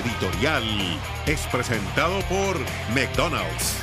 editorial es presentado por McDonald's.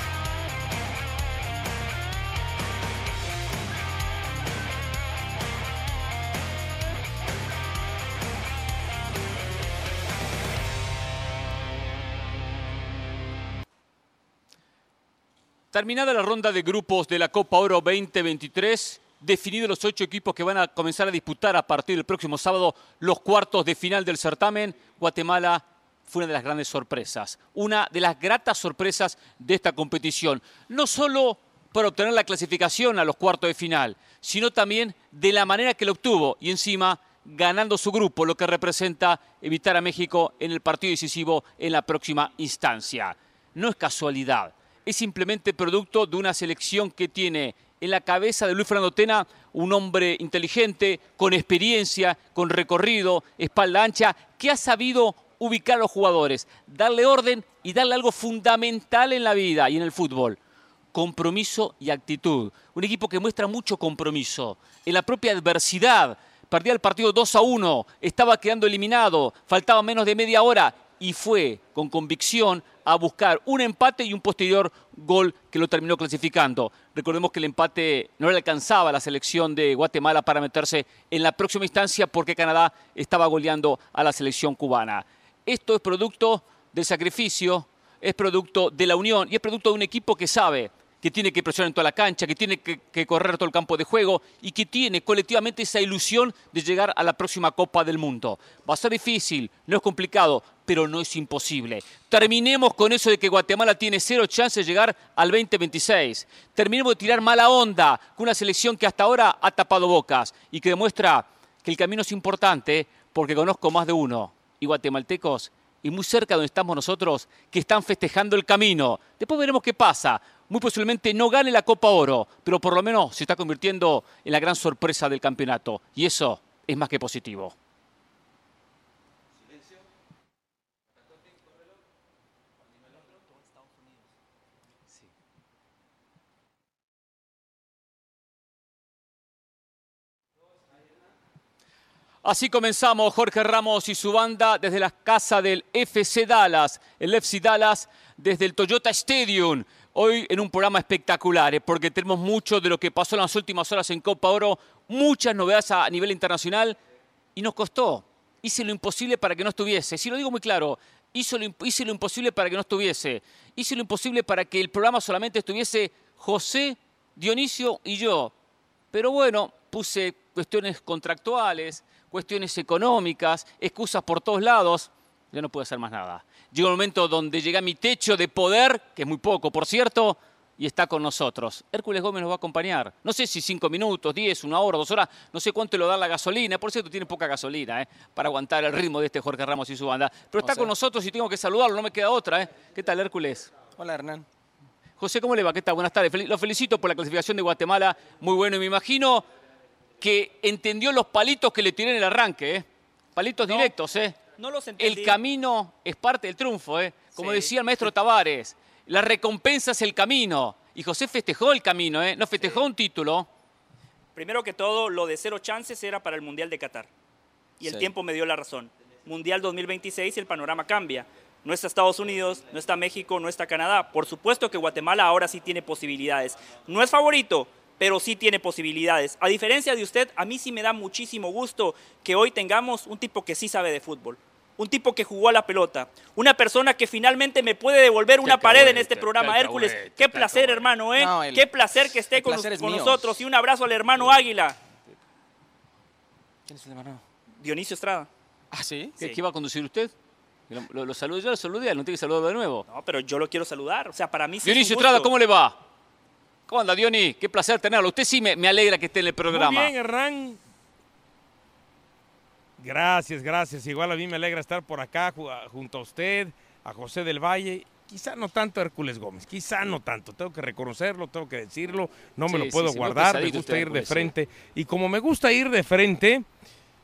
Terminada la ronda de grupos de la Copa Oro 2023, definidos los ocho equipos que van a comenzar a disputar a partir del próximo sábado los cuartos de final del certamen, Guatemala fue una de las grandes sorpresas, una de las gratas sorpresas de esta competición. No solo por obtener la clasificación a los cuartos de final, sino también de la manera que lo obtuvo y encima ganando su grupo, lo que representa evitar a México en el partido decisivo en la próxima instancia. No es casualidad, es simplemente producto de una selección que tiene en la cabeza de Luis Fernando Tena un hombre inteligente, con experiencia, con recorrido, espalda ancha, que ha sabido ubicar a los jugadores, darle orden y darle algo fundamental en la vida y en el fútbol. Compromiso y actitud. Un equipo que muestra mucho compromiso. En la propia adversidad, perdía el partido 2 a 1, estaba quedando eliminado, faltaba menos de media hora y fue con convicción a buscar un empate y un posterior gol que lo terminó clasificando. Recordemos que el empate no le alcanzaba a la selección de Guatemala para meterse en la próxima instancia porque Canadá estaba goleando a la selección cubana. Esto es producto del sacrificio, es producto de la unión y es producto de un equipo que sabe que tiene que presionar en toda la cancha, que tiene que, correr todo el campo de juego y que tiene colectivamente esa ilusión de llegar a la próxima Copa del Mundo. Va a ser difícil, no es complicado, pero no es imposible. Terminemos con eso de que Guatemala tiene cero chances de llegar al 2026. Terminemos de tirar mala onda con una selección que hasta ahora ha tapado bocas y que demuestra que el camino es importante porque conozco más de uno y guatemaltecos y muy cerca donde estamos nosotros que están festejando el camino. Después veremos qué pasa muy posiblemente no gane la Copa Oro, pero por lo menos se está convirtiendo en la gran sorpresa del campeonato. Y eso es más que positivo. Así comenzamos Jorge Ramos y su banda desde la casa del FC Dallas, el FC Dallas desde el Toyota Stadium hoy en un programa espectacular, ¿eh? porque tenemos mucho de lo que pasó en las últimas horas en Copa Oro, muchas novedades a nivel internacional y nos costó. Hice lo imposible para que no estuviese. Si lo digo muy claro, lo, hice lo imposible para que no estuviese. Hice lo imposible para que el programa solamente estuviese José, Dionisio y yo. Pero bueno, puse cuestiones contractuales, cuestiones económicas, excusas por todos lados. Ya no puedo hacer más nada. Llega un momento donde llega mi techo de poder, que es muy poco, por cierto, y está con nosotros. Hércules Gómez nos va a acompañar. No sé si cinco minutos, diez, una hora, dos horas, no sé cuánto le da la gasolina. Por cierto, tiene poca gasolina ¿eh? para aguantar el ritmo de este Jorge Ramos y su banda. Pero está con nosotros y tengo que saludarlo, no me queda otra. ¿eh? ¿Qué tal, Hércules? Hola, Hernán. José, ¿cómo le va? ¿Qué tal? Buenas tardes. Lo felicito por la clasificación de Guatemala. Muy bueno. Y me imagino que entendió los palitos que le tiré en el arranque. ¿eh? Palitos directos, ¿eh? no los El camino es parte del triunfo, ¿eh? Como decía el maestro Tavares, la recompensa es el camino. Y José festejó el camino, ¿eh? No festejó un título. Primero que todo, lo de cero chances era para el Mundial de Qatar. Y el tiempo me dio la razón. Mundial 2026 y el panorama cambia. No está Estados Unidos, no está México, no está Canadá. Por supuesto que Guatemala ahora sí tiene posibilidades. No es favorito, pero sí tiene posibilidades. A diferencia de usted, a mí sí me da muchísimo gusto que hoy tengamos un tipo que sí sabe de fútbol un tipo que jugó a la pelota, una persona que finalmente me puede devolver una pared en este programa. Hércules, qué placer, hermano, ¿eh? qué placer que esté con, nosotros y un abrazo al hermano Águila. ¿Quién es el hermano? Dionisio Estrada. ¿Ah, sí? ¿Qué, iba a conducir usted? Lo, lo, saludo yo, lo saludé, no tiene que saludarlo de nuevo. No, pero yo lo quiero saludar. O sea, para mí sí Dionisio Estrada, ¿cómo le va? ¿Cómo anda, Diony? Qué placer tenerlo. Usted sí me, me alegra que esté en el programa. Muy bien, Hernán. Gracias, gracias. Igual a mí me alegra estar por acá junto a usted, a José del Valle. Quizá no tanto a Hércules Gómez, quizá no tanto. Tengo que reconocerlo, tengo que decirlo. No me lo puedo guardar, me gusta ir de frente. Y como me gusta ir de frente,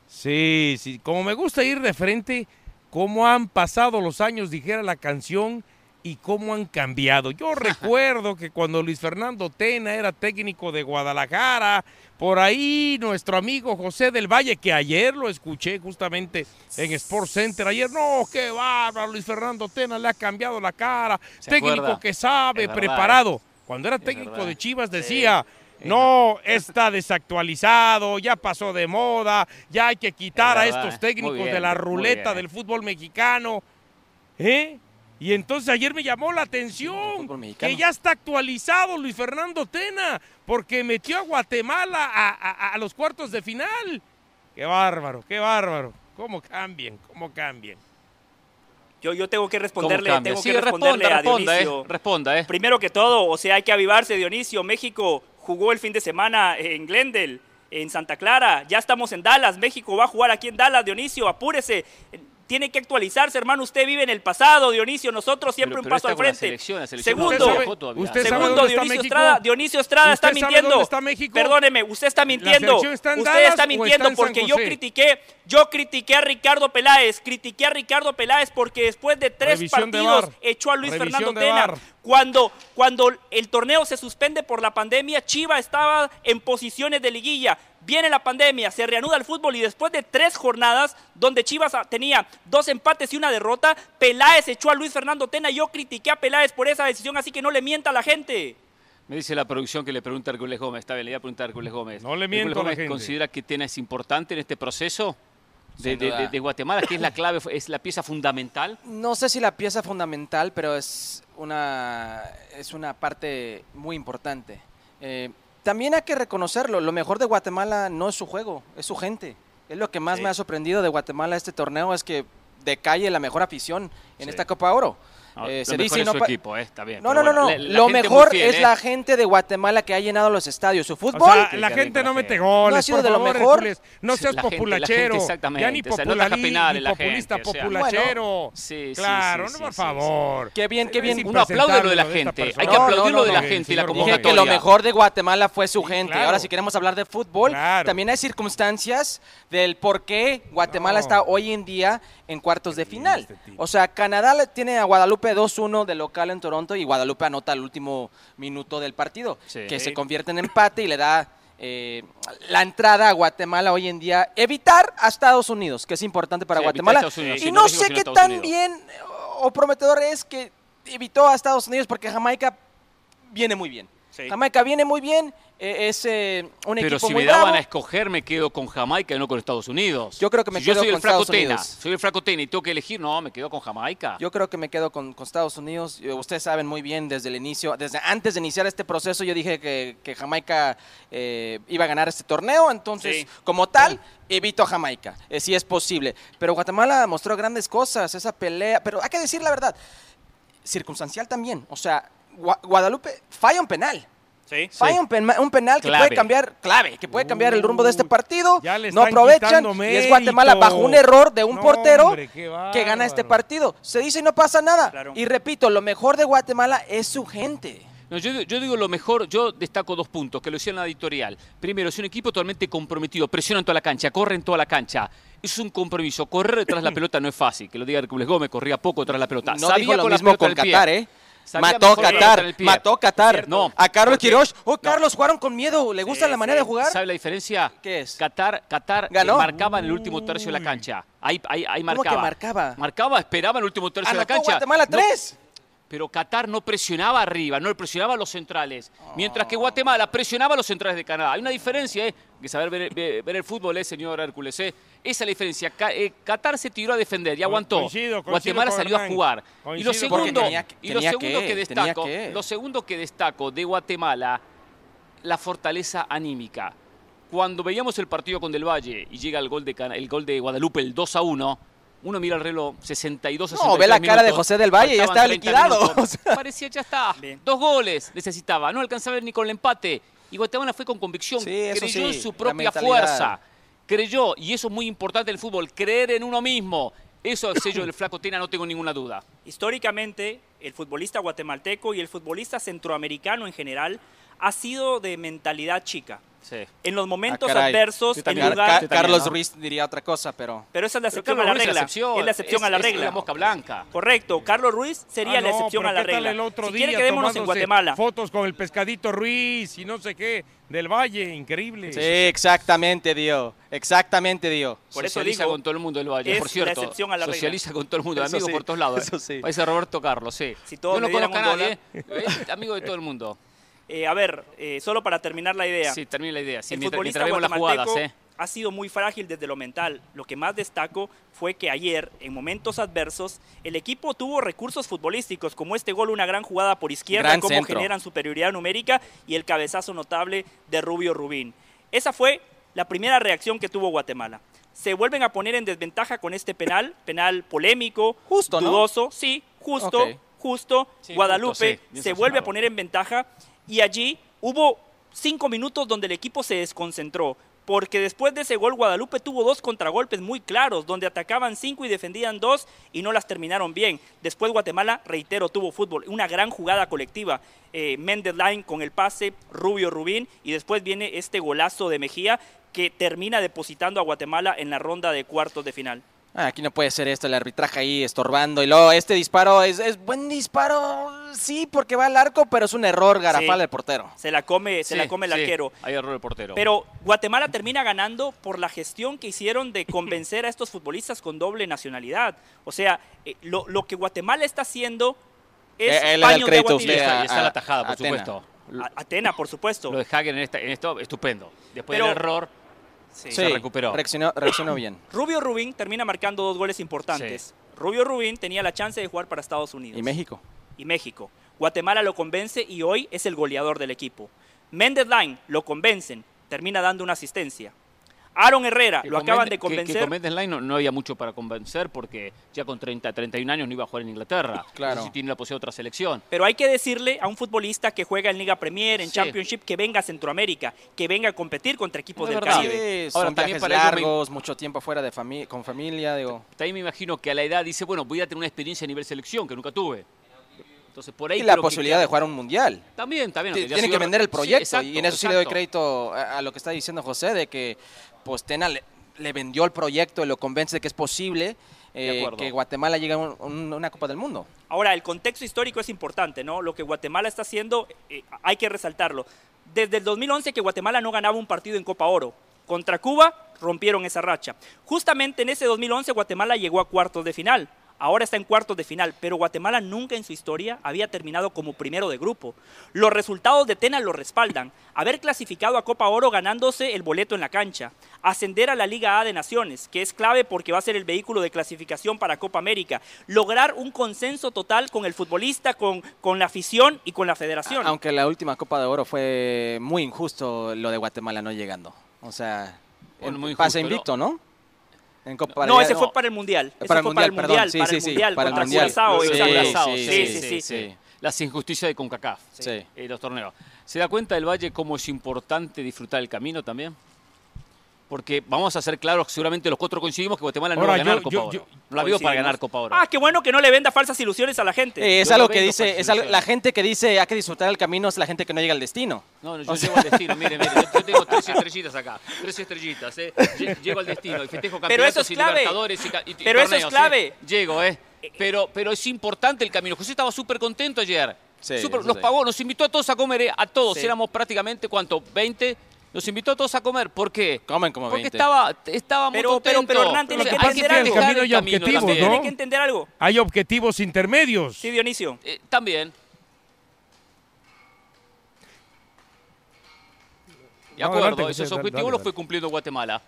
sí, sí, como me gusta ir de frente, como han pasado los años, dijera la canción, y cómo han cambiado. Yo recuerdo que cuando Luis Fernando Tena era técnico de Guadalajara, por ahí nuestro amigo José del Valle, que ayer lo escuché justamente en Sports Center, ayer, no, qué bárbaro, Luis Fernando Tena le ha cambiado la cara, técnico que sabe, preparado. Cuando era técnico de Chivas decía... No, está desactualizado, ya pasó de moda, ya hay que quitar a estos técnicos de la ruleta del fútbol mexicano. ¿Eh? Y entonces ayer me llamó la atención que ya está actualizado Luis Fernando Tena, porque metió a Guatemala a, los cuartos de final. Qué bárbaro, qué bárbaro. ¿Cómo cambien? ¿Cómo cambien? Yo, yo tengo que responderle, tengo que responderle a Dionisio. Eh, responda, eh. Primero que todo, o sea, hay que avivarse, Dionisio. México jugó el fin de semana en Glendale, en Santa Clara. Ya estamos en Dallas. México va a jugar aquí en Dallas, Dionisio. Apúrese tiene que actualizarse, hermano. Usted vive en el pasado, Dionisio. Nosotros siempre un paso al frente. segundo, usted segundo Dionisio, Estrada, Dionisio Estrada está mintiendo. Perdóneme, usted está mintiendo. usted está mintiendo porque yo critiqué, yo critiqué a Ricardo Peláez, critiqué a Ricardo Peláez porque después de tres partidos echó a Luis Fernando Tena. Cuando, cuando el torneo se suspende por la pandemia, Chiva estaba en posiciones de liguilla viene la pandemia, se reanuda el fútbol y después de tres jornadas donde Chivas tenía dos empates y una derrota, Peláez echó a Luis Fernando Tena. Yo critiqué a Peláez por esa decisión, así que no le mienta a la gente. Me dice la producción que le pregunta a Hércules Gómez. Está bien, le voy a preguntar a Hércules Gómez. No le miento a la gente. ¿Considera que Tena es importante en este proceso? De, de, Guatemala, que es la clave, es la pieza fundamental? No sé si la pieza fundamental, pero es una, es una parte muy importante. Eh, también hay que reconocerlo, lo mejor de Guatemala no es su juego, es su gente. Es lo que más me ha sorprendido de Guatemala este torneo, es que decalle la mejor afición en esta Copa Oro. No, eh, se dice, no equipo, eh, está bien. No, no, no, no. lo mejor es la gente de Guatemala que ha llenado los estadios. Su fútbol. O sea, la gente no mete goles. No ha sido de lo mejor. No seas populachero. exactamente. Ya ni, populista populachero. sí, claro, no, por favor. Qué bien, qué bien. Uno aplaude lo de la gente. Hay que aplaudir lo de la gente y la Dije que lo mejor de Guatemala fue su gente. Ahora, si queremos hablar de fútbol, también hay circunstancias del por qué Guatemala está hoy en día en cuartos de final. O sea, Canadá tiene a Guadalupe 2-1 de local en Toronto y Guadalupe anota el último minuto del partido, que se convierte en empate y le da eh, la entrada a Guatemala hoy en día. Evitar a Estados Unidos, que es importante para Guatemala. y no, sé qué tan bien o prometedor es que evitó a Estados Unidos porque Jamaica viene muy bien. Jamaica viene muy bien es eh, un Pero si me daban a escoger, me quedo con Jamaica y no con Estados Unidos. Yo creo que me quedo con Estados Unidos. Soy el Fraco Tena y tengo que elegir, no, me quedo con Jamaica. Yo creo que me quedo con, Estados Unidos. Eh, ustedes saben muy bien desde el inicio, desde antes de iniciar este proceso, yo dije que, Jamaica eh, iba a ganar este torneo. Entonces, como tal, evito a Jamaica, si es posible. Pero Guatemala mostró grandes cosas, esa pelea. Pero hay que decir la verdad, circunstancial también. O sea, Guadalupe falla un penal Sí, Falla Un, penal que puede cambiar, clave, que puede cambiar el rumbo de este partido. No aprovechan y es Guatemala bajo un error de un portero que gana este partido. Se dice y no pasa nada. Y repito, lo mejor de Guatemala es su gente. yo, digo lo mejor, yo destaco dos puntos que lo decía en la editorial. Primero, es un equipo totalmente comprometido, presiona en toda la cancha, corre en toda la cancha. Es un compromiso. Correr detrás de la pelota no es fácil. Que lo diga Hércules Gómez, corría poco detrás de la pelota. No dijo lo mismo con Qatar, ¿eh? Mató Qatar, mató Qatar. No, a Carlos Quiroz. Oh, Carlos, jugaron con miedo. ¿Le gusta la manera de jugar? ¿Sabe la diferencia? ¿Qué es? Qatar, Qatar ¿Ganó? marcaba en el último tercio de la cancha. Ahí, ahí, ahí marcaba. ¿Cómo que marcaba? Marcaba, esperaba en el último tercio de la cancha. Guatemala 3 pero Qatar no presionaba arriba, no presionaba a los centrales, mientras que Guatemala presionaba a los centrales de Canadá. Hay una diferencia, ¿eh? que saber ver, el fútbol, ¿eh, señor Hércules? ¿eh? Esa es la diferencia. Eh, Qatar se tiró a defender y aguantó. Guatemala salió a jugar. y lo segundo, y lo segundo que, destaco, lo segundo que destaco de Guatemala, la fortaleza anímica. Cuando veíamos el partido con Del Valle y llega el gol de, el gol de Guadalupe, el 2 a 1, uno mira el reloj, 62, 63 No, ve la cara de José del Valle, ya está liquidado. Parecía, ya está. Dos goles necesitaba, no alcanzaba ni con el empate. Y Guatemala fue con convicción, creyó en su propia fuerza. Creyó, y eso es muy importante en el fútbol, creer en uno mismo. Eso es sello del flaco Tena, no tengo ninguna duda. Históricamente, el futbolista guatemalteco y el futbolista centroamericano en general ha sido de mentalidad chica En los momentos ah, adversos, en lugar... Carlos Ruiz diría otra cosa, pero... Pero esa es la excepción a la regla. Es la excepción, a la regla. la mosca blanca. Correcto. Carlos Ruiz sería ah, la excepción a la regla. El otro si quiere, quedémonos en Guatemala. Fotos con el pescadito Ruiz y no sé qué del Valle, increíble. Sí, exactamente, Dio. Exactamente, Dio. Por Socializa con todo el mundo del Valle, por cierto. La excepción a la Socializa con todo el mundo, amigo por todos lados. Eso sí. Parece Roberto Carlos, sí. Si Yo no conozco a nadie, ¿eh? amigo de todo el mundo. Eh, a ver, eh, solo para terminar la idea. Sí, termina la idea. Sí, el futbolista las jugadas, ¿eh? ha sido muy frágil desde lo mental. Lo que más destaco fue que ayer, en momentos adversos, el equipo tuvo recursos futbolísticos, como este gol, una gran jugada por izquierda, cómo generan superioridad numérica y el cabezazo notable de Rubio Rubín. Esa fue la primera reacción que tuvo Guatemala. Se vuelven a poner en desventaja con este penal, penal polémico, justo, dudoso, sí, justo, justo. Guadalupe se vuelve a poner en ventaja y allí hubo cinco minutos donde el equipo se desconcentró, porque después de ese gol Guadalupe tuvo dos contragolpes muy claros, donde atacaban cinco y defendían dos y no las terminaron bien. Después Guatemala, reitero, tuvo fútbol, una gran jugada colectiva. Eh, Line con el pase, Rubio Rubín, y después viene este golazo de Mejía que termina depositando a Guatemala en la ronda de cuartos de final. Ah, aquí no puede ser esto, el arbitraje ahí estorbando. Y luego este disparo es, buen disparo, sí, porque va al arco, pero es un error garafal del portero. Se la come, se la come el arquero. Hay error del portero. Pero Guatemala termina ganando por la gestión que hicieron de convencer a estos futbolistas con doble nacionalidad. O sea, eh, lo, que Guatemala está haciendo es eh, paño de agua está la tajada, por supuesto. Atena, por supuesto. Lo de Hagen en, en esto, estupendo. Después del error se recuperó. Reaccionó, bien. Rubio Rubín termina marcando dos goles importantes. Rubio Rubín tenía la chance de jugar para Estados Unidos. Y México. Y México. Guatemala lo convence y hoy es el goleador del equipo. Mendes Line lo convencen, termina dando una asistencia. Aaron Herrera, lo acaban de convencer. Que, con Line no, había mucho para convencer porque ya con 30, 31 años no iba a jugar en Inglaterra. Claro. si tiene la posibilidad de otra selección. Pero hay que decirle a un futbolista que juega en Liga Premier, en Championship, que venga a Centroamérica, que venga a competir contra equipos del Caribe. Ahora, también para largos, mucho tiempo fuera de con familia. Digo. También me imagino que a la edad dice, bueno, voy a tener una experiencia a nivel selección que nunca tuve. Entonces, por ahí y la posibilidad de jugar un mundial. También, también. Tiene que vender el proyecto y en eso sí le doy crédito a, lo que está diciendo José, de que pues Tena le, vendió el proyecto y lo convence de que es posible eh, que Guatemala llegue a una Copa del Mundo. Ahora, el contexto histórico es importante, ¿no? Lo que Guatemala está haciendo, eh, hay que resaltarlo. Desde el 2011 que Guatemala no ganaba un partido en Copa Oro. Contra Cuba rompieron esa racha. Justamente en ese 2011 Guatemala llegó a cuartos de final. Ahora está en cuartos de final, pero Guatemala nunca en su historia había terminado como primero de grupo. Los resultados de Tena lo respaldan. Haber clasificado a Copa Oro ganándose el boleto en la cancha. Ascender a la Liga A de Naciones, que es clave porque va a ser el vehículo de clasificación para Copa América. Lograr un consenso total con el futbolista, con, con la afición y con la federación. Aunque la última Copa de Oro fue muy injusto lo de Guatemala no llegando. O sea, pasa invicto, ¿no? No, ese fue para el Mundial. para el Mundial, para el Mundial, para el Mundial, Sí, sí, sí, Las injusticias de CONCACAF y los torneos. ¿Se da cuenta el Valle cómo es importante disfrutar el camino también? Porque vamos a ser claros, seguramente los cuatro coincidimos que Guatemala no va a ganar Copa Oro. no la para ganar Copa Oro. Ah, qué bueno que no le venda falsas ilusiones a la gente. Eh, es algo que dice, es la gente que dice hay que disfrutar el camino es la gente que no llega al destino. No, yo llego al destino, mire, mire, yo, tengo tres estrellitas acá, tres estrellitas, eh. Llego al destino y festejo campeonatos pero eso es clave. y libertadores y, Pero eso es clave. Eh. Llego, eh. Pero, pero es importante el camino. José estaba súper contento ayer. Sí, los pagó, nos invitó a todos a comer, eh, a todos. Éramos prácticamente, ¿cuánto? ¿20? Nos invitó a todos a comer. ¿Por qué? Comen como Porque estaba, estaba muy pero, pero, pero, Hernán, tiene que entender algo. camino hay objetivos, ¿no? Tiene que entender algo. Hay objetivos intermedios. Sí, Dionisio. Eh, también. De acuerdo, esos objetivos los fue cumpliendo Guatemala.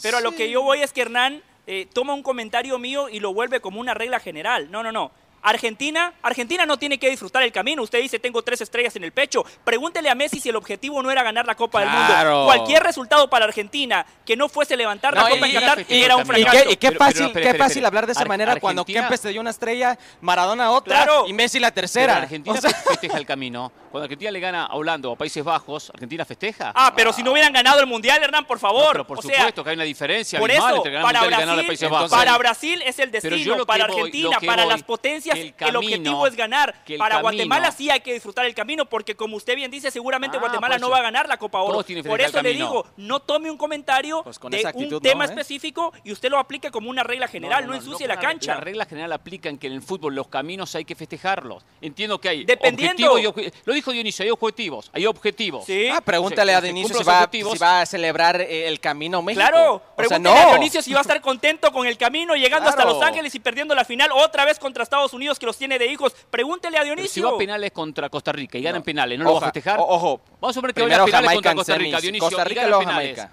Pero a lo que yo voy es que Hernán eh, toma un comentario mío y lo vuelve como una regla general. No, no, no. Argentina, Argentina no tiene que disfrutar el camino. Usted dice, tengo tres estrellas en el pecho. Pregúntele a Messi si el objetivo no era ganar la Copa del Mundo. Cualquier resultado para Argentina que no fuese levantar la Copa en Qatar era un fracaso. Y qué, fácil, qué fácil hablar de esa manera cuando Kempes te dio una estrella, Maradona otra y Messi la tercera. Argentina festeja el camino. Cuando Argentina le gana a Holanda o a Países Bajos, ¿Argentina festeja? Ah, pero si no hubieran ganado el Mundial, Hernán, por favor. pero por supuesto que hay una diferencia por eso, entre ganar para Brasil, y Países Bajos. Para Brasil es el destino, para Argentina, para las potencias, el, objetivo es ganar. Para Guatemala sí hay que disfrutar el camino, porque como usted bien dice, seguramente ah, Guatemala no va a ganar la Copa Oro. Por eso le digo, no tome un comentario pues de un tema ¿eh? específico y usted lo aplique como una regla general, no, ensucie la cancha. La regla general aplica en que en el fútbol los caminos hay que festejarlos. Entiendo que hay Dependiendo, Lo dijo Dionisio, hay objetivos, hay objetivos. Sí. Ah, pregúntale a Dionisio si va, a celebrar eh, el camino México. Claro, pregúntale a Dionisio si va a estar contento con el camino, llegando hasta Los Ángeles y perdiendo la final otra vez contra Estados Unidos que los tiene de hijos. Pregúntele a Dionisio. si va a penales contra Costa Rica y ganan penales, ¿no lo va a festejar? Ojo, Vamos a ver que vaya a penales contra Costa Rica, Dionisio. Costa Rica y luego Jamaica.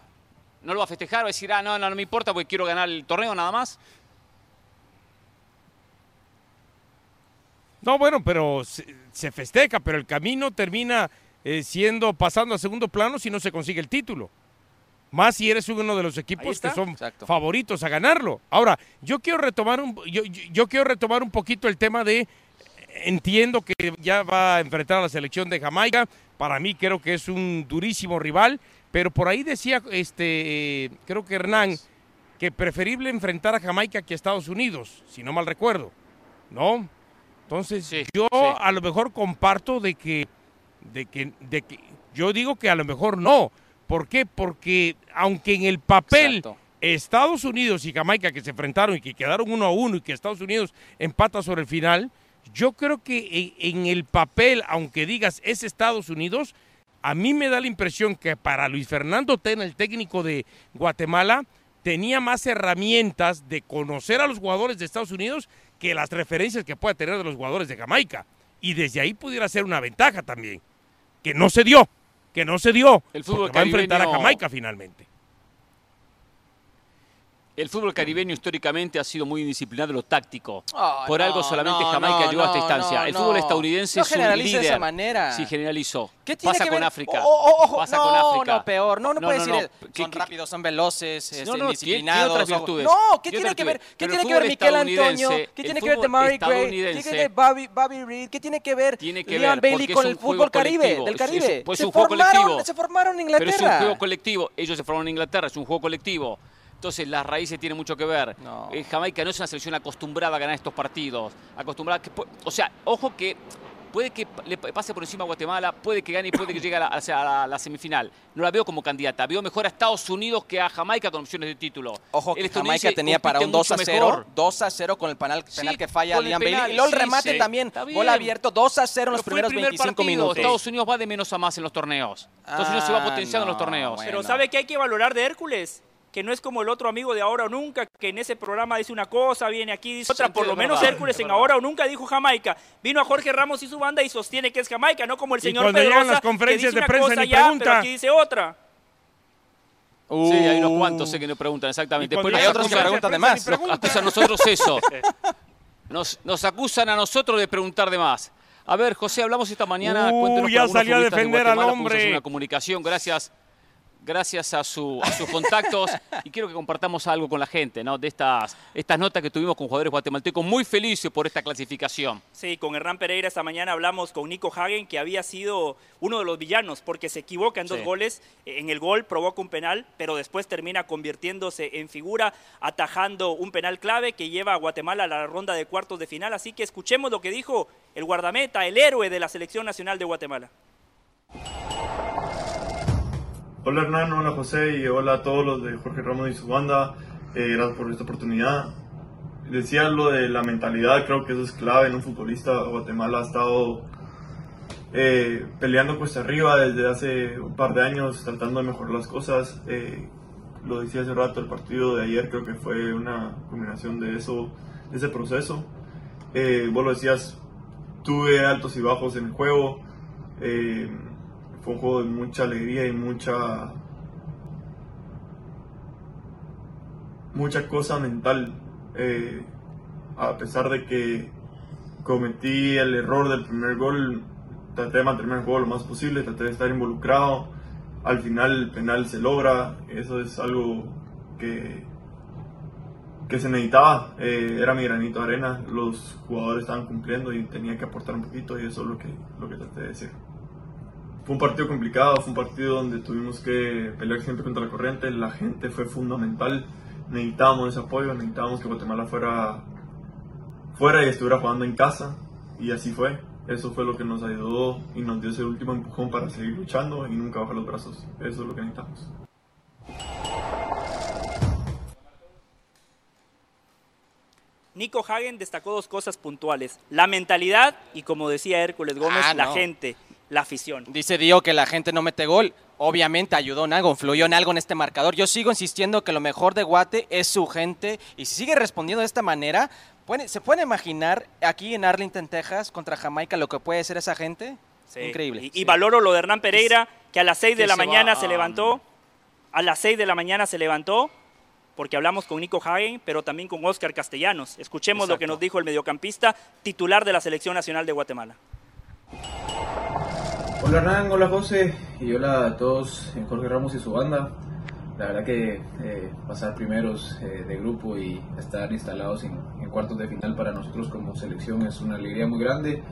¿No lo va a festejar? ¿Va a decir, ah, no, no, no me importa porque quiero ganar el torneo nada más? No, bueno, pero se, festeja, pero el camino termina eh, siendo, pasando a segundo plano si no se consigue el título. Más si eres uno de los equipos que son favoritos a ganarlo. Ahora, yo quiero retomar un, yo, yo quiero retomar un poquito el tema de entiendo que ya va a enfrentar a la selección de Jamaica. Para mí creo que es un durísimo rival, pero por ahí decía este creo que Hernán que preferible enfrentar a Jamaica que a Estados Unidos, si no mal recuerdo. ¿No? Entonces, yo a lo mejor comparto de que, de que, de que, yo digo que a lo mejor no. ¿Por qué? Porque aunque en el papel Estados Unidos y Jamaica que se enfrentaron y que quedaron uno a uno y que Estados Unidos empata sobre el final, yo creo que en, el papel, aunque digas es Estados Unidos, a mí me da la impresión que para Luis Fernando Tena, el técnico de Guatemala, tenía más herramientas de conocer a los jugadores de Estados Unidos que las referencias que pueda tener de los jugadores de Jamaica. Y desde ahí pudiera ser una ventaja también. Que no se dio, que no se dio. El fútbol va a enfrentar a Jamaica finalmente. El fútbol caribeño históricamente ha sido muy indisciplinado en lo táctico. Por algo solamente Jamaica llegó a esta instancia. el fútbol estadounidense es un líder. de esa manera. Sí, generalizó. ¿Qué tiene Pasa con África. Pasa con África. No, peor. No, no, puede decir. Son rápidos, son veloces, este, indisciplinados. No, ¿qué tiene que ver? ¿Qué tiene que ver Miquel Antonio? ¿Qué tiene que ver Murray Gray? ¿Qué tiene que ver Bobby Reed? ¿Qué tiene que ver Liam Bailey con el fútbol caribe, del Caribe? Pues un juego colectivo. Se formaron en Inglaterra. Pero es un juego colectivo. Ellos se formaron en Inglaterra. Es un juego colectivo. Entonces las raíces tienen mucho que ver. Eh, Jamaica no es una selección acostumbrada a ganar estos partidos. Acostumbrada o sea, ojo que puede que le pase por encima a Guatemala, puede que gane y puede que llegue a la, semifinal. No la veo como candidata. Veo mejor a Estados Unidos que a Jamaica con opciones de título. Ojo, que Jamaica tenía para un 2 a 0. 2 a 0 con el penal, que falla Liam Bailey. Y luego el remate también. Gol abierto, 2 a 0 en los primeros 25 minutos. Estados Unidos va de menos a más en los torneos. Estados Unidos se va ah, potenciando en los torneos. Pero ¿sabe qué hay que valorar de Hércules? Que no es como el otro amigo de Ahora o Nunca, que en ese programa dice una cosa, viene aquí, dice otra. Por lo menos Hércules en Ahora o Nunca dijo Jamaica. Vino a Jorge Ramos y su banda y sostiene que es Jamaica, no como el señor Pedrosa, las conferencias de prensa cosa ya, pero aquí dice otra. sí, hay unos cuantos sé que nos preguntan exactamente. Después hay otros que preguntan de más. Nos acusan a nosotros eso. Nos, nos acusan a nosotros de preguntar de más. A ver, José, hablamos esta mañana. Uh, ya salió a defender al hombre. Una comunicación, gracias gracias a, su, a sus contactos y quiero que compartamos algo con la gente, ¿no? De estas, estas notas que tuvimos con jugadores guatemaltecos muy felices por esta clasificación. Sí, con Hernán Pereira esta mañana hablamos con Nico Hagen, que había sido uno de los villanos porque se equivoca en dos goles. En el gol provoca un penal, pero después termina convirtiéndose en figura, atajando un penal clave que lleva a Guatemala a la ronda de cuartos de final. Así que escuchemos lo que dijo el guardameta, el héroe de la selección nacional de Guatemala. Hola Hernán, hola José y hola a todos los de Jorge Ramos y su banda. Eh, gracias por esta oportunidad. Decía lo de la mentalidad, creo que eso es clave en un futbolista. Guatemala ha estado eh, peleando cuesta arriba desde hace un par de años, tratando de mejorar las cosas. Eh, lo decía hace rato, el partido de ayer creo que fue una combinación de eso, ese proceso. vos lo decías, tuve altos y bajos en el juego fue un juego de mucha alegría y mucha mucha cosa mental eh, a pesar de que cometí el error del primer gol traté de mantenerme el juego lo más posible traté de estar involucrado al final el penal se logra eso es algo que que se necesitaba eh, era mi granito de arena los jugadores estaban cumpliendo y tenía que aportar un poquito y eso es lo que lo que traté de decir fue un partido complicado, fue un partido donde tuvimos que pelear siempre contra la corriente, la gente fue fundamental, necesitábamos ese apoyo, necesitábamos que Guatemala fuera, fuera y estuviera jugando en casa, y así fue. Eso fue lo que nos ayudó y nos dio ese último empujón para seguir luchando y nunca bajar los brazos. Eso es lo que necesitamos. Nico Hagen destacó dos cosas puntuales, la mentalidad y como decía Hércules Gómez, ah, la gente, la afición. Dice Dio que la gente no mete gol. Obviamente ayudó en algo, influyó en algo en este marcador. Yo sigo insistiendo que lo mejor de Guate es su gente y si sigue respondiendo de esta manera, ¿se puede imaginar aquí en Arlington, Texas, contra Jamaica lo que puede ser esa gente? Increíble. Y, valoro lo de Hernán Pereira, que a las 6 de la mañana se levantó, a las 6 de la mañana se levantó porque hablamos con Nico Hagen, pero también con Oscar Castellanos. Escuchemos lo que nos dijo el mediocampista titular de la Selección Nacional de Guatemala. Hola Hernán, hola José y hola a todos en Jorge Ramos y su banda. La verdad que eh, pasar primeros eh, de grupo y estar instalados en, cuartos de final para nosotros como selección es una alegría muy grande.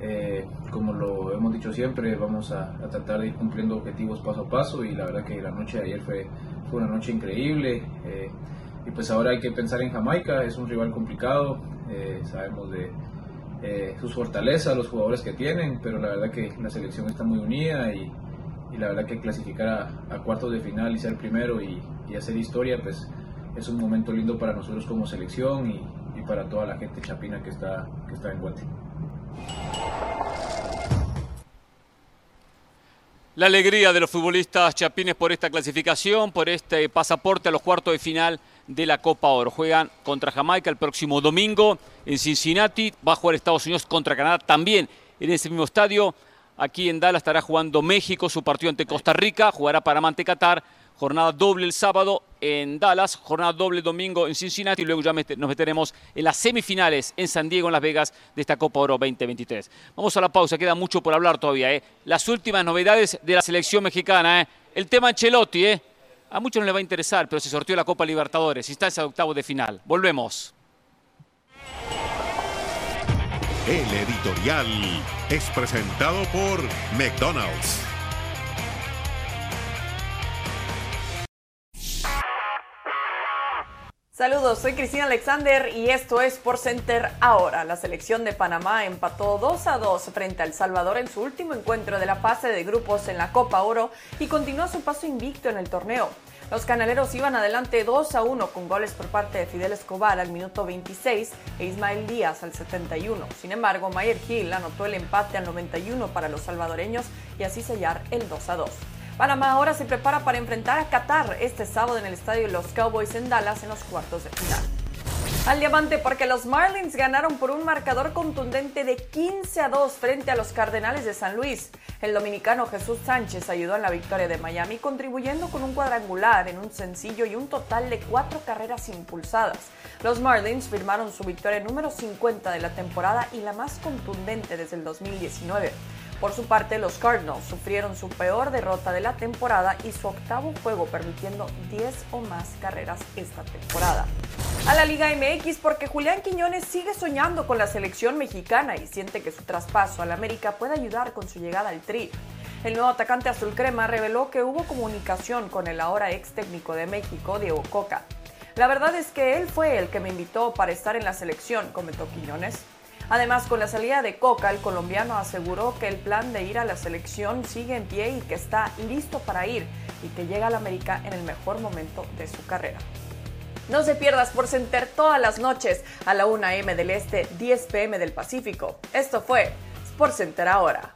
Eh, como lo hemos dicho siempre, vamos a, a, tratar de ir cumpliendo objetivos paso a paso y la verdad que la noche de ayer fue fue una noche increíble. Eh, y pues ahora hay que pensar en Jamaica, es un rival complicado, eh, sabemos de eh, sus fortalezas, los jugadores que tienen, pero la verdad que la selección está muy unida y, la verdad que clasificar a, cuartos de final y ser primero y, hacer historia, pues es un momento lindo para nosotros como selección y, para toda la gente chapina que está, que está en Guate. La alegría de los futbolistas chapines por esta clasificación, por este pasaporte a los cuartos de final de la Copa Oro. Juegan contra Jamaica el próximo domingo en Cincinnati. Va a jugar Estados Unidos contra Canadá también en ese mismo estadio. Aquí en Dallas estará jugando México su partido ante Costa Rica. Jugará Panamá ante Qatar jornada doble el sábado en Dallas, jornada doble domingo en Cincinnati y luego ya nos meteremos en las semifinales en San Diego, en Las Vegas, de esta Copa Oro 2023. Vamos a la pausa, queda mucho por hablar todavía. ¿eh? Las últimas novedades de la selección mexicana. ¿eh? El tema Ancelotti, ¿eh? A muchos no les va a interesar, pero se sortió la Copa Libertadores, está ese octavo de final. Volvemos. El editorial es presentado por McDonald's. Saludos, soy Cristina Alexander y esto es Por Center ahora. La selección de Panamá empató 2 a 2 frente a El Salvador en su último encuentro de la fase de grupos en la Copa Oro y continuó su paso invicto en el torneo. Los canaleros iban adelante 2 a 1 con goles por parte de Fidel Escobar al minuto 26 e Ismael Díaz al 71. Sin embargo, Mayer Gil anotó el empate al 91 para los salvadoreños y así sellar el 2 a 2. Panamá ahora se prepara para enfrentar a Qatar este sábado en el estadio los Cowboys en Dallas en los cuartos de final. Al diamante porque los Marlins ganaron por un marcador contundente de 15 a 2 frente a los Cardenales de San Luis. El dominicano Jesús Sánchez ayudó en la victoria de Miami contribuyendo con un cuadrangular en un sencillo y un total de cuatro carreras impulsadas. Los Marlins firmaron su victoria número 50 de la temporada y la más contundente desde el 2019. Por su parte, los Cardinals sufrieron su peor derrota de la temporada y su octavo juego, permitiendo 10 o más carreras esta temporada. A la Liga MX porque Julián Quiñones sigue soñando con la selección mexicana y siente que su traspaso al América puede ayudar con su llegada al Tri. El nuevo atacante azul crema reveló que hubo comunicación con el ahora ex técnico de México, Diego Coca. La verdad es que él fue el que me invitó para estar en la selección, comentó Quiñones. Además, con la salida de Coca, el colombiano aseguró que el plan de ir a la selección sigue en pie y que está listo para ir y que llega al América en el mejor momento de su carrera. No se pierdas por Center todas las noches a la 1 a.m. del Este, 10 p.m. del Pacífico. Esto fue Sport Center ahora.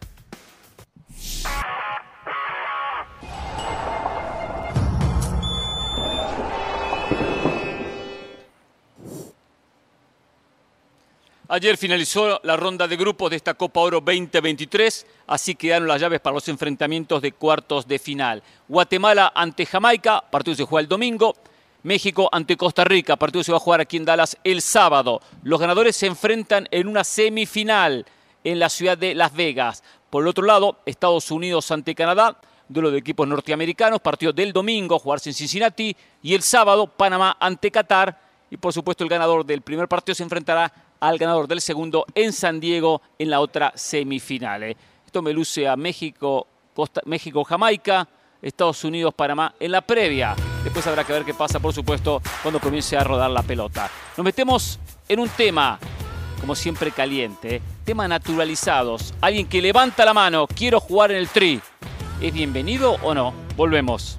Ayer finalizó la ronda de grupos de esta Copa Oro 2023, así quedaron las llaves para los enfrentamientos de cuartos de final. Guatemala ante Jamaica, partido se juega el domingo. México ante Costa Rica, partido se va a jugar aquí en Dallas el sábado. Los ganadores se enfrentan en una semifinal en la ciudad de Las Vegas. Por el otro lado, Estados Unidos ante Canadá, duelo de equipos norteamericanos, partido del domingo, jugarse en Cincinnati. Y el sábado, Panamá ante Qatar. Y por supuesto, el ganador del primer partido se enfrentará al ganador del segundo en San Diego en la otra semifinal. Eh. Esto me luce a México México-Jamaica, Estados Unidos-Panamá en la previa. Después habrá que ver qué pasa, por supuesto, cuando comience a rodar la pelota. Nos metemos en un tema, como siempre caliente, tema naturalizados. Alguien que levanta la mano, quiero jugar en el tri. ¿Es bienvenido o no? Volvemos.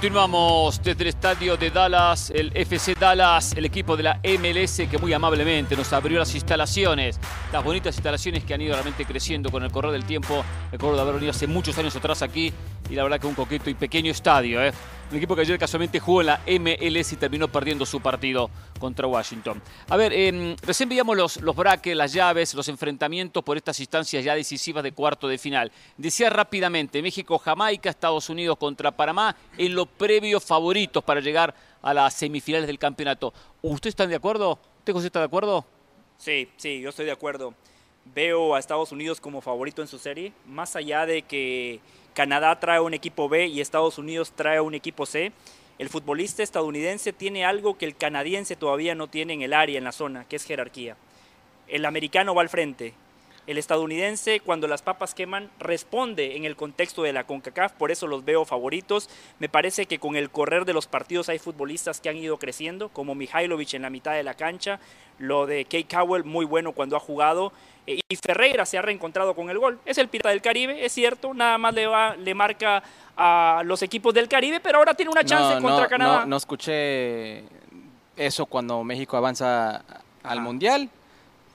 Continuamos desde el estadio de Dallas, el FC Dallas, el equipo de la MLS que muy amablemente nos abrió las instalaciones, las bonitas instalaciones que han ido realmente creciendo con el correr del tiempo. Recuerdo de haber venido hace muchos años atrás aquí y la verdad que un coqueto y pequeño estadio. ¿eh? Un equipo que ayer casualmente jugó en la MLS y terminó perdiendo su partido contra Washington. A ver, em, recién veíamos los, los braques, las llaves, los enfrentamientos por estas instancias ya decisivas de cuarto de final. Decía rápidamente, México, Jamaica, Estados Unidos contra Panamá en los previos favoritos para llegar a las semifinales del campeonato. ¿Ustedes están de acuerdo? ¿Usted, José, está de acuerdo? Sí, sí, yo estoy de acuerdo. Veo a Estados Unidos como favorito en su serie, más allá de que Canadá trae un equipo B y Estados Unidos trae un equipo C. El futbolista estadounidense tiene algo que el canadiense todavía no tiene en el área, en la zona, que es jerarquía. El americano va al frente. El estadounidense, cuando las papas queman, responde en el contexto de la CONCACAF, por eso los veo favoritos. Me parece que con el correr de los partidos hay futbolistas que han ido creciendo, como Mihailovic en la mitad de la cancha, lo de Kate Cowell, muy bueno cuando ha jugado, y Ferreira se ha reencontrado con el gol. Es el Pirata del Caribe, es cierto, nada más le, va, le marca a los equipos del Caribe, pero ahora tiene una chance contra Canadá. No, no, escuché eso cuando México avanza al Mundial.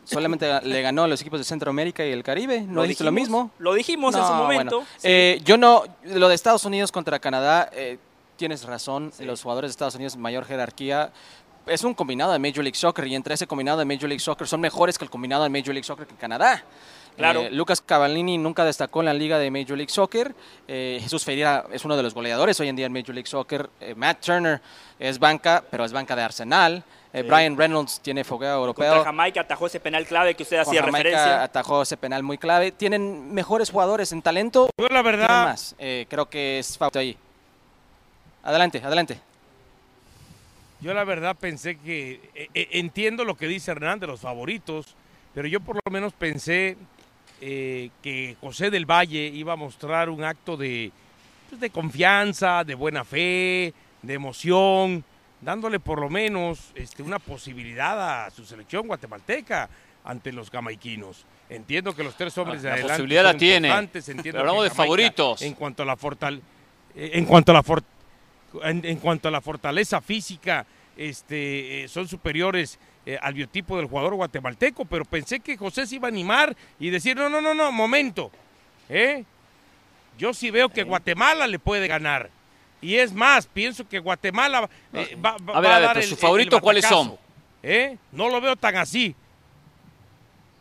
Solamente le ganó a los equipos de Centroamérica y el Caribe. ¿No dijiste lo mismo? Lo dijimos en su momento. Eh, yo no, lo de Estados Unidos contra Canadá, eh, tienes razón. Los jugadores de Estados Unidos, mayor jerarquía, es un combinado de Major League Soccer y entre ese combinado de Major League Soccer son mejores que el combinado de Major League Soccer que Canadá. Claro. Eh, Lucas Cavallini nunca destacó en la liga de Major League Soccer. Eh, Jesús Ferreira es uno de los goleadores hoy en día en Major League Soccer. Eh, Matt Turner es banca, pero es banca de Arsenal. Brian Reynolds tiene fogueo europeo. Contra Jamaica atajó ese penal clave que usted hacía Jamaica referencia. atajó ese penal muy clave. Tienen mejores jugadores en talento. Yo la verdad. Más. creo que es falta ahí. Adelante, adelante. Yo la verdad pensé que, e, e, entiendo lo que dice Hernán de los favoritos, pero yo por lo menos pensé eh, que José del Valle iba a mostrar un acto de, pues, de confianza, de buena fe, de emoción, dándole por lo menos este, una posibilidad a su selección guatemalteca ante los jamaiquinos. Entiendo que los tres hombres de la adelante posibilidad la tiene. hablamos de favoritos. En cuanto a la fortal, eh, en cuanto a la fortaleza en, cuanto a la fortaleza física, este, eh, son superiores eh, al biotipo del jugador guatemalteco, pero pensé que José se iba a animar y decir, no, no, no, no, momento, ¿eh? Yo sí veo que Guatemala le puede ganar. Y es más, pienso que Guatemala va, a, ver, a, dar sus favoritos cuáles son. ¿Eh? No lo veo tan así.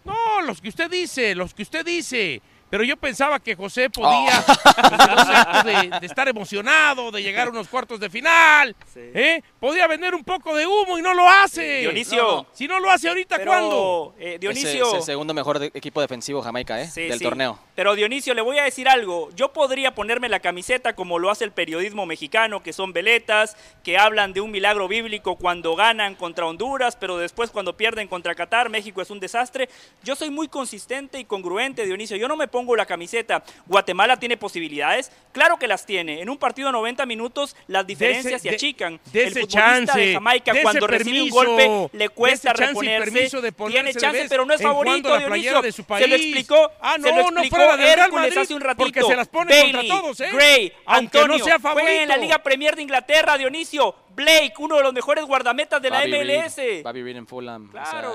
No, los que usted dice, los que usted dice pero yo pensaba que José podía, oh. de, estar emocionado, de llegar a unos cuartos de final, ¿eh? podía vender un poco de humo y no lo hace. Dionisio. Si no lo hace ahorita, ¿cuándo? Eh, Dionisio. Es, el segundo mejor equipo defensivo Jamaica, ¿eh? Del torneo. Pero Dionisio, le voy a decir algo. Yo podría ponerme la camiseta como lo hace el periodismo mexicano, que son veletas, que hablan de un milagro bíblico cuando ganan contra Honduras, pero después cuando pierden contra Qatar, México es un desastre. Yo soy muy consistente y congruente, Dionisio. Yo no me pongo la camiseta. Guatemala tiene posibilidades, claro que las tiene. En un partido de 90 minutos las diferencias se achican. De, el futbolista de Jamaica cuando recibe un golpe le cuesta reponerse. tiene chance, pero no es favorito, Dionisio. Se lo explicó, ah, no, se lo explicó no Hércules hace un ratito. Porque se las pone contra todos, ¿eh? Gray, Antonio, no sea favorito. en la Liga Premier de Inglaterra, Dionisio. Blake, uno de los mejores guardametas de la MLS. Bobby Reed en Fulham.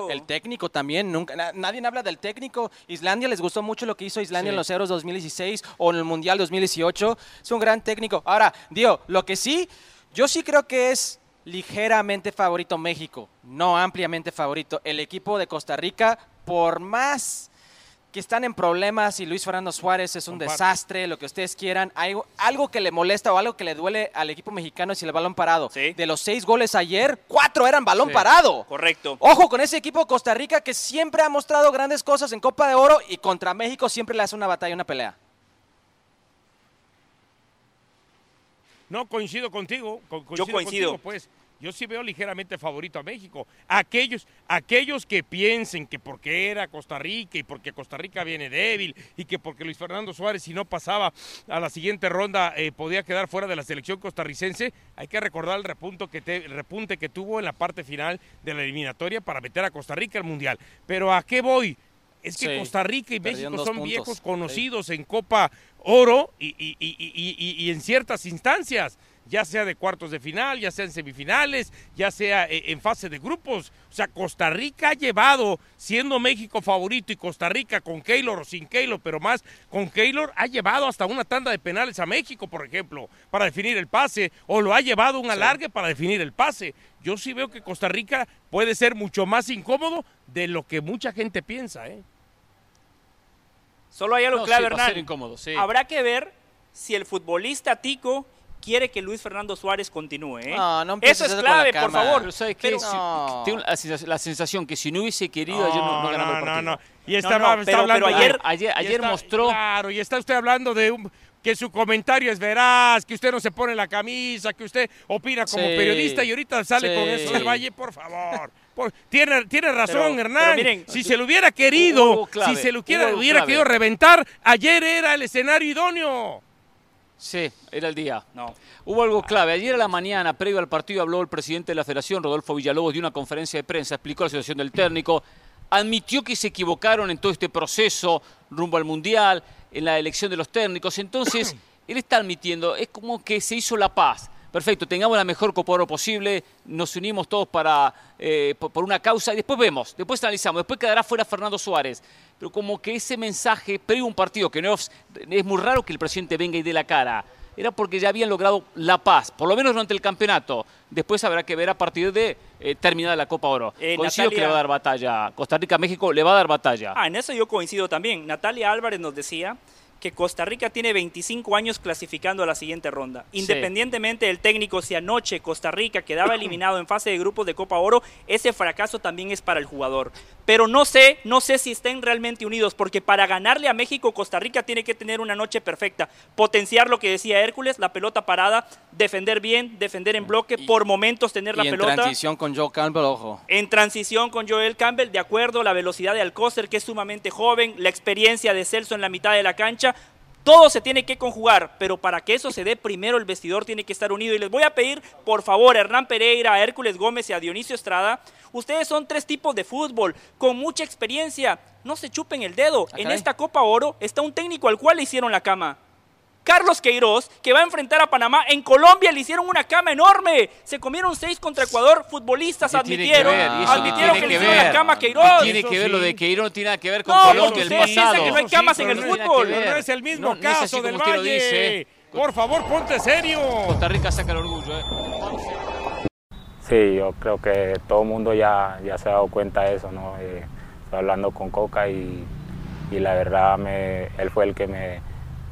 el técnico también, nunca, nadie habla del técnico. Islandia les gustó mucho lo que hizo Islandia en los Euros 2016 o en el Mundial 2018. Es un gran técnico. Ahora, Dio, lo que sí, yo sí creo que es ligeramente favorito México, no ampliamente favorito. El equipo de Costa Rica, por más que están en problemas y Luis Fernando Suárez es un desastre, lo que ustedes quieran. Hay algo que le molesta o algo que le duele al equipo mexicano es el balón parado. De los seis goles ayer, cuatro eran balón parado. Correcto. Ojo con ese equipo Costa Rica que siempre ha mostrado grandes cosas en Copa de Oro y contra México siempre le hace una batalla, una pelea. No, coincido contigo. Yo coincido. pues yo sí veo ligeramente favorito a México. Aquellos, aquellos que piensen que porque era Costa Rica y porque Costa Rica viene débil y que porque Luis Fernando Suárez si no pasaba a la siguiente ronda eh, podía quedar fuera de la selección costarricense, hay que recordar el, repunto que repunte que tuvo en la parte final de la eliminatoria para meter a Costa Rica al Mundial. Pero ¿a qué voy? Es que Costa Rica y México son viejos conocidos en Copa Oro y, y en ciertas instancias ya sea de cuartos de final, ya sea en semifinales, ya sea eh, en fase de grupos. O sea, Costa Rica ha llevado, siendo México favorito y Costa Rica con Keylor o sin Keylor, pero más con Keylor, ha llevado hasta una tanda de penales a México, por ejemplo, para definir el pase, o lo ha llevado un alargue para definir el pase. Yo sí veo que Costa Rica puede ser mucho más incómodo de lo que mucha gente piensa. ¿eh? Solo hay algo clave, Hernán. Habrá que ver si el futbolista Tico quiere que Luis Fernando Suárez continúe. ¿eh? No, no Eso es clave, por favor. Pero ¿sabes qué? Tengo la sensación que si no hubiese querido, ayer no, no ganaba el partido. No, no, Y está, hablando, ayer, ayer, mostró... Claro, y está usted hablando de un, que su comentario es veraz, que usted no se pone la camisa, que usted opina como periodista y ahorita sale con eso del Valle, por favor. tiene, tiene razón, Hernán. miren, si se lo hubiera querido, si se lo hubiera querido reventar, ayer era el escenario idóneo. Sí, era el día. No. Hubo algo clave. Ayer a la mañana, previo al partido, habló el presidente de la Federación, Rodolfo Villalobos, de una conferencia de prensa, explicó la situación del técnico, admitió que se equivocaron en todo este proceso rumbo al Mundial, en la elección de los técnicos. Entonces, él está admitiendo, es como que se hizo la paz perfecto, tengamos la mejor Copa Oro posible, nos unimos todos para, eh, por, una causa y después vemos, después analizamos, después quedará fuera Fernando Suárez. Pero como que ese mensaje, previo un partido, que no es, muy raro que el presidente venga y dé la cara, era porque ya habían logrado la paz, por lo menos durante el campeonato. Después habrá que ver a partir de eh, terminada la Copa Oro. Eh, coincido que le va a dar batalla. Costa Rica, México le va a dar batalla. Ah, en eso yo coincido también. Natalia Álvarez nos decía que Costa Rica tiene 25 años clasificando a la siguiente ronda. Independientemente del técnico, si anoche Costa Rica quedaba eliminado en fase de grupos de Copa Oro, ese fracaso también es para el jugador. Pero no sé, no sé si estén realmente unidos, porque para ganarle a México, Costa Rica tiene que tener una noche perfecta. Potenciar lo que decía Hércules, la pelota parada, defender bien, defender en bloque, por momentos tener la pelota. En transición con Joe Campbell, ojo. En transición con Joel Campbell, de acuerdo, la velocidad de Alcócer, que es sumamente joven, la experiencia de Celso en la mitad de la cancha todo se tiene que conjugar, pero para que eso se dé, primero el vestidor tiene que estar unido. Y les voy a pedir, por favor, a Hernán Pereira, a Hércules Gómez y a Dionisio Estrada, ustedes son tres tipos de fútbol, con mucha experiencia. No se chupen el dedo. Ah, en esta Copa Oro está un técnico al cual le hicieron la cama. Carlos Queiroz, que va a enfrentar a Panamá. En Colombia le hicieron una cama enorme. Se comieron seis contra Ecuador. Futbolistas admitieron, admitieron que, le hicieron la cama a Queiroz. Tiene que ver lo de Queiroz, no tiene nada que ver con Colombia. el pasado. que no hay camas en el fútbol. no es el mismo caso del Valle. Dice. Por favor, ponte serio. Costa Rica saca el orgullo. ¿eh? Sí, yo creo que todo el mundo ya, ya se ha dado cuenta de eso. ¿no? Eh, estoy hablando con Coca y, y la verdad me, él fue el que me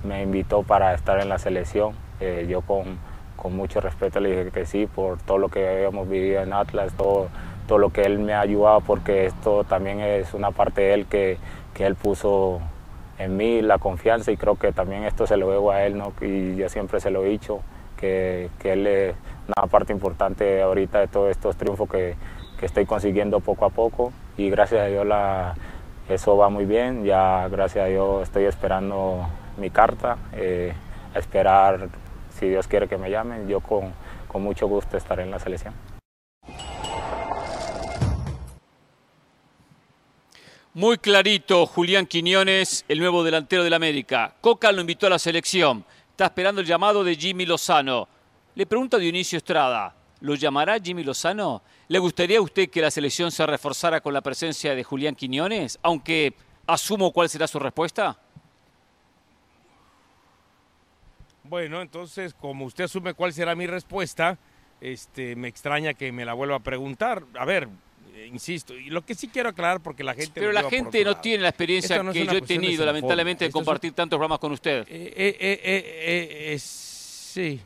me invitó para estar en la selección. Eh, yo con, con, mucho respeto le dije que sí por todo lo que habíamos vivido en Atlas, todo, todo lo que él me ha ayudado, porque esto también es una parte de él que, que él puso en mí, la confianza, y creo que también esto se lo debo a él, ¿no? y yo siempre se lo he dicho, que, que él es una parte importante ahorita de todos estos triunfos que, que estoy consiguiendo poco a poco, y gracias a Dios la, eso va muy bien, ya gracias a Dios estoy esperando mi carta, eh, a esperar, si Dios quiere que me llamen, yo con, con mucho gusto estaré en la selección. Muy clarito, Julián Quiñones, el nuevo delantero del América. Coca lo invitó a la selección. Está esperando el llamado de Jimmy Lozano. Le pregunta Dionisio Estrada, ¿lo llamará Jimmy Lozano? ¿Le gustaría a usted que la selección se reforzara con la presencia de Julián Quiñones? Aunque asumo cuál será su respuesta. Bueno, entonces, como usted asume cuál será mi respuesta, este, me extraña que me la vuelva a preguntar. A ver, insisto, y lo que sí quiero aclarar porque la gente... Pero la gente no tiene la experiencia que yo he tenido, lamentablemente, de compartir tantos programas con usted. Eh, eh, eh, sí,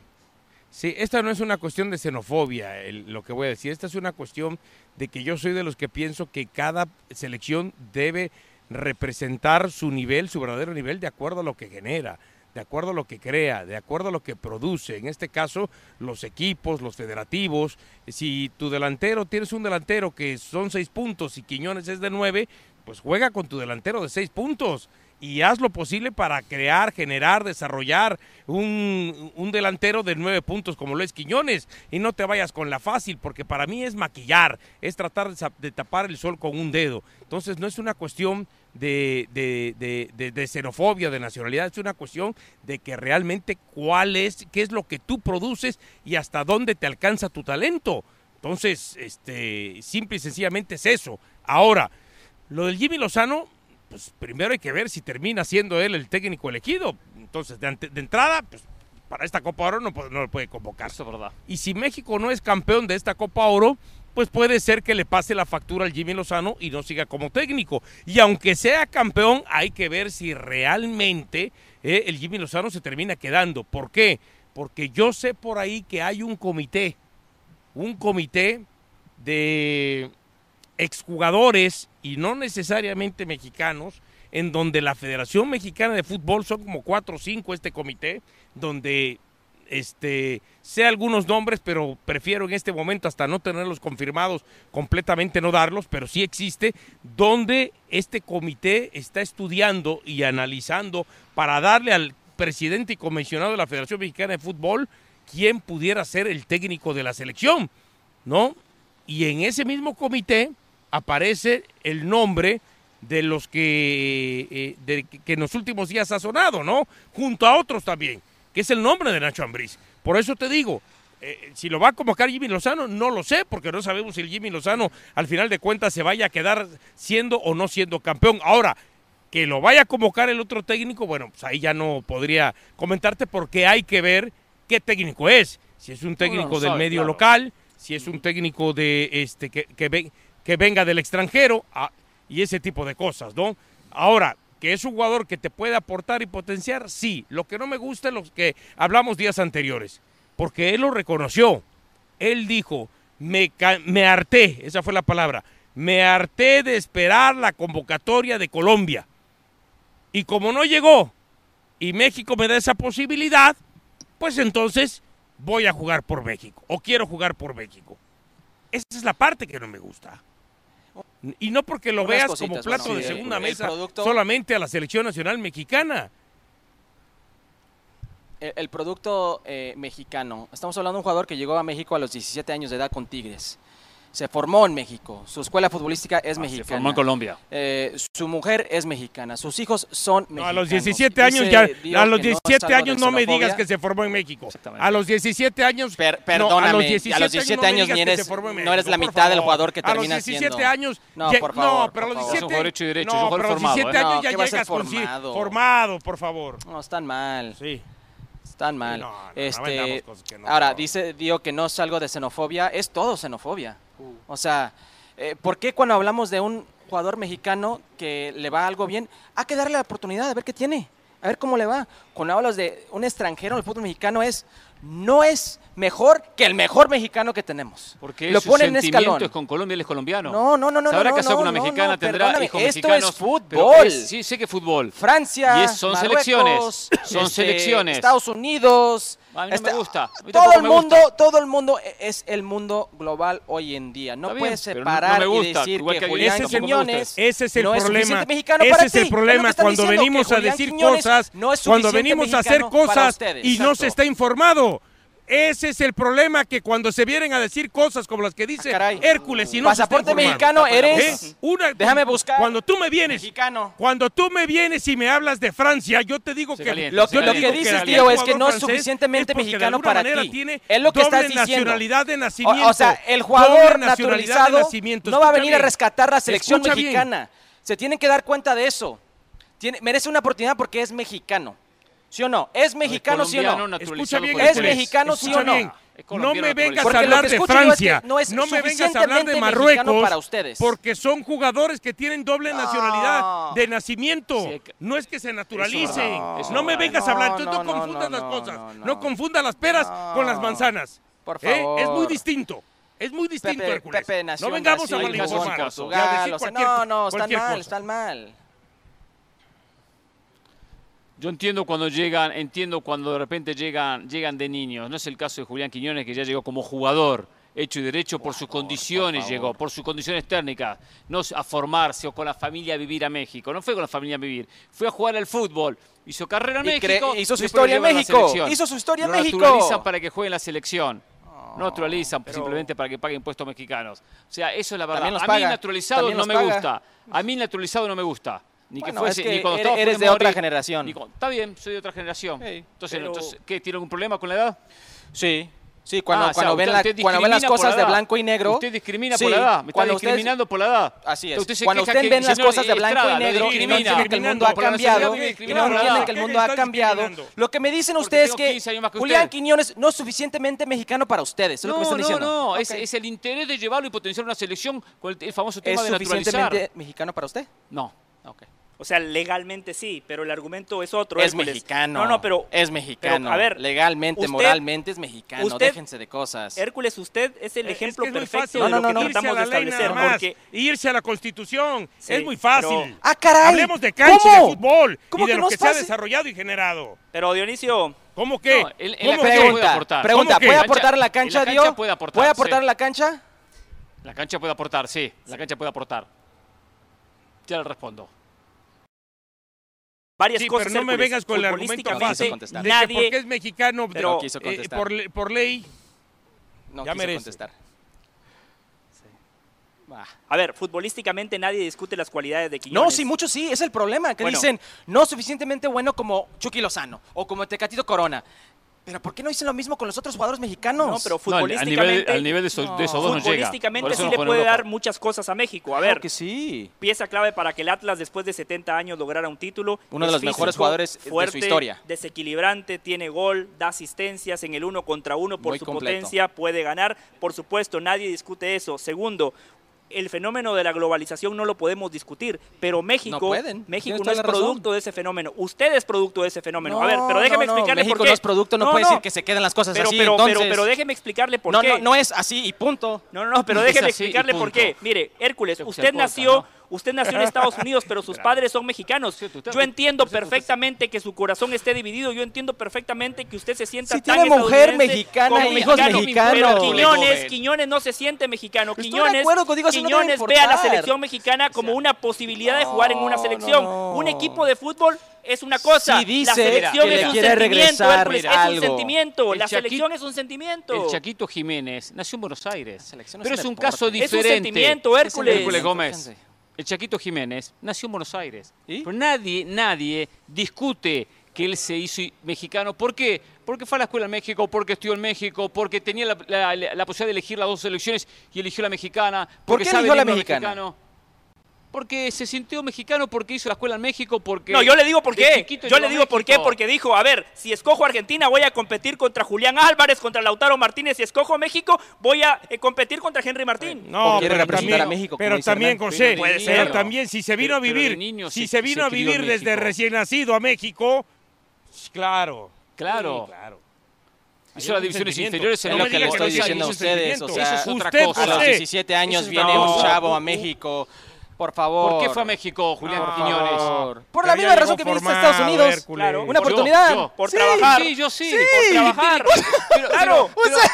sí, esta no es una cuestión de xenofobia, lo que voy a decir, esta es una cuestión de que yo soy de los que pienso que cada selección debe representar su nivel, su verdadero nivel, de acuerdo a lo que genera de acuerdo a lo que crea, de acuerdo a lo que produce. En este caso, los equipos, los federativos. Si tu delantero, tienes un delantero que son seis puntos y Quiñones es de nueve, pues juega con tu delantero de seis puntos y haz lo posible para crear, generar, desarrollar un, un, delantero de nueve puntos como lo es Quiñones y no te vayas con la fácil porque para mí es maquillar, es tratar de tapar el sol con un dedo. Entonces no es una cuestión de, de, xenofobia, de nacionalidad, es una cuestión de que realmente cuál es, qué es lo que tú produces y hasta dónde te alcanza tu talento. Entonces, este, simple y sencillamente es eso. Ahora, lo del Jimmy Lozano, pues primero hay que ver si termina siendo él el técnico elegido. Entonces, de, entrada, pues para esta Copa Oro no, no lo puede convocar. Eso verdad. Y si México no es campeón de esta Copa Oro, pues puede ser que le pase la factura al Jimmy Lozano y no siga como técnico. Y aunque sea campeón, hay que ver si realmente eh, el Jimmy Lozano se termina quedando. ¿Por qué? Porque yo sé por ahí que hay un comité, un comité de exjugadores y no necesariamente mexicanos, en donde la Federación Mexicana de Fútbol son como cuatro o cinco este comité, donde este, sé algunos nombres, pero prefiero en este momento hasta no tenerlos confirmados, completamente no darlos, pero sí existe, donde este comité está estudiando y analizando para darle al presidente y convencionado de la Federación Mexicana de Fútbol quién pudiera ser el técnico de la selección, ¿no? Y en ese mismo comité aparece el nombre de los que, eh, que en los últimos días ha sonado, ¿no? Junto a otros también que es el nombre de Nacho Ambriz. Por eso te digo, eh, si lo va a convocar Jimmy Lozano, no lo sé, porque no sabemos si el Jimmy Lozano al final de cuentas se vaya a quedar siendo o no siendo campeón. Ahora, que lo vaya a convocar el otro técnico, bueno, pues ahí ya no podría comentarte porque hay que ver qué técnico es. Si es un técnico del medio local, si es un técnico de este que, que, venga del extranjero ah, y ese tipo de cosas, ¿no? Ahora, que es un jugador que te puede aportar y potenciar, sí. Lo que no me gusta es lo que hablamos días anteriores, porque él lo reconoció. Él dijo, me, me harté, esa fue la palabra, me harté de esperar la convocatoria de Colombia. Y como no llegó y México me da esa posibilidad, pues entonces voy a jugar por México o quiero jugar por México. Esa es la parte que no me gusta. Y no porque lo veas como plato de segunda mesa solamente a la selección nacional mexicana. El, producto eh, mexicano. Estamos hablando de un jugador que llegó a México a los 17 años de edad con Tigres se formó en México, su escuela futbolística es mexicana. Se formó en Colombia. Eh, su mujer es mexicana, sus hijos son mexicanos. a los 17 años ya, a los 17 años no me digas que se formó en México. A los 17 años perdóname, a los 17, años, no, eres, no eres la mitad del jugador que termina siendo. A los 17 años No, por favor. No, pero a los 17 derecho y derecho, no, pero a los 17 años ya llegas formado. formado, por favor. No, están mal. Sí. Están mal. este, ahora, dice digo que no es algo de xenofobia, es todo xenofobia. O sea, eh, ¿por qué cuando hablamos de un jugador mexicano que le va algo bien, hay que darle la oportunidad de ver qué tiene? A ver cómo le va. Cuando hablas de un extranjero en el fútbol mexicano es no es mejor que el mejor mexicano que tenemos. Porque lo ponen en escalón. es con Colombia, él es colombiano. No, no, no, no. Se habrá no, casado con una mexicana, tendrá hijos esto mexicanos. es fútbol. sí, sé que fútbol. Francia, y son selecciones. Son este, selecciones. Estados Unidos. A mí no me este, gusta. todo el mundo, todo el mundo es el mundo global hoy en día. No puedes separar y decir que, Julián Quiñones ese es el problema. ese es el problema cuando venimos a decir cosas, cuando venimos a hacer cosas y no se está informado. Ese es el problema que cuando se vienen a decir cosas como las que dice ah, Hércules y no pasaporte mexicano eres ¿Eh? una, déjame buscar cuando tú me vienes mexicano. cuando tú me vienes y me hablas de Francia yo te digo que lo, que dices tío es que no es suficientemente mexicano para ti. tiene es lo que estás diciendo. nacionalidad de nacimiento o, sea el jugador naturalizado no va a venir a rescatar la selección mexicana. Se tienen que dar cuenta de eso. Tiene, merece una oportunidad porque es mexicano ¿Sí o no? ¿Es mexicano, sí o no? Escucha bien, ¿Es mexicano, sí o no? no me vengas a hablar de Francia, no, me vengas a hablar de Marruecos, para ustedes. porque son jugadores que tienen doble nacionalidad de nacimiento. no es que se naturalicen. No, me vengas a hablar, entonces no, confundas las cosas. No, confundas las peras con las manzanas. Por ¿Eh? favor. Es muy distinto. Es muy distinto, Pepe, Hércules. Pepe, no vengamos a malinformar. No, no, están mal, están mal. Yo entiendo cuando llegan, entiendo cuando de repente llegan, llegan de niños. No es el caso de Julián Quiñones que ya llegó como jugador, hecho y derecho por, sus condiciones llegó, por sus condiciones técnicas, no a formarse o con la familia a vivir a México. No fue con la familia a vivir, fue a jugar al fútbol. Hizo carrera en México. Hizo su historia en México. Hizo su historia en México. naturalizan para que juegue en la selección. No naturalizan simplemente para que pague impuestos mexicanos. O sea, eso es la verdad. A mí naturalizado no me gusta. A mí naturalizado no me gusta. Ni que fuese, ni cuando eres, de otra generación. está bien, soy de otra generación. entonces, ¿qué? ¿Tiene algún problema con la edad? Sí. Sí, cuando, ah, cuando, ven, las cosas de blanco y negro. Usted discrimina por la edad. Me está discriminando por la edad. Así es. cuando usted ven las cosas de blanco y negro y no entienden que el mundo ha cambiado, y no entienden que el mundo ha cambiado, lo que me dicen ustedes es que Julián Quiñones no es suficientemente mexicano para ustedes. No, no, no. Es el interés de llevarlo y potenciar una selección con el famoso tema de naturalizar. ¿Es suficientemente mexicano para usted? No. Ok. O sea, legalmente sí, pero el argumento es otro. Es mexicano. No, no, pero. Es mexicano. a ver. Legalmente, moralmente es mexicano. déjense de cosas. Hércules, usted es el ejemplo perfecto de lo que tratamos de establecer. Porque... Irse a la Constitución. es muy fácil. ¡Ah, caray! Hablemos de cancha de fútbol y de lo que, se ha desarrollado y generado. Pero, Dionisio. ¿Cómo que? ¿Cómo puede aportar? Pregunta, ¿puede aportar la cancha, Dio? Puede aportar, ¿Puede aportar la cancha? La cancha puede aportar, sí. La cancha puede aportar. Ya le respondo varias cosas. Pero no me vengas con el argumento fácil de nadie, porque es mexicano pero, eh, por, por, ley. No ya merece. contestar. A ver, futbolísticamente nadie discute las cualidades de Quiñones. No, sí, muchos sí, es el problema, que dicen no suficientemente bueno como Chucky Lozano o como Tecatito Corona. Pero ¿por qué no dicen lo mismo con los otros jugadores mexicanos? No, pero futbolísticamente. al, nivel, de, esos, dos no Futbolísticamente sí le puede dar muchas cosas a México. A ver. que sí. Pieza clave para que el Atlas, después de 70 años, lograra un título. Uno de los mejores jugadores de su historia. Desequilibrante, tiene gol, da asistencias en el uno contra uno por su potencia, puede ganar. Por supuesto, nadie discute eso. Segundo, el fenómeno de la globalización no lo podemos discutir, pero México, no México no es producto de ese fenómeno. Usted es producto de ese fenómeno. a ver, pero déjeme explicarle México por qué. no es producto, no, puede decir que se queden las cosas pero, así. Pero, pero, pero, déjeme explicarle por qué. No, no es así y punto. No, no, no, pero déjeme explicarle por qué. Mire, Hércules, usted nació Usted nació en Estados Unidos, pero sus padres son mexicanos. Yo entiendo perfectamente que su corazón esté dividido. Yo entiendo perfectamente que usted se sienta si tan tiene mujer mexicana, hijos mexicanos. Pero Quiñones, Quiñones no se siente mexicano. Quiñones, Quiñones ve a la selección mexicana como una posibilidad de jugar en una selección. Un equipo de fútbol es una cosa. dice la selección es un sentimiento. es un sentimiento. la selección es un sentimiento. El Chaquito Jiménez nació en Buenos Aires. pero es un caso diferente. Es un sentimiento, Hércules. Hércules Gómez el Chaquito Jiménez nació en Buenos Aires. Pero nadie, nadie discute que él se hizo mexicano. ¿Por qué? Porque fue a la escuela en México, porque estudió en México, porque tenía la, posibilidad de elegir las dos selecciones y eligió la mexicana. Porque ¿Por qué eligió la mexicana? Mexicano. Porque se sintió mexicano, porque hizo la escuela en México, porque... No, yo le digo por qué. Yo le digo por qué, porque dijo, a ver, si escojo Argentina voy a competir contra Julián Álvarez, contra Lautaro Martínez. Si escojo México voy a eh, competir contra Henry Martín. No, pero también, a México, pero también José, pero también si se vino a vivir, si se, vino a vivir desde recién nacido a México, claro. Claro. claro. Hizo las divisiones inferiores en lo que le estoy diciendo a ustedes. O sea, eso es otra cosa. A los 17 años viene un chavo a México por favor. ¿Por qué fue a México, Julián Quiñones? Por la misma razón que viniste a Estados Unidos. claro, una oportunidad. por trabajar. Sí, yo sí. sí. Por trabajar. claro.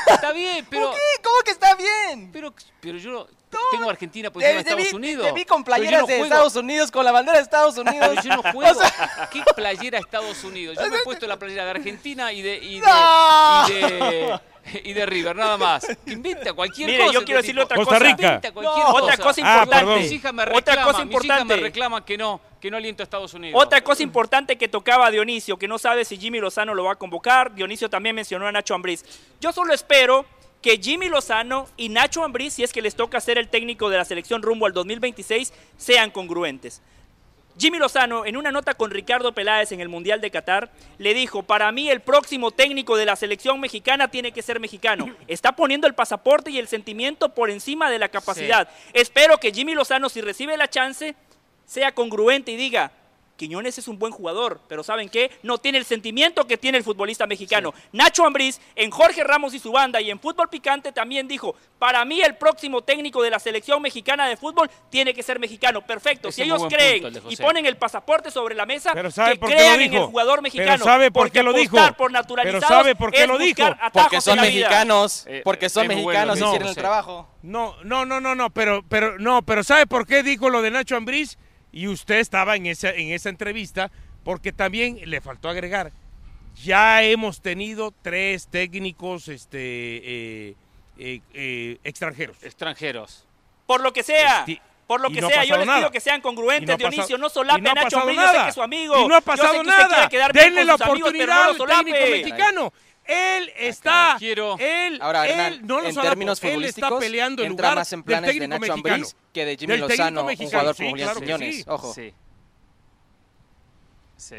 está bien, pero. qué? ¿Cómo que está bien? Pero, pero yo tengo Argentina por encima de Estados Unidos. Te vi con playeras de Estados Unidos, con la bandera de Estados Unidos. Pero yo no juego. ¿Qué playera Estados Unidos? Yo me he puesto la playera de Argentina y de, y de y de River, nada más. Inventa cualquier Mire, cosa. yo quiero decirle otra Costa cosa. Rica. Otra cosa ah, importante. mis hijas me reclaman, otra cosa importante. me que no, que no aliento a Estados Unidos. Otra cosa importante que tocaba Dionisio, que no sabe si Jimmy Lozano lo va a convocar. Dionisio también mencionó a Nacho Ambriz. Yo solo espero que Jimmy Lozano y Nacho Ambriz, si es que les toca ser el técnico de la selección rumbo al 2026, sean congruentes. Jimmy Lozano, en una nota con Ricardo Peláez en el Mundial de Qatar, le dijo, para mí el próximo técnico de la selección mexicana tiene que ser mexicano. Está poniendo el pasaporte y el sentimiento por encima de la capacidad. Espero que Jimmy Lozano, si recibe la chance, sea congruente y diga, Quiñones es un buen jugador, pero ¿saben qué? No tiene el sentimiento que tiene el futbolista mexicano. Nacho Ambriz, en Jorge Ramos y su banda y en Fútbol Picante también dijo, para mí el próximo técnico de la selección mexicana de fútbol tiene que ser mexicano. Perfecto, si ellos creen y ponen el pasaporte sobre la mesa, que crean en el jugador mexicano. Pero sabe por qué lo dijo. Por pero sabe por qué lo dijo. Porque son mexicanos, eh, porque son mexicanos y hicieron el trabajo. No, no, no, no, no, pero, pero, no, pero ¿sabe por qué dijo lo de Nacho Ambriz? Y usted estaba en esa, en esa entrevista porque también le faltó agregar, ya hemos tenido tres técnicos este, eh, eh, eh, extranjeros. Extranjeros. Por lo que sea. por lo que sea, yo les pido que sean congruentes, Dionisio. No solape no a Nacho Ambriz, sé que es su amigo. Y no ha pasado nada. Denle la oportunidad al técnico mexicano. Él está. Quiero. Él, Ahora, Hernán, no en términos él está peleando en lugar más en planes de Nacho Ambriz que de Jimmy Lozano, un jugador como Julián claro Sí. Ojo. Sí. Sí.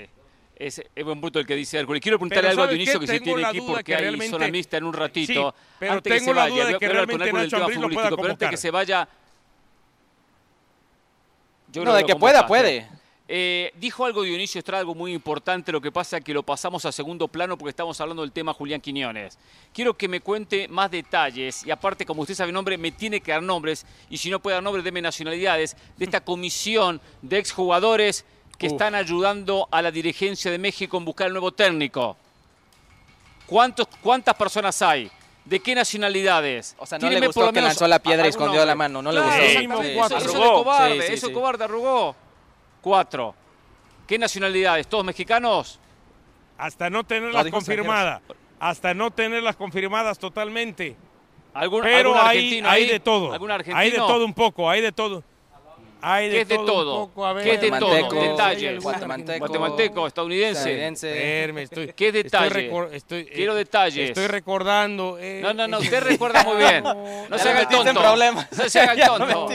Es, es, buen punto el que dice Hércules. Quiero preguntarle algo a Dionisio que se tiene aquí porque hay zona mixta en un ratito. Sí, pero antes tengo que se la vaya, duda de que realmente Nacho Ambriz lo pueda Pero antes que se vaya... Yo no, de que pueda, puede. Eh, dijo algo Dionisio Estrada, algo muy importante, lo que pasa es que lo pasamos a segundo plano porque estamos hablando del tema Julián Quiñones. Quiero que me cuente más detalles y aparte, como usted sabe nombre, me tiene que dar nombres y si no puede dar nombres, deme nacionalidades de esta comisión de exjugadores que están ayudando a la dirigencia de México en buscar el nuevo técnico. ¿Cuántos, ¿Cuántas personas hay? ¿De qué nacionalidades? O sea, no le gustó que lanzó la piedra y escondió la mano, no le gustó. Eso, eso, de cobarde, eso cobarde arrugó. Cuatro. ¿Qué nacionalidades? ¿Todos mexicanos? Hasta no tenerlas confirmadas. Hasta no tenerlas confirmadas totalmente. ¿Algún, Pero hay, hay de todo. Hay de todo un poco, hay de todo. Hay de ¿Qué es de todo? ¿Qué es de todo? Detalles. Guatemalteco. Guatemalteco, estadounidense. Estoy, ¿Qué detalles? Estoy, Quiero detalles. Estoy recordando. Eh, no, no, no, usted recuerda muy bien. No se haga el tonto. No se haga el tonto.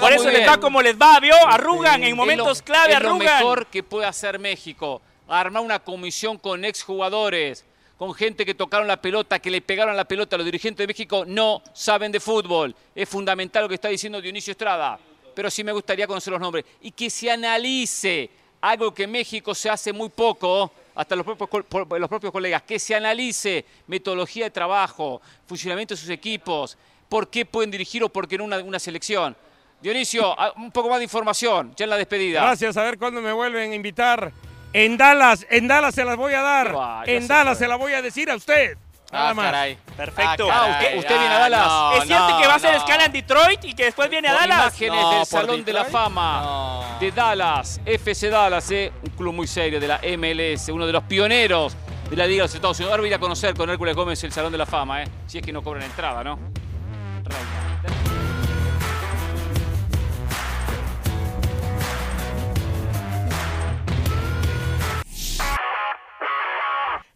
Por eso les va como les va, ¿vio? Arrugan en momentos clave, arrugan. Es lo mejor que puede hacer México. Armar una comisión con exjugadores con gente que tocaron la pelota, que le pegaron la pelota. Los dirigentes de México no saben de fútbol. Es fundamental lo que está diciendo Dionisio Estrada pero sí me gustaría conocer los nombres. Y que se analice algo que en México se hace muy poco, hasta los propios, los propios colegas, que se analice metodología de trabajo, funcionamiento de sus equipos, por qué pueden dirigir o por qué no una, una selección. Dionisio, un poco más de información, ya en la despedida. Gracias, a ver cuándo me vuelven a invitar. En Dallas, en Dallas se las voy a dar. en Dallas se, la voy a decir a usted. Nada ah, Caray. Perfecto. Ah, usted, viene a Dallas. ¿Es cierto que va a ser escala en Detroit y que después viene a Dallas? Imágenes del Salón de la Fama de Dallas, FC Dallas, eh, un club muy serio de la MLS, uno de los pioneros de la Liga de los Estados Unidos. Ahora voy a ir a conocer con Hércules Gómez el Salón de la Fama, eh, si es que no cobran entrada, ¿no?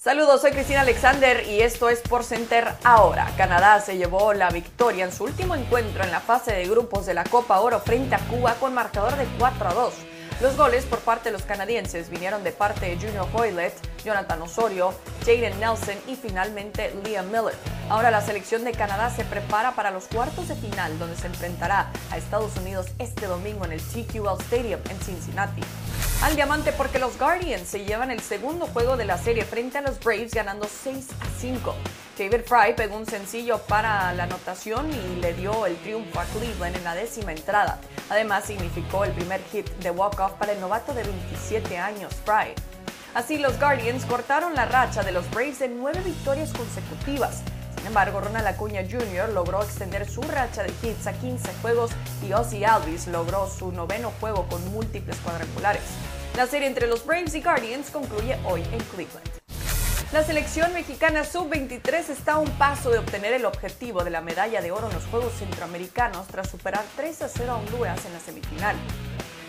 Saludos, soy Cristina Alexander y esto es Por Center ahora. Canadá se llevó la victoria en su último encuentro en la fase de grupos de la Copa Oro frente a Cuba con marcador de 4 a 2. Los goles por parte de los canadienses vinieron de parte de Junior Hoylett, Jonathan Osorio, Jaden Nelson y finalmente Liam Miller. Ahora la selección de Canadá se prepara para los cuartos de final donde se enfrentará a Estados Unidos este domingo en el TQL Stadium en Cincinnati. Al diamante porque los Guardians se llevan el segundo juego de la serie frente a los Braves ganando 6 a 5. David Fry pegó un sencillo para la anotación y le dio el triunfo a Cleveland en la décima entrada. Además, significó el primer hit de walk-off para el novato de 27 años, Fry. Así, los Guardians cortaron la racha de los Braves en nueve victorias consecutivas. Sin embargo, Ronald Acuña Jr. logró extender su racha de hits a 15 juegos y Ozzy Alvis logró su noveno juego con múltiples cuadrangulares. La serie entre los Braves y Guardians concluye hoy en Cleveland. La selección mexicana sub-23 está a un paso de obtener el objetivo de la medalla de oro en los Juegos Centroamericanos tras superar 3 a 0 a Honduras en la semifinal.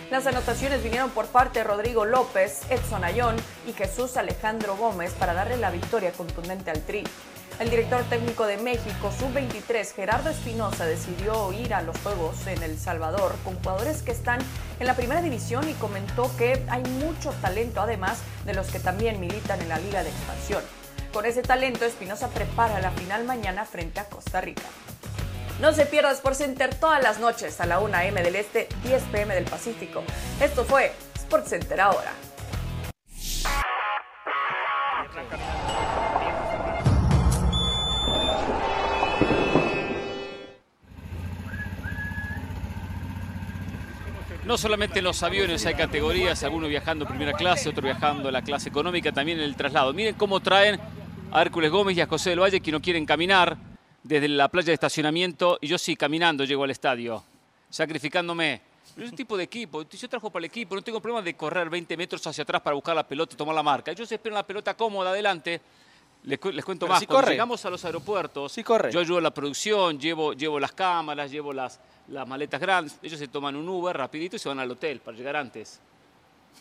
Las anotaciones vinieron por parte de Rodrigo López, Edson Ayón y Jesús Alejandro Gómez para darle la victoria contundente al Tri. El director técnico de México, Sub-23, Gerardo Espinosa, decidió ir a los Juegos en El Salvador con jugadores que están en la primera división y comentó que hay mucho talento, además de los que también militan en la Liga de Expansión. Con ese talento, Espinosa prepara la final mañana frente a Costa Rica. No se pierda Sports Center todas las noches a la 1 a.m. del Este, 10 p.m. del Pacífico. Esto fue Sports Center ahora. No solamente en los aviones hay categorías, algunos viajando primera clase, otros viajando en la clase económica, también en el traslado. Miren cómo traen a Hércules Gómez y a José del Valle que no quieren caminar desde la playa de estacionamiento y yo sí, caminando llego al estadio, sacrificándome. Pero es un tipo de equipo, yo trabajo para el equipo, no tengo problema de correr 20 metros hacia atrás para buscar la pelota y tomar la marca. Ellos esperan la pelota cómoda adelante. Les, cuento más, cuando llegamos a los aeropuertos, yo ayudo a la producción, llevo, llevo las cámaras, llevo las, las maletas grandes, ellos se toman un Uber rapidito y se van al hotel para llegar antes.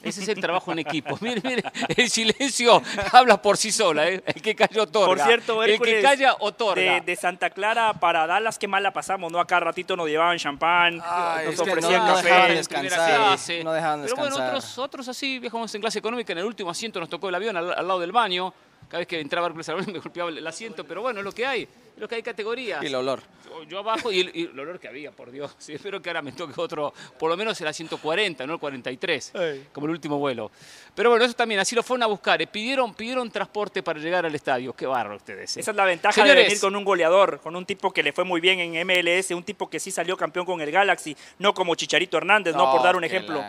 Ese es el trabajo en equipo. Mire, mire, el silencio habla por sí sola. ¿eh? El que calla otorga. Por cierto, el que calla otorga. De, Santa Clara para Dallas, qué mal la pasamos, ¿no? Acá ratito nos llevaban champán, nos ofrecían no, café. Dejaban descansar, no dejaban descansar. Pero bueno, otros, otros así viajamos en clase económica. En el último asiento nos tocó el avión al, lado del baño. Cada vez que entraba Hércules me golpeaba el asiento. Pero bueno, es lo que hay lo que hay categorías. Y el olor. Yo, abajo y el, olor que había, por Dios. espero que ahora me toque otro, por lo menos era 140, no el 43, como el último vuelo. Pero bueno, eso también, así lo fueron a buscar. Eh, pidieron, pidieron transporte para llegar al estadio. Qué barro ustedes. Eh. Esa es la ventaja de venir con un goleador, con un tipo que le fue muy bien en MLS, un tipo que sí salió campeón con el Galaxy, no como Chicharito Hernández, no, por dar un ejemplo.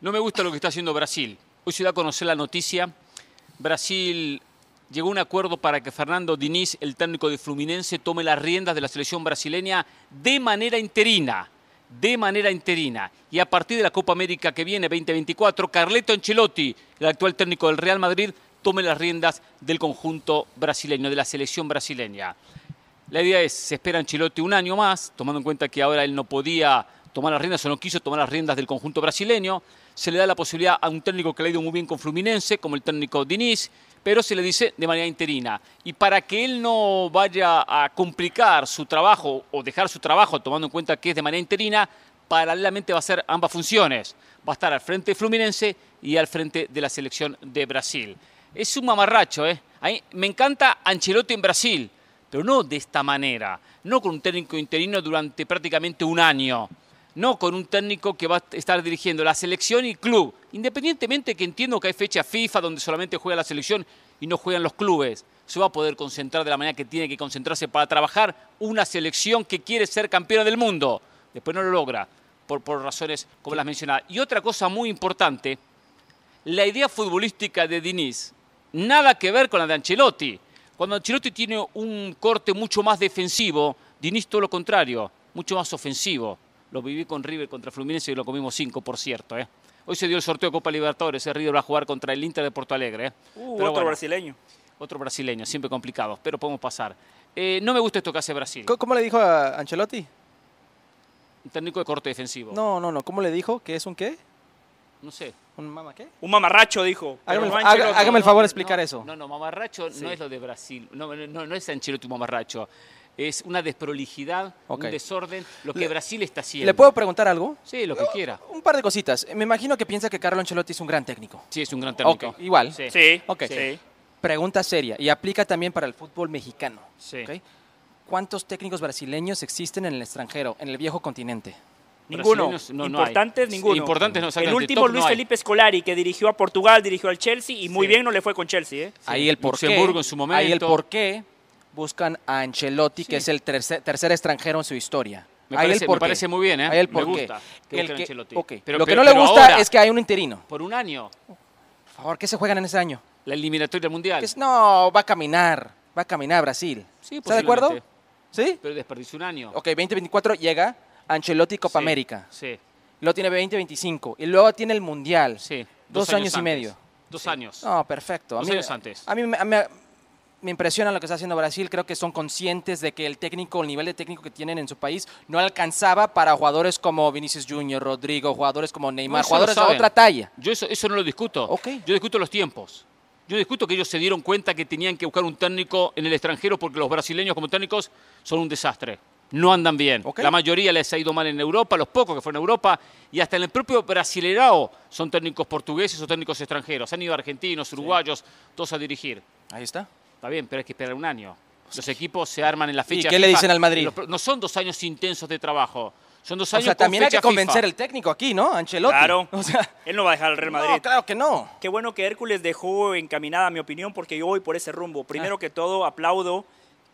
No me gusta lo que está haciendo Brasil. Hoy se da a conocer la noticia. Brasil llegó un acuerdo para que Fernando Diniz, el técnico de Fluminense, tome las riendas de la selección brasileña de manera interina. De manera interina. Y a partir de la Copa América que viene, 2024, Carleto Ancelotti, el actual técnico del Real Madrid, tome las riendas del conjunto brasileño, de la selección brasileña. La idea es, se espera Ancelotti un año más, tomando en cuenta que ahora él no podía tomar las riendas o no quiso tomar las riendas del conjunto brasileño. Se le da la posibilidad a un técnico que le ha ido muy bien con Fluminense, como el técnico Diniz, pero se le dice de manera interina. Y para que él no vaya a complicar su trabajo o dejar su trabajo, tomando en cuenta que es de manera interina, paralelamente va a hacer ambas funciones. Va a estar al frente Fluminense y al frente de la selección de Brasil. Es un mamarracho, ¿eh? me encanta Ancelotti en Brasil, pero no de esta manera, no con un técnico interino durante prácticamente un año no con un técnico que va a estar dirigiendo la selección y club, independientemente que entiendo que hay fecha FIFA donde solamente juega la selección y no juegan los clubes. Se va a poder concentrar de la manera que tiene que concentrarse para trabajar una selección que quiere ser campeona del mundo. Después no lo logra, por, por razones como las mencionadas. Y otra cosa muy importante, la idea futbolística de Diniz, nada que ver con la de Ancelotti. Cuando Ancelotti tiene un corte mucho más defensivo, Diniz todo lo contrario, mucho más ofensivo. Lo viví con River contra Fluminense y lo comimos cinco, por cierto. ¿eh? Hoy se dio el sorteo de Copa Libertadores. El River va a jugar contra el Inter de Porto Alegre. ¿eh? Uh, otro brasileño. Otro brasileño, siempre complicado, pero podemos pasar. Eh, no me gusta esto que hace Brasil. ¿Cómo le dijo a Ancelotti? Un técnico de corte defensivo. No, no, no. ¿Cómo le dijo? ¿Qué es un qué? No sé. ¿Un mama qué? Un mamarracho, dijo. Hágame, el favor de explicar eso. No, no, mamarracho no es lo de Brasil. No, no, no es Ancelotti mamarracho es una desprolijidad, un desorden, lo que Brasil está haciendo. ¿Le puedo preguntar algo? Sí, lo que quiera. Un par de cositas. Me imagino que piensa que Carlo Ancelotti es un gran técnico. Sí, es un gran técnico. Igual. Sí. Sí. Pregunta seria, y aplica también para el fútbol mexicano. Sí. ¿Cuántos técnicos brasileños existen en el extranjero, en el viejo continente? Ninguno. No, importantes, ninguno. Importantes no, El último Luis Felipe Scolari, que dirigió a Portugal, dirigió al Chelsea y muy bien no le fue con Chelsea. ¿eh? Ahí el por en su momento. Ahí el por qué buscan a Ancelotti, que es el tercer, extranjero en su historia. Me, parece, muy bien, ¿eh? me gusta Pero, lo que no le gusta es que hay un interino. Por un año. Por favor, ¿qué se juegan en ese año? La eliminatoria mundial. no, va a caminar. Va a caminar Brasil. ¿Está de acuerdo? ¿Sí? Pero desperdició un año. Ok, 2024 llega Ancelotti Copa América. Sí. Luego tiene 2025. Y luego tiene el Mundial. Sí. Dos, años, y medio. Dos años. No, perfecto. Dos años antes. A mí, mí me impresiona lo que está haciendo Brasil. Creo que son conscientes de que el técnico, el nivel de técnico que tienen en su país, no alcanzaba para jugadores como Vinicius Junior, Rodrigo, jugadores como Neymar, jugadores de otra talla. Yo eso, no lo discuto. Yo discuto los tiempos. Yo discuto que ellos se dieron cuenta que tenían que buscar un técnico en el extranjero porque los brasileños como técnicos son un desastre. No andan bien. La mayoría les ha ido mal en Europa, los pocos que fueron a Europa, y hasta en el propio Brasilerao son técnicos portugueses o técnicos extranjeros. Han ido argentinos, uruguayos, todos a dirigir. Ahí está. Está bien, pero hay que esperar un año. Los equipos se arman en la fecha. ¿Y qué le dicen al Madrid? No son dos años intensos de trabajo. Son dos años o sea, también hay que convencer al técnico aquí, ¿no? Ancelotti. Claro. Él no va a dejar al Real Madrid. No, claro que no. Qué bueno que Hércules dejó encaminada mi opinión porque yo voy por ese rumbo. Primero ah. que todo, aplaudo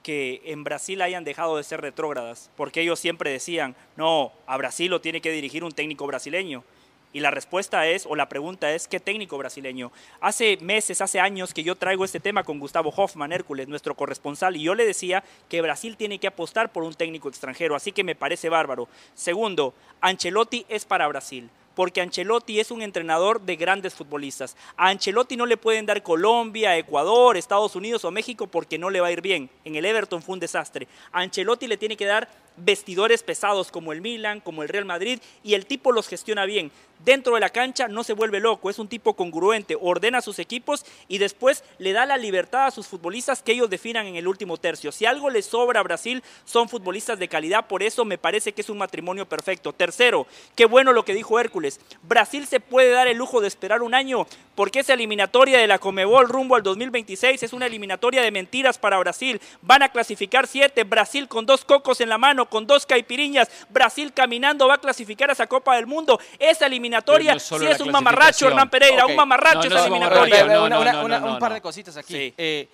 que en Brasil hayan dejado de ser retrógradas, porque ellos siempre decían, no, a Brasil lo tiene que dirigir un técnico brasileño. Y la respuesta es, o la pregunta es, ¿qué técnico brasileño? Hace meses, hace años que yo traigo este tema con Gustavo Hoffman, Hércules, nuestro corresponsal, y yo le decía que Brasil tiene que apostar por un técnico extranjero, así que me parece bárbaro. Segundo, Ancelotti es para Brasil porque Ancelotti es un entrenador de grandes futbolistas. A Ancelotti no le pueden dar Colombia, Ecuador, Estados Unidos o México porque no le va a ir bien. En el Everton fue un desastre. A Ancelotti le tiene que dar vestidores pesados como el Milan, como el Real Madrid, y el tipo los gestiona bien. Dentro de la cancha no se vuelve loco, es un tipo congruente, ordena a sus equipos y después le da la libertad a sus futbolistas que ellos definan en el último tercio. Si algo le sobra a Brasil, son futbolistas de calidad, por eso me parece que es un matrimonio perfecto. Tercero, qué bueno lo que dijo Hércules, Brasil se puede dar el lujo de esperar un año porque esa eliminatoria de la Comebol rumbo al 2026 es una eliminatoria de mentiras para Brasil. Van a clasificar siete, Brasil con dos cocos en la mano con dos caipiriñas. Brasil caminando va a clasificar a esa Copa del Mundo. Esa eliminatoria, si es un mamarracho, Hernán Pereira, un mamarracho esa eliminatoria. un par de cositas aquí. Eh,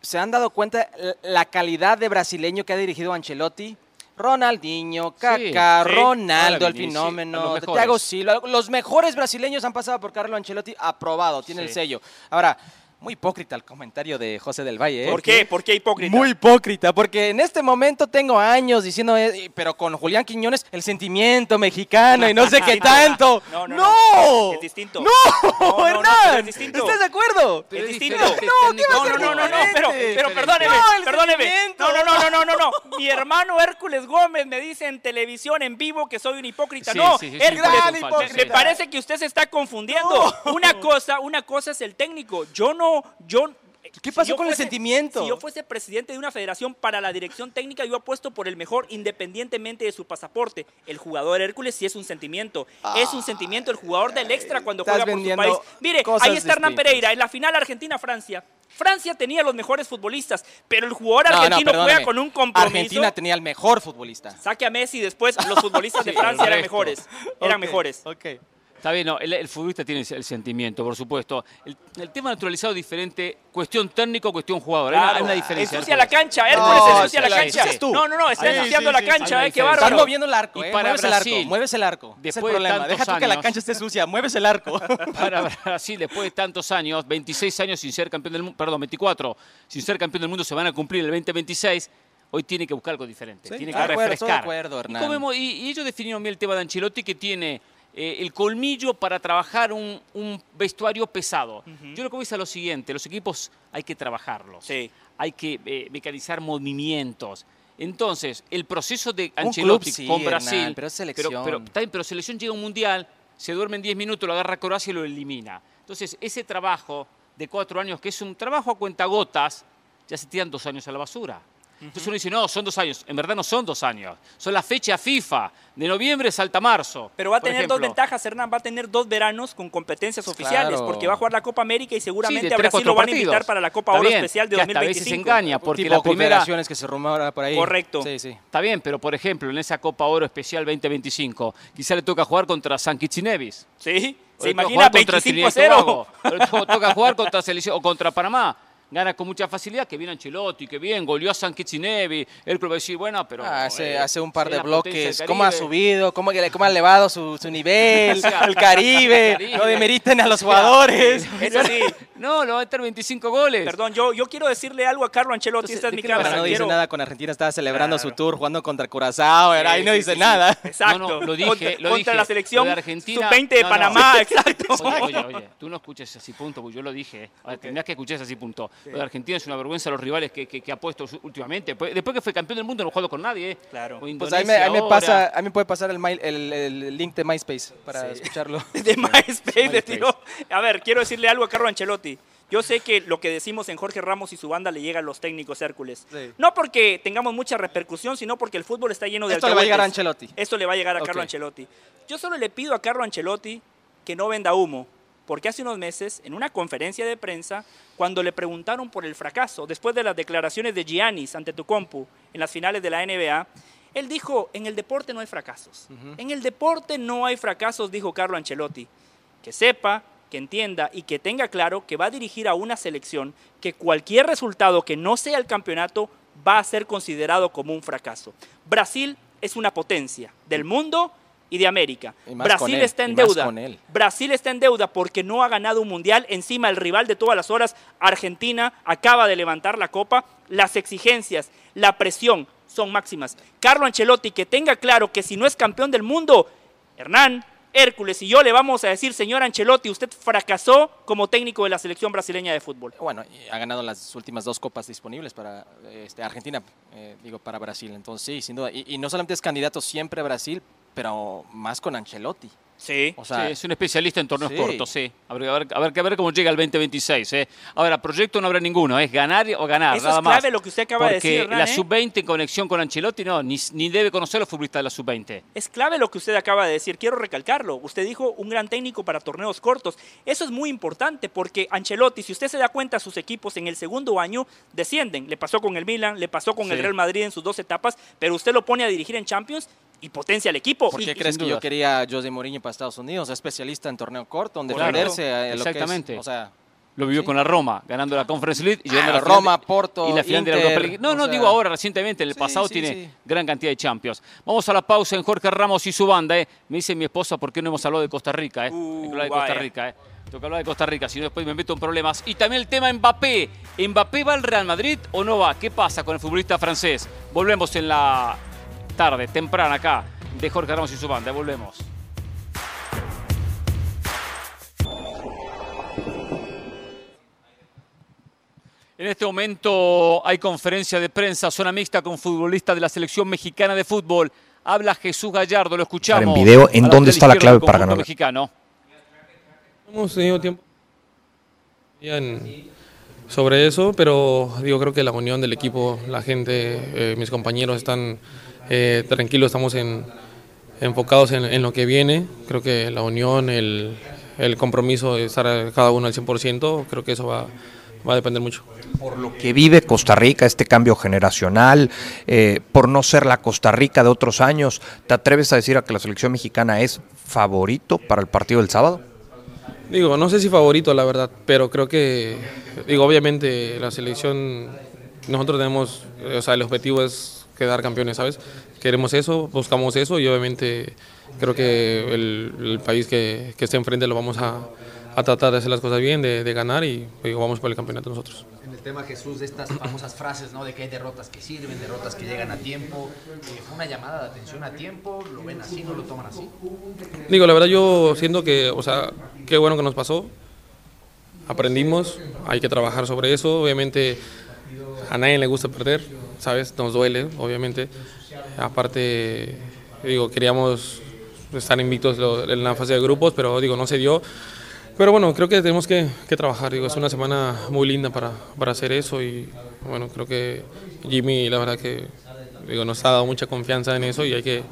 ¿Se han dado cuenta la calidad de brasileño que ha dirigido Ancelotti? Ronaldinho, Kaká, Ronaldo, el fenómeno, Thiago Silva. Los mejores brasileños han pasado por Carlo Ancelotti, aprobado, tiene el sello. Ahora, muy hipócrita el comentario de José del Valle. ¿eh? ¿Por qué? ¿Por qué hipócrita? Muy hipócrita, porque en este momento tengo años diciendo, eh, pero con Julián Quiñones, el sentimiento mexicano y no sé qué tanto. No, no, Es distinto. No, Hernán. ¿Estás de acuerdo? Es distinto. No, no, no, no, no, pero, pero perdóneme, perdóneme. No, no, no, no, no, no, Mi hermano Hércules Gómez me dice en televisión, en vivo, que soy un hipócrita. no, Hércules, me parece que usted se está confundiendo. Una cosa, una cosa es el técnico. Yo no yo ¿Qué pasó con el sentimiento? Si yo fuese presidente de una federación para la dirección técnica, yo apuesto por el mejor independientemente de su pasaporte. El jugador Hércules sí es un sentimiento. es un sentimiento el jugador del extra cuando juega por su país. Mire, ahí está Hernán Pereira, en la final Argentina-Francia. Francia tenía los mejores futbolistas, pero el jugador argentino juega con un compromiso. Argentina tenía el mejor futbolista. Saque a Messi después los futbolistas de Francia eran mejores. Eran mejores. Okay. Está bien, no, el, futbolista tiene el sentimiento, por supuesto. El, tema naturalizado es diferente, cuestión técnico, cuestión jugador. hay, una diferencia. Ensucia la cancha, Hércules no, ensucia la cancha. No, no, no, está ensuciando la cancha, eh, qué bárbaro. Están moviendo el arco, eh, mueves el arco, mueves el arco. Después es el problema, deja tú que la cancha esté sucia, mueves el arco. Para Brasil, después de tantos años, 26 años sin ser campeón del mundo, perdón, 24, sin ser campeón del mundo, se van a cumplir el 2026 hoy tiene que buscar algo diferente, tiene que refrescar. De acuerdo, Hernán. Y, y, ellos definieron bien el tema de Ancelotti que tiene eh, el colmillo para trabajar un, vestuario pesado. Yo lo que voy a lo siguiente, los equipos hay que trabajarlos, hay que eh, mecanizar movimientos. Entonces, el proceso de Ancelotti con Brasil, pero, selección. Pero, pero, selección llega a un mundial, se duerme en 10 minutos, lo agarra Croacia y lo elimina. Entonces, ese trabajo de cuatro años, que es un trabajo a cuentagotas, ya se tiran dos años a la basura. Entonces uno dice, no, son dos años. En verdad no son dos años. Son la fecha FIFA. De noviembre salta marzo. Pero va a tener dos ventajas, Hernán. Va a tener dos veranos con competencias oficiales. Porque va a jugar la Copa América y seguramente a Brasil lo van a invitar para la Copa Oro Especial de que 2025. A veces engaña. Porque la primera... que se rumora por ahí. Correcto. Sí, sí. Está bien, pero por ejemplo, en esa Copa Oro Especial 2025, quizá le toca jugar contra San Kitchinevis. Sí. Se imagina 25 0. toca jugar contra selección o contra Panamá gana con mucha facilidad, que viene Ancelotti, que bien, goleó a San Kitzinevi, él va a decir, bueno, pero... Ah, hace, hace, un par de bloques, cómo ha subido, cómo, cómo ha elevado su, su nivel, el Caribe, no demeriten a los jugadores. Eso sí. No, lo va a meter 25 goles. Perdón, yo, yo quiero decirle algo a Carlo Ancelotti, esta es mi cámara. No dice nada con Argentina, estaba celebrando su tour, jugando contra Curazao, ahí no dice nada. Exacto. lo dije, contra, lo contra la selección de Argentina, sub-20 de Panamá, exacto. Oye, oye, oye, tú no escuches así punto, porque yo lo dije. Tendrías que escuchar así punto. Lo de Argentina es una vergüenza los rivales que, que, ha puesto últimamente. Después que fue campeón del mundo no jugado con nadie. ¿eh? Claro. Pues a mí, me pasa, a mí puede pasar el, el, el link de MySpace para escucharlo. de MySpace, de tío. A ver, quiero decirle algo a Carlo Ancelotti. Ancelotti. Yo sé que lo que decimos en Jorge Ramos y su banda le llega a los técnicos Hércules. No porque tengamos mucha repercusión, sino porque el fútbol está lleno de Esto le va a llegar a Ancelotti. Esto le va a llegar a Carlo Ancelotti. Yo solo le pido a Carlo Ancelotti que no venda humo, porque hace unos meses, en una conferencia de prensa, cuando le preguntaron por el fracaso, después de las declaraciones de Giannis ante tu compu en las finales de la NBA, él dijo, en el deporte no hay fracasos. En el deporte no hay fracasos, dijo Carlo Ancelotti. Que sepa que entienda y que tenga claro que va a dirigir a una selección que cualquier resultado que no sea el campeonato va a ser considerado como un fracaso. Brasil es una potencia del mundo y de América. Brasil está en deuda. Brasil está en deuda porque no ha ganado un mundial. Encima el rival de todas las horas, Argentina, acaba de levantar la copa. Las exigencias, la presión son máximas. Carlo Ancelotti, que tenga claro que si no es campeón del mundo, Hernán, Hércules y yo le vamos a decir, señor Ancelotti, usted fracasó como técnico de la selección brasileña de fútbol. Bueno, ha ganado las últimas dos copas disponibles para este, Argentina, eh, digo, para Brasil. Entonces, sí, sin duda. Y, y, no solamente es candidato siempre a Brasil, pero más con Ancelotti. Sí, o sea, es un especialista en torneos cortos, sí. A ver, a, ver, a, ver, cómo llega el 2026. ¿eh? Ahora, proyecto no habrá ninguno, es ganar o ganar. Eso es clave lo que usted acaba de decir. Porque la ¿eh? sub-20 en conexión con Ancelotti, no, ni, ni debe conocer los futbolistas de la sub-20. Es clave lo que usted acaba de decir, quiero recalcarlo. Usted dijo un gran técnico para torneos cortos. Eso es muy importante porque Ancelotti, si usted se da cuenta, sus equipos en el segundo año descienden. Le pasó con el Milan, le pasó con el Real Madrid en sus dos etapas, pero usted lo pone a dirigir en Champions y potencia al equipo. ¿Por qué crees que yo quería a José Mourinho para Estados Unidos? Es especialista en torneo corto, en defenderse. Exactamente. o sea, lo vivió con la Roma, ganando la Conference League y llegando a la Roma, Porto, y la final de la Europa League. No, no digo ahora, recientemente, en el pasado tiene gran cantidad de Champions. Vamos a la pausa en Jorge Ramos y su banda. Eh. Me dice mi esposa, ¿por qué no hemos hablado de Costa Rica? Eh? Uh, de Costa Rica, eh. Tengo que hablar de Costa Rica, si no después me meto en problemas. Y también el tema Mbappé. ¿Mbappé va al Real Madrid o no va? ¿Qué pasa con el futbolista francés? Volvemos en la tarde, temprana acá de Jorge Ramos y su banda. Volvemos. En este momento hay conferencia de prensa, zona mixta con futbolista de la selección mexicana de fútbol. Habla Jesús Gallardo, lo escuchamos. En video, ¿en dónde está la clave para ganar? Mexicano. Hemos tenido tiempo sobre eso, pero digo, creo que la unión del equipo, la gente, eh, mis compañeros están eh, tranquilos, estamos en, enfocados en, lo que viene. Creo que la unión, el, compromiso de estar cada uno al 100%, creo que eso va, va a depender mucho. Por lo que vive Costa Rica, este cambio generacional, eh, por no ser la Costa Rica de otros años, ¿te atreves a decir a que la selección mexicana es favorito para el partido del sábado? Digo, no sé si favorito, la verdad, pero creo que, digo, obviamente la selección, nosotros tenemos, o sea, el objetivo es quedar campeones, ¿sabes? queremos eso, buscamos eso y obviamente creo que el, país que, que, esté enfrente lo vamos a, a, tratar de hacer las cosas bien, de, de ganar y, vamos por el campeonato nosotros. En el tema, Jesús, de estas famosas frases, ¿no? De que hay derrotas que sirven, derrotas que llegan a tiempo. Eh, ¿Fue una llamada de atención a tiempo? ¿Lo ven así? ¿No lo toman así? Digo, la verdad yo siento que, o sea, qué bueno que nos pasó. Aprendimos, hay que trabajar sobre eso. Obviamente a nadie le gusta perder, ¿sabes? Nos duele, obviamente. Aparte, digo, queríamos estar invictos en la fase de grupos, pero digo, no se dio. Pero bueno, creo que tenemos que, que trabajar. Digo, es una semana muy linda para, para, hacer eso y bueno, creo que Jimmy, la verdad que digo, nos ha dado mucha confianza en eso y hay que,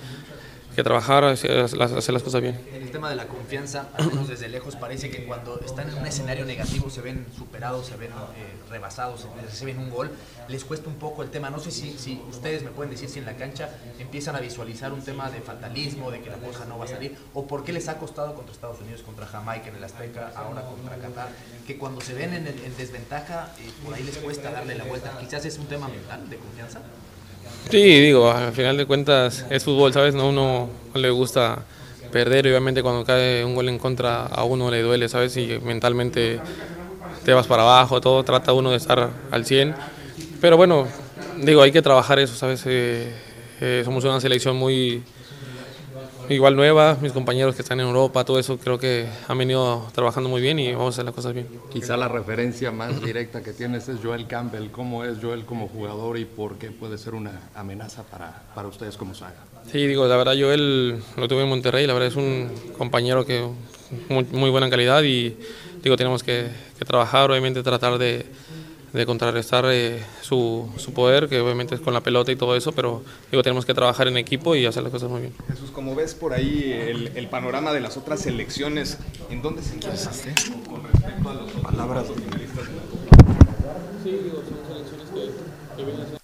que trabajar, hacer las, cosas bien. En el tema de la confianza, al menos desde lejos, parece que cuando están en un escenario negativo se ven superados, se ven eh, rebasados, reciben un gol, les cuesta un poco el tema. No sé si, si ustedes me pueden decir si en la cancha empiezan a visualizar un tema de fatalismo, de que la cosa no va a salir, o por qué les ha costado contra Estados Unidos, contra Jamaica en el Azteca, ahora contra Qatar, que cuando se ven en, en desventaja, eh, por ahí les cuesta darle la vuelta. Quizás es un tema mental de confianza. Sí, digo, al final de cuentas es fútbol, ¿sabes? No uno le gusta perder, obviamente cuando cae un gol en contra a uno le duele, ¿sabes? Y mentalmente te vas para abajo, todo, trata uno de estar al 100. Pero bueno, digo, hay que trabajar eso, ¿sabes? Eh, eh, somos una selección muy, igual nueva, mis compañeros que están en Europa, todo eso creo que han venido trabajando muy bien y vamos a hacer las cosas bien. Quizá la referencia más directa que tienes es Joel Campbell. ¿Cómo es Joel como jugador y por qué puede ser una amenaza para, para ustedes como saga? Sí, digo, la verdad Joel lo tuve en Monterrey, la verdad es un compañero que muy, buena calidad y digo, tenemos que, trabajar, obviamente tratar de, contrarrestar eh, su, poder, que obviamente es con la pelota y todo eso, pero digo, tenemos que trabajar en equipo y hacer las cosas muy bien. Jesús, como ves por ahí el, panorama de las otras selecciones, ¿en dónde se encuentra con respecto a las palabras de Sí, digo, son selecciones que, que vienen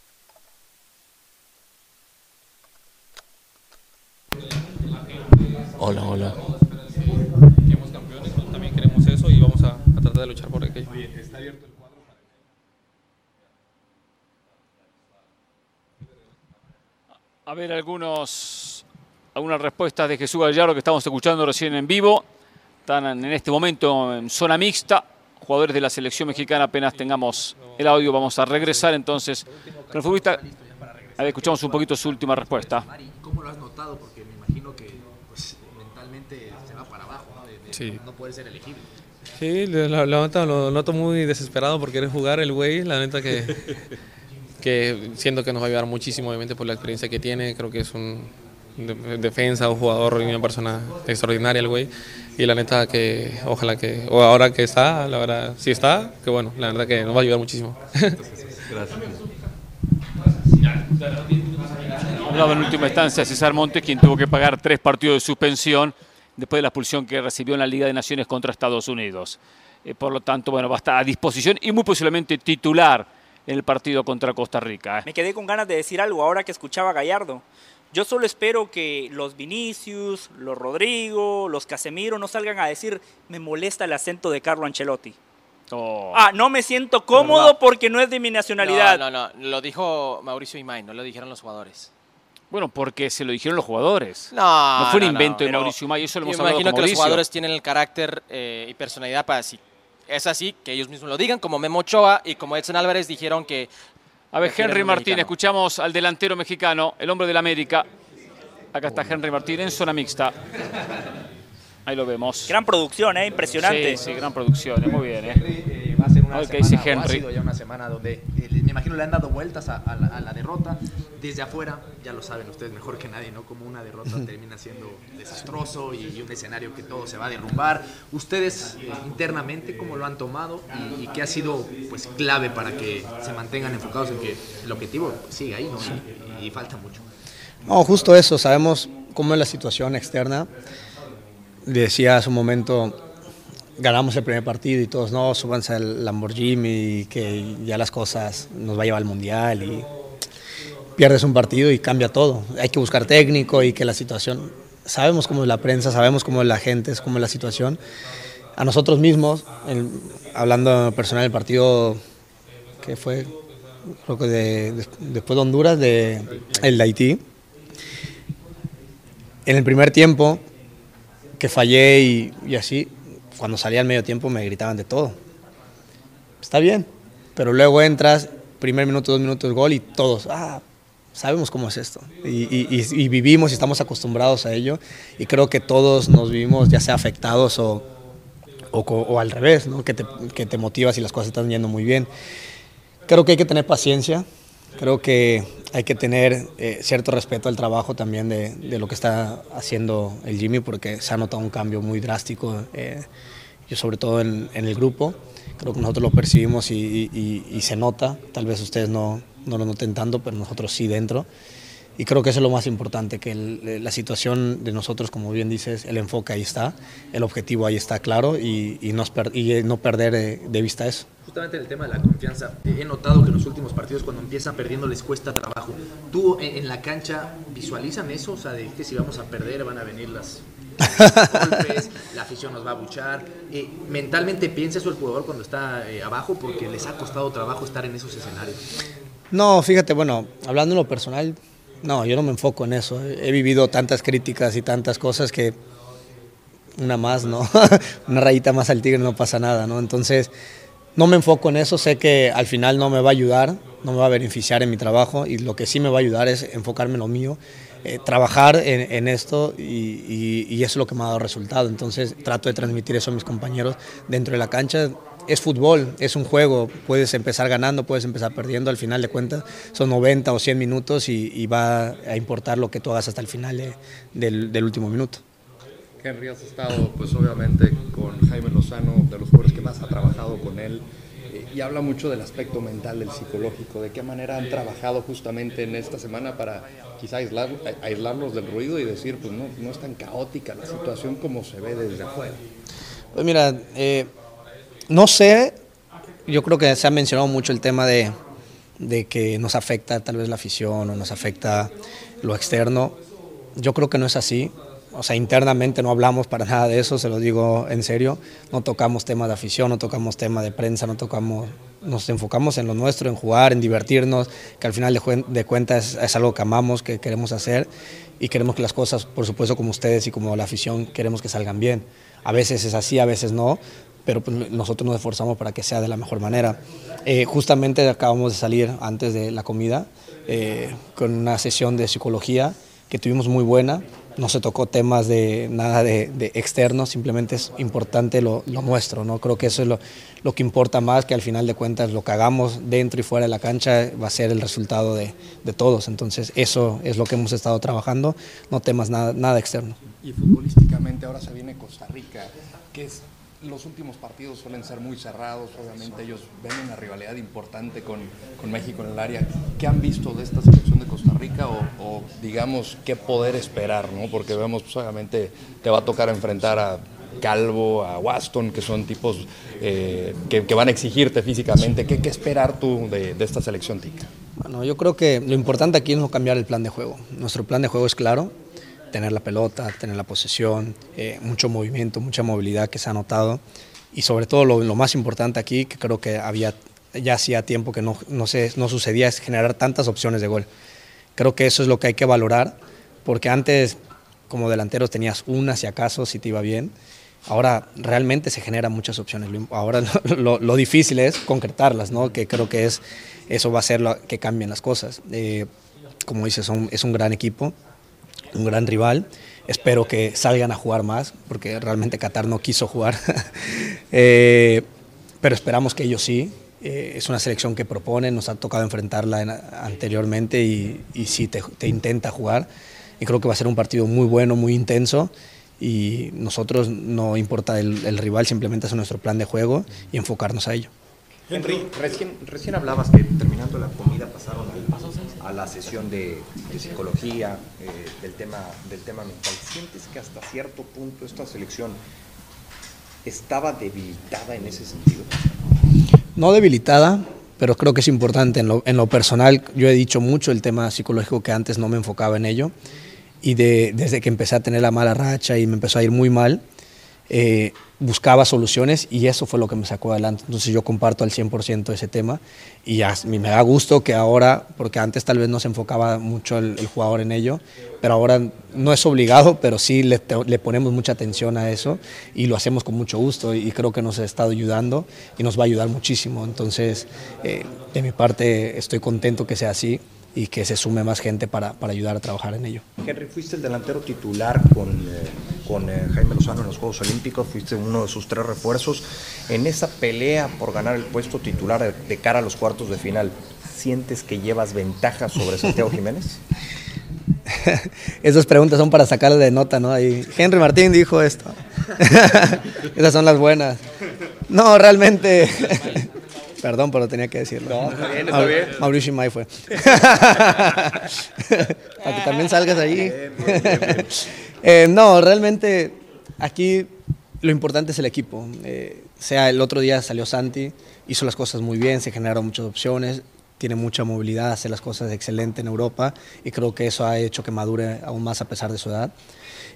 Hola, hola. Queremos campeones, también queremos eso y vamos a, tratar de luchar por aquello. Oye, ¿está abierto el cuadro? A ver, algunos, algunas respuestas de Jesús Gallardo que estamos escuchando recién en vivo. Están en este momento en zona mixta. Jugadores de la selección mexicana, apenas tengamos el audio, vamos a regresar entonces con el futbolista. A ver, escuchamos un poquito su última respuesta. ¿Cómo lo has notado? Porque me imagino que se va para abajo, ¿no? puede ser elegible. Sí, lo, lo, noto muy desesperado por querer jugar el güey, la neta que, que siento que nos va a ayudar muchísimo, obviamente por la experiencia que tiene, creo que es un defensa, un jugador y una persona extraordinaria el güey, y la neta que ojalá que, o ahora que está, la verdad, si está, que bueno, la verdad que nos va a ayudar muchísimo. Gracias. Hablaba en última instancia César Montes, quien tuvo que pagar tres partidos de suspensión después de la expulsión que recibió en la Liga de Naciones contra Estados Unidos. Eh, por lo tanto, bueno, va a estar a disposición y muy posiblemente titular en el partido contra Costa Rica. ¿eh? Me quedé con ganas de decir algo ahora que escuchaba a Gallardo. Yo solo espero que los Vinicius, los Rodrigo, los Casemiro no salgan a decir me molesta el acento de Carlo Ancelotti. Oh. Ah, no me siento cómodo porque no es de mi nacionalidad. No, no, no. Lo dijo Mauricio Imay, no lo dijeron los jugadores. Bueno, porque se lo dijeron los jugadores. No, no fue un invento de Mauricio May, eso lo hemos Yo imagino que los jugadores tienen el carácter eh, y personalidad para si es así, que ellos mismos lo digan, como Memo Ochoa y como Edson Álvarez dijeron que... A ver, Henry Martín, escuchamos al delantero mexicano, el hombre del América. Acá está Henry Martín en zona mixta. Ahí lo vemos. Gran producción, ¿eh? Impresionante. Sí, sí, gran producción, ¿eh? muy bien. ¿eh? Va a ser una semana, ha sido ya una semana donde eh, me imagino le han dado vueltas a, la, derrota. Desde afuera, ya lo saben ustedes mejor que nadie, ¿no? Como una derrota termina siendo desastroso y, un escenario que todo se va a derrumbar. Ustedes eh, internamente, ¿cómo lo han tomado? Y, qué ha sido pues clave para que se mantengan enfocados en que el objetivo sigue ahí, ¿no? Y, y falta mucho. No, justo eso, sabemos cómo es la situación externa decía hace un momento, ganamos el primer partido y todos, no, súbanse al Lamborghini y que ya las cosas nos va a llevar al Mundial y pierdes un partido y cambia todo. Hay que buscar técnico y que la situación, sabemos cómo es la prensa, sabemos cómo es la gente, es cómo es la situación. A nosotros mismos, hablando personal del partido que fue, creo que después de Honduras, de, el de Haití, en el primer tiempo que fallé y, así, cuando salía al medio tiempo me gritaban de todo. Está bien, pero luego entras, primer minuto, dos minutos, gol y todos, ah, sabemos cómo es esto. Y, vivimos y estamos acostumbrados a ello. Y creo que todos nos vivimos ya sea afectados o, o, al revés, ¿no? que, te, que te motivas y las cosas están yendo muy bien. Creo que hay que tener paciencia. Creo que hay que tener eh, cierto respeto al trabajo también de, de, lo que está haciendo el Jimmy porque se ha notado un cambio muy drástico, eh, yo sobre todo en, en, el grupo, creo que nosotros lo percibimos y, y, y, se nota, tal vez ustedes no, no, lo noten tanto, pero nosotros sí dentro. Y creo que eso es lo más importante, que la situación de nosotros, como bien dices, el enfoque ahí está, el objetivo ahí está claro y, y, no, y no perder eh, de vista eso justamente en el tema de la confianza, he notado que en los últimos partidos cuando empiezan perdiendo les cuesta trabajo. ¿Tú en la cancha visualizan eso? O sea, de que si vamos a perder van a venir las la afición nos va a buchar. Eh, ¿Mentalmente piensa eso el jugador cuando está eh, abajo? Porque les ha costado trabajo estar en esos escenarios. No, fíjate, bueno, hablando en lo personal, no, yo no me enfoco en eso. He vivido tantas críticas y tantas cosas que una más, ¿no? una rayita más al tigre no pasa nada, ¿no? Entonces no me enfoco en eso, sé que al final no me va a ayudar, no me va a beneficiar en mi trabajo y lo que sí me va a ayudar es enfocarme en lo mío, eh, trabajar en, esto y, eso es lo que me ha dado resultado. Entonces trato de transmitir eso a mis compañeros dentro de la cancha. Es fútbol, es un juego, puedes empezar ganando, puedes empezar perdiendo, al final de cuentas son 90 o 100 minutos y, va a importar lo que tú hagas hasta el final del último minuto. Henry, has estado pues obviamente con Jaime Lozano, de los jugadores que más ha trabajado con él, eh, y habla mucho del aspecto mental, del psicológico, de qué manera han trabajado justamente en esta semana para quizá aislar, aislarlos del ruido y decir, pues no, no es tan caótica la situación como se ve desde afuera. Pues mira, eh, no sé, yo creo que se ha mencionado mucho el tema de, de que nos afecta tal vez la afición o nos afecta lo externo. Yo creo que no es así o sea, internamente no hablamos para nada de eso, se lo digo en serio. No tocamos temas de afición, no tocamos temas de prensa, no tocamos, nos enfocamos en lo nuestro, en jugar, en divertirnos, que al final de, cuentas es, algo que amamos, que queremos hacer y queremos que las cosas, por supuesto, como ustedes y como la afición, queremos que salgan bien. A veces es así, a veces no, pero pues, nosotros nos esforzamos para que sea de la mejor manera. Eh, justamente acabamos de salir antes de la comida eh, con una sesión de psicología que tuvimos muy buena no se tocó temas de nada de, externo, simplemente es importante lo, nuestro, ¿no? Creo que eso es lo, que importa más, que al final de cuentas lo que hagamos dentro y fuera de la cancha va a ser el resultado de, todos. Entonces eso es lo que hemos estado trabajando, no temas nada, externo. Y futbolísticamente ahora se viene Costa Rica, que los últimos partidos suelen ser muy cerrados, obviamente ellos ven una rivalidad importante con, con México en el área. ¿Qué han visto de esta selección de Costa Rica o, digamos qué poder esperar? ¿no? Porque vemos, pues, obviamente te va a tocar enfrentar a Calvo, a Waston, que son tipos eh, que, van a exigirte físicamente. ¿Qué, qué esperar tú de, esta selección tica? Bueno, yo creo que lo importante aquí es no cambiar el plan de juego. Nuestro plan de juego es claro, tener la pelota, tener la posesión, eh, mucho movimiento, mucha movilidad que se ha notado y sobre todo lo, más importante aquí, que creo que había ya hacía tiempo que no, no, se, no sucedía, es generar tantas opciones de gol. Creo que eso es lo que hay que valorar, porque antes como delantero tenías una si acaso, si te iba bien. Ahora realmente se generan muchas opciones. Ahora lo, difícil es concretarlas, ¿no? que creo que es, eso va a ser lo que cambien las cosas. Eh, como dices, es un gran equipo, un gran rival. Espero que salgan a jugar más, porque realmente Qatar no quiso jugar. Eh, pero esperamos que ellos sí. Eh, es una selección que propone, nos ha tocado enfrentarla anteriormente y, y sí te, intenta jugar. Y creo que va a ser un partido muy bueno, muy intenso. Y nosotros no importa el, rival, simplemente es nuestro plan de juego y enfocarnos a ello. Henry, recién, recién hablabas que terminando la comida la sesión de, psicología, eh, del, tema, del tema mental. ¿Sientes que hasta cierto punto esta selección estaba debilitada en ese sentido? No debilitada, pero creo que es importante. En lo, en lo, personal, yo he dicho mucho el tema psicológico que antes no me enfocaba en ello. Y de, desde que empecé a tener la mala racha y me empezó a ir muy mal, eh, buscaba soluciones y eso fue lo que me sacó adelante. Entonces yo comparto al 100% ese tema y me da gusto que ahora, porque antes tal vez no se enfocaba mucho el, jugador en ello, pero ahora no es obligado, pero sí le, ponemos mucha atención a eso y lo hacemos con mucho gusto y creo que nos ha estado ayudando y nos va a ayudar muchísimo. Entonces, eh, de mi parte estoy contento que sea así y que se sume más gente para, para, ayudar a trabajar en ello. Henry, fuiste el delantero titular con, eh, con eh, Jaime Lozano en los Juegos Olímpicos, fuiste uno de sus tres refuerzos. En esa pelea por ganar el puesto titular de, cara a los cuartos de final, ¿sientes que llevas ventaja sobre Santiago Jiménez? Esas preguntas son para sacarle de nota, ¿no? Ahí, Henry Martín dijo esto. Esas son las buenas. No, realmente Perdón, pero tenía que decirlo. No, está bien, está bien. Mauricio May fue. Para que también salgas allí. Eh, no, realmente aquí lo importante es el equipo. Eh, sea el otro día salió Santi, hizo las cosas muy bien, se generaron muchas opciones, tiene mucha movilidad, hace las cosas excelente en Europa y creo que eso ha hecho que madure aún más a pesar de su edad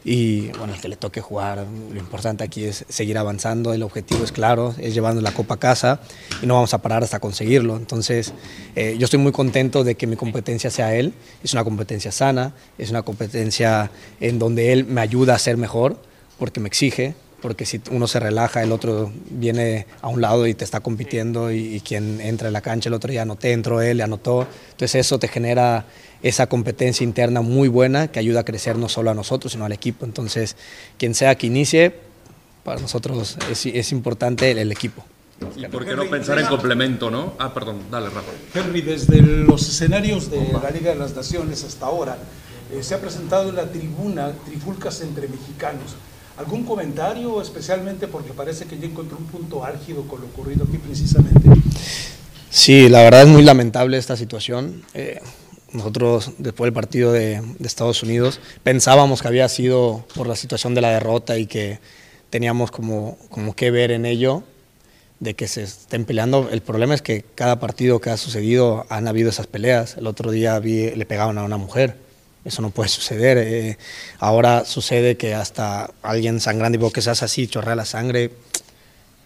y bueno, el que le toque jugar, lo importante aquí es seguir avanzando, el objetivo es claro, es llevando la copa a casa y no vamos a parar hasta conseguirlo. Entonces, eh, yo estoy muy contento de que mi competencia sea él, es una competencia sana, es una competencia en donde él me ayuda a ser mejor, porque me exige, porque si uno se relaja, el otro viene a un lado y te está compitiendo y, quien entra en la cancha el otro ya no te entró él, le anotó. Entonces eso te genera esa competencia interna muy buena que ayuda a crecer no solo a nosotros, sino al equipo. Entonces, quien sea que inicie, para nosotros es, importante el, equipo. ¿Y por qué no pensar en complemento, no? Ah, perdón, dale, Rafa. Henry, desde los escenarios de la Liga de las Naciones hasta ahora, eh, se ha presentado en la tribuna trifulcas entre mexicanos. ¿Algún comentario especialmente porque parece que ya encontró un punto álgido con lo ocurrido aquí precisamente? Sí, la verdad es muy lamentable esta situación. Eh, nosotros, después del partido de, Estados Unidos, pensábamos que había sido por la situación de la derrota y que teníamos como, como que ver en ello de que se estén peleando. El problema es que cada partido que ha sucedido han habido esas peleas. El otro día vi, le pegaban a una mujer. Eso no puede suceder. Eh, ahora sucede que hasta alguien sangrando y que seas así, chorrea la sangre.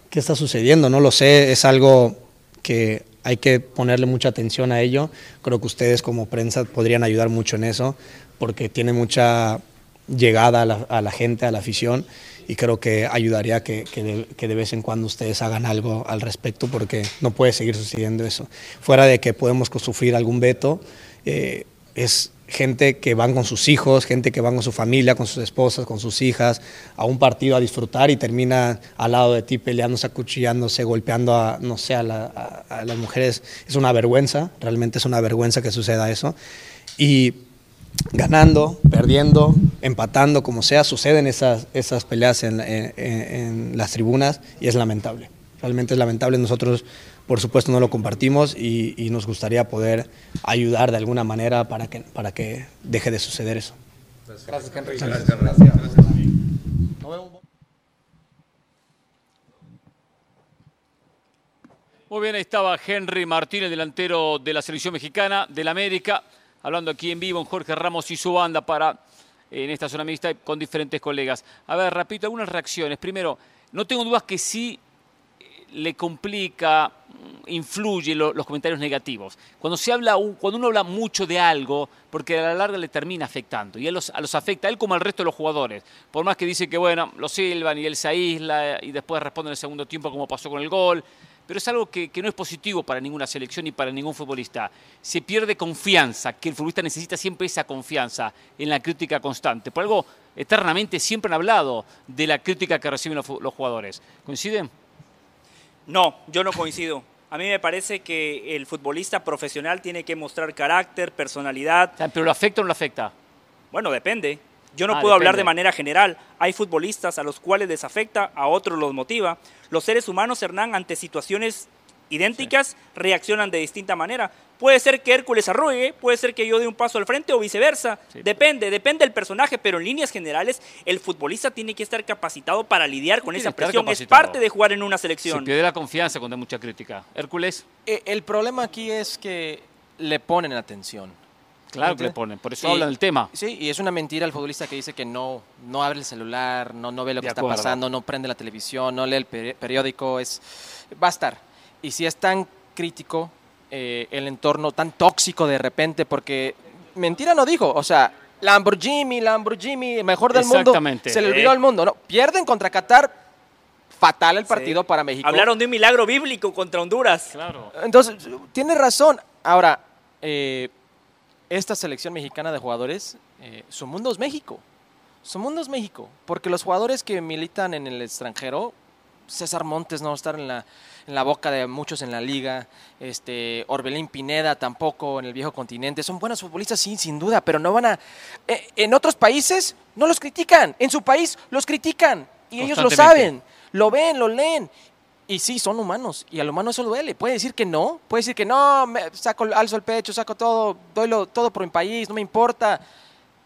¿Qué está sucediendo? No lo sé. Es algo que hay que ponerle mucha atención a ello. Creo que ustedes como prensa podrían ayudar mucho en eso, porque tiene mucha llegada a la, gente, a la afición, y creo que ayudaría que, que, de, vez en cuando ustedes hagan algo al respecto, porque no puede seguir sucediendo eso. Fuera de que podemos sufrir algún veto, eh, es gente que van con sus hijos, gente que van con su familia, con sus esposas, con sus hijas, a un partido a disfrutar y termina al lado de ti peleándose, acuchillándose, golpeando a, no sé, a, las mujeres. Es una vergüenza, realmente es una vergüenza que suceda eso. Y ganando, perdiendo, empatando, como sea, suceden esas, peleas en, en las tribunas y es lamentable. Realmente es lamentable. Nosotros por supuesto no lo compartimos y, nos gustaría poder ayudar de alguna manera para que, para que deje de suceder eso. Gracias, Henry. Gracias, Muy bien, ahí estaba Henry Martínez, delantero de la selección mexicana del América, hablando aquí en vivo en Jorge Ramos y su banda para en esta zona mixta con diferentes colegas. A ver, repito, algunas reacciones. Primero, no tengo dudas que sí le complica, influye los comentarios negativos. Cuando, se habla, cuando uno habla mucho de algo, porque a la larga le termina afectando, y a los, a los afecta, a él como al resto de los jugadores. Por más que dice que, bueno, lo silban y él se aísla y después responde en el segundo tiempo como pasó con el gol, pero es algo que, que, no es positivo para ninguna selección ni para ningún futbolista. Se pierde confianza, que el futbolista necesita siempre esa confianza en la crítica constante. Por algo, eternamente siempre han hablado de la crítica que reciben los, los jugadores. ¿Coinciden? No, yo no coincido. A mí me parece que el futbolista profesional tiene que mostrar carácter, personalidad. ¿Pero lo afecta o no lo afecta? Bueno, depende. Yo no ah, puedo hablar de manera general. Hay futbolistas a los cuales les afecta, a otros los motiva. Los seres humanos, Hernán, ante situaciones idénticas, reaccionan de distinta manera. Puede ser que Hércules arrugue, puede ser que yo dé un paso al frente o viceversa. Depende, depende del personaje, pero en líneas generales el futbolista tiene que estar capacitado para lidiar con esa presión. Es parte de jugar en una selección. Se pierde la confianza cuando hay mucha crítica. Hércules. Eh, el problema aquí es que le ponen atención. Claro que le ponen, por eso hablan del tema. Sí, y es una mentira el futbolista que dice que no, no abre el celular, no, no ve lo que está pasando, no prende la televisión, no lee el periódico, es, va a estar. Y si es tan crítico eh, el entorno, tan tóxico de repente, porque mentira no dijo, o sea, Lamborghini, Lamborghini, mejor del mundo, se le olvidó al mundo, ¿no? Pierden contra Qatar, fatal el partido para México. Hablaron de un milagro bíblico contra Honduras. Claro. Entonces, tiene razón. Ahora, eh, esta selección mexicana de jugadores, eh, su mundo es México. Su mundo es México. Porque los jugadores que militan en el extranjero, César Montes no va a estar en la, en la boca de muchos en la liga, este, Orbelín Pineda tampoco en el viejo continente, son buenos futbolistas sí, sin duda, pero no van a... Eh, en otros países no los critican, en su país los critican y ellos lo saben, lo ven, lo leen. Y sí, son humanos, y al humano eso duele. Puede decir que no, puede decir que no, me saco, alzo el pecho, saco todo, doy todo por mi país, no me importa.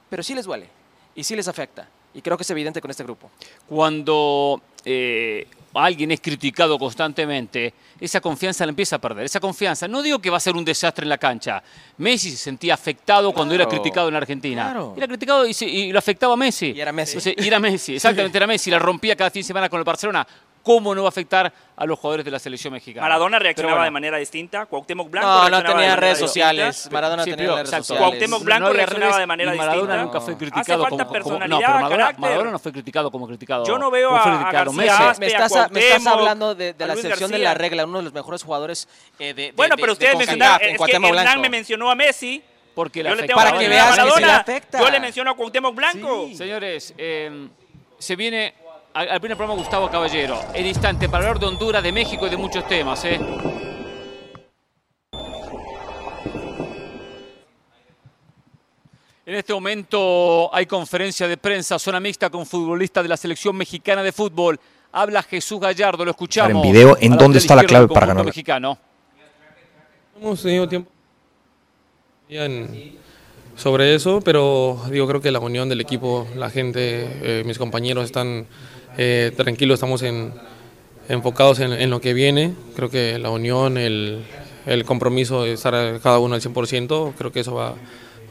Pero sí les duele, y sí les afecta. Y creo que es evidente con este grupo. Cuando eh, alguien es criticado constantemente, esa confianza la empieza a perder. Esa confianza, no digo que va a ser un desastre en la cancha. Messi se sentía afectado cuando era criticado en Argentina. Era criticado y, lo afectaba a Messi. Y era Messi. y era Messi, exactamente, era Messi. La rompía cada fin de semana con el Barcelona. ¿Cómo no va a afectar a los jugadores de la selección mexicana? Maradona reaccionaba de manera distinta, Cuauhtémoc Blanco No, no tenía redes sociales. Maradona tenía redes sociales. Cuauhtémoc Blanco reaccionaba de manera distinta. Maradona nunca fue criticado como, personalidad, no, pero Maradona, Maradona, no fue criticado como criticado. Yo no veo a, García, me, estás, me estás hablando de, la excepción de la regla, uno de los mejores jugadores eh, de, Bueno, pero ustedes mencionaron, es que Hernán me mencionó a Messi. Porque le para que veas que le afecta. Yo le menciono a Cuauhtémoc Blanco. Señores, eh, se viene al, primer programa Gustavo Caballero. En instante para hablar de Honduras, de México y de muchos temas. ¿eh? En este momento hay conferencia de prensa, zona mixta con futbolistas de la selección mexicana de fútbol. Habla Jesús Gallardo, lo escuchamos. En video, ¿en dónde está la clave para ganar? Mexicano. Hemos tenido tiempo sobre eso, pero digo, creo que la unión del equipo, la gente, eh, mis compañeros están eh, tranquilos, estamos enfocados en, lo que viene. Creo que la unión, el, el compromiso de estar cada uno al 100%, creo que eso va,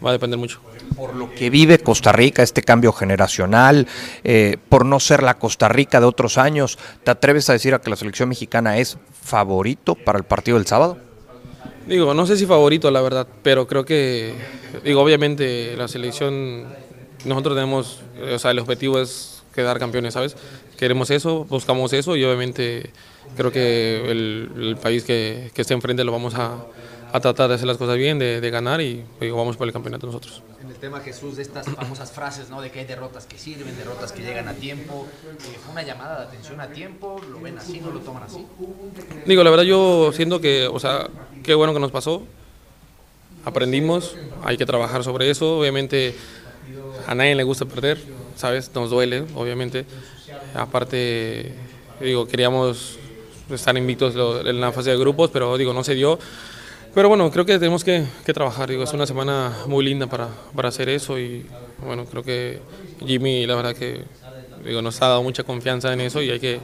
va a depender mucho. Por lo que vive Costa Rica, este cambio generacional, eh, por no ser la Costa Rica de otros años, ¿te atreves a decir a que la selección mexicana es favorito para el partido del sábado? Digo, no sé si favorito, la verdad, pero creo que, digo, obviamente la selección, nosotros tenemos, o sea, el objetivo es quedar campeones, ¿sabes? Queremos eso, buscamos eso y obviamente creo que el, país que, que esté enfrente lo vamos a, a tratar de hacer las cosas bien, de, ganar y vamos por el campeonato nosotros. En el tema, Jesús, de estas famosas frases, ¿no? De que hay derrotas que sirven, derrotas que llegan a tiempo. Eh, ¿Fue una llamada de atención a tiempo? ¿Lo ven así, no lo toman así? Digo, la verdad yo siento que, o sea, qué bueno que nos pasó. Aprendimos, hay que trabajar sobre eso. Obviamente a nadie le gusta perder, ¿sabes? Nos duele, obviamente. Aparte, digo, queríamos estar invictos en la fase de grupos, pero digo, no se dio. Pero bueno, creo que tenemos que, trabajar. Digo, es una semana muy linda para, para, hacer eso y bueno, creo que Jimmy, la verdad que digo, nos ha dado mucha confianza en eso y hay que,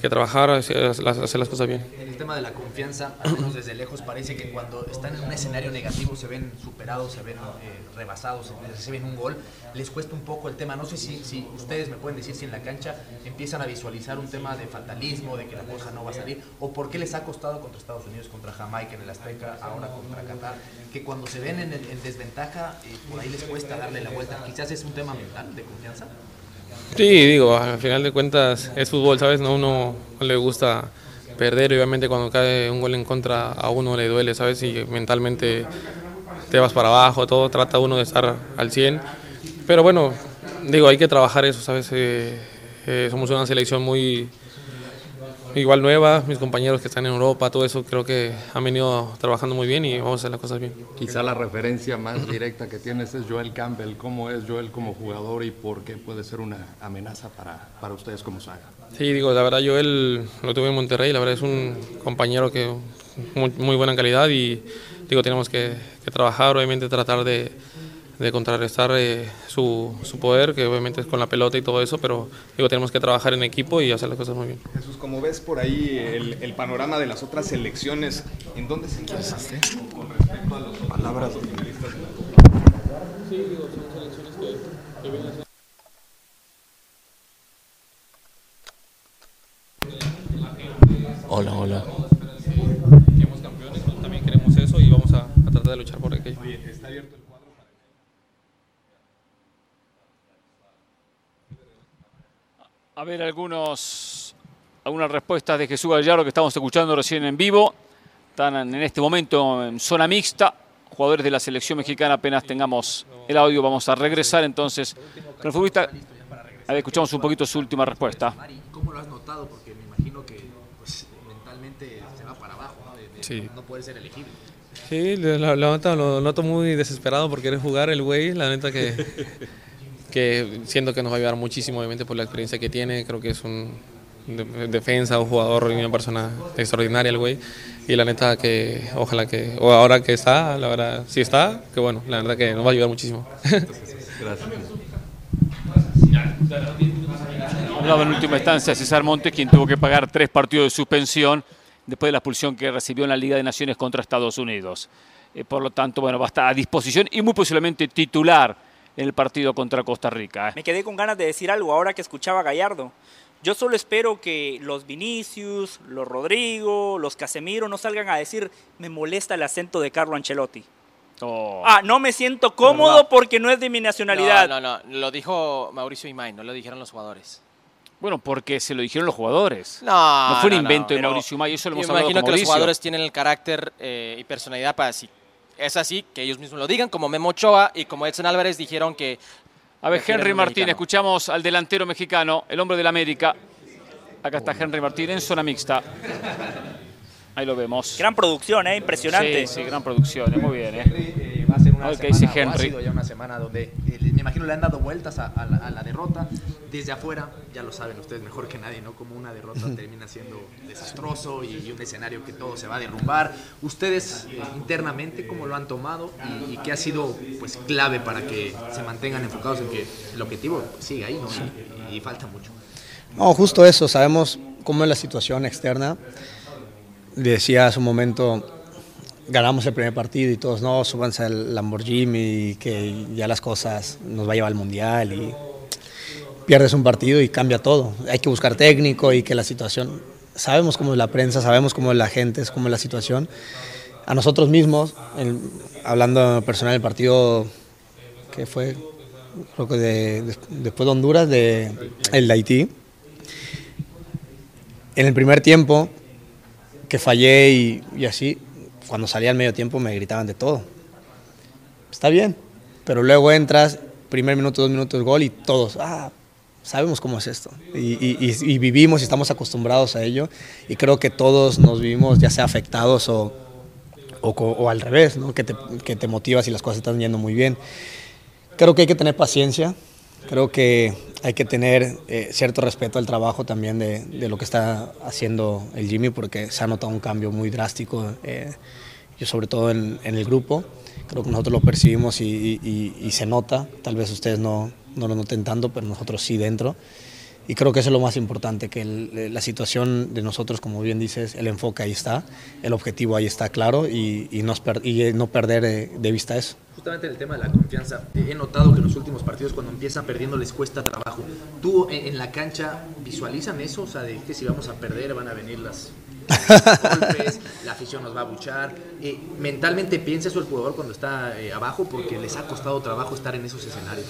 que trabajar, hacer las, cosas bien. En el tema de la confianza, al menos desde lejos, parece que cuando están en un escenario negativo se ven superados, se ven eh, rebasados, reciben un gol, les cuesta un poco el tema. No sé si, si ustedes me pueden decir si en la cancha empiezan a visualizar un tema de fatalismo, de que la cosa no va a salir, o por qué les ha costado contra Estados Unidos, contra Jamaica en el Azteca, ahora contra Qatar, que cuando se ven en, desventaja, eh, por ahí les cuesta darle la vuelta. Quizás es un tema mental de confianza. Sí, digo, al final de cuentas es fútbol, ¿sabes? No uno le gusta perder, obviamente cuando cae un gol en contra a uno le duele, ¿sabes? Y mentalmente te vas para abajo, todo, trata uno de estar al 100. Pero bueno, digo, hay que trabajar eso, ¿sabes? Eh, eh, somos una selección muy, igual nueva, mis compañeros que están en Europa, todo eso creo que han venido trabajando muy bien y vamos a hacer las cosas bien. Quizá la referencia más directa que tienes es Joel Campbell. ¿Cómo es Joel como jugador y por qué puede ser una amenaza para, para ustedes como saga? Sí, digo, la verdad Joel lo tuve en Monterrey, la verdad es un compañero que muy, muy buena calidad y digo, tenemos que, que trabajar, obviamente tratar de de contrarrestar eh, su, su, poder, que obviamente es con la pelota y todo eso, pero digo, tenemos que trabajar en equipo y hacer las cosas muy bien. Jesús, como ves por ahí el, el panorama de las otras elecciones, ¿en dónde se encuentra con respecto a las palabras de? Sí, digo, son selecciones que, que vienen a Hola, hola. Queremos campeones, también queremos eso y vamos a, a tratar de luchar por aquello. Oye, está abierto A ver algunos, algunas respuestas de Jesús Gallardo que estamos escuchando recién en vivo. Están en este momento en zona mixta. Jugadores de la selección mexicana, apenas tengamos el audio, vamos a regresar entonces con el futbolista. A ver, escuchamos un poquito su última respuesta. ¿Cómo lo has notado? Porque me imagino que pues, mentalmente se va para abajo, ¿no? sí. no ser elegible. Sí, lo, lo, noto muy desesperado por querer jugar el güey, la neta que que siento que nos va a ayudar muchísimo, obviamente, por la experiencia que tiene. Creo que es un defensa, un jugador y una persona extraordinaria el güey. Y la neta que ojalá que, o ahora que está, la verdad, si está, que bueno, la verdad que nos va a ayudar muchísimo. Gracias. Hablaba en última instancia César Montes, quien tuvo que pagar tres partidos de suspensión después de la expulsión que recibió en la Liga de Naciones contra Estados Unidos. Eh, por lo tanto, bueno, va a estar a disposición y muy posiblemente titular en el partido contra Costa Rica. ¿eh? Me quedé con ganas de decir algo ahora que escuchaba a Gallardo. Yo solo espero que los Vinicius, los Rodrigo, los Casemiro no salgan a decir me molesta el acento de Carlo Ancelotti. Oh. Ah, no me siento cómodo porque no es de mi nacionalidad. No, no, no, lo dijo Mauricio Imay, no lo dijeron los jugadores. Bueno, porque se lo dijeron los jugadores. No, no fue un invento de Mauricio Imay, eso lo hemos hablado imagino que los jugadores tienen el carácter eh, y personalidad para decir es así, que ellos mismos lo digan, como Memo Ochoa y como Edson Álvarez dijeron que... A ver, Henry Martín, escuchamos al delantero mexicano, el hombre del América. Acá está Henry Martín en zona mixta. Ahí lo vemos. Gran producción, ¿eh? Impresionante. Sí, sí, gran producción, muy bien, ¿eh? Va a ser una semana, ha sido ya una semana donde eh, me imagino le han dado vueltas a, la, derrota. Desde afuera, ya lo saben ustedes mejor que nadie, ¿no? Como una derrota termina siendo desastroso y, un escenario que todo se va a derrumbar. Ustedes eh, internamente, ¿cómo lo han tomado y, qué ha sido pues clave para que se mantengan enfocados en que el objetivo sigue ahí, ¿no? Y, falta mucho. No, justo eso, sabemos cómo es la situación externa. Decía hace un momento, ganamos el primer partido y todos, no, súbanse al Lamborghini que ya las cosas nos va a llevar al Mundial y pierdes un partido y cambia todo. Hay que buscar técnico y que la situación, sabemos cómo es la prensa, sabemos cómo es la gente, cómo es la situación. A nosotros mismos, hablando personal del partido que fue, creo que después de Honduras, de, el de Haití, en el primer tiempo que fallé y así, cuando salía al medio tiempo me gritaban de todo. Está bien, pero luego entras, primer minuto, dos minutos, gol y todos, ah, sabemos cómo es esto. Y, vivimos y estamos acostumbrados a ello. Y creo que todos nos vivimos ya sea afectados o, o, al revés, ¿no? que, te, que te motivas y las cosas están yendo muy bien. Creo que hay que tener paciencia, creo que hay que tener eh, cierto respeto al trabajo también de, de, lo que está haciendo el Jimmy, porque se ha notado un cambio muy drástico, eh, yo sobre todo en, en, el grupo. Creo que nosotros lo percibimos y, y, y, se nota, tal vez ustedes no, no lo noten tanto, pero nosotros sí dentro. Y creo que eso es lo más importante, que la situación de nosotros, como bien dices, el enfoque ahí está, el objetivo ahí está claro y, y, no, y no perder eh, de vista eso justamente el tema de la confianza, he notado que en los últimos partidos cuando empiezan perdiendo les cuesta trabajo. ¿Tú en, la cancha visualizan eso? O sea, de que si vamos a perder van a venir las golpes, la afición nos va a buchar. Eh, ¿Mentalmente piensa eso el jugador cuando está eh, abajo? Porque les ha costado trabajo estar en esos escenarios.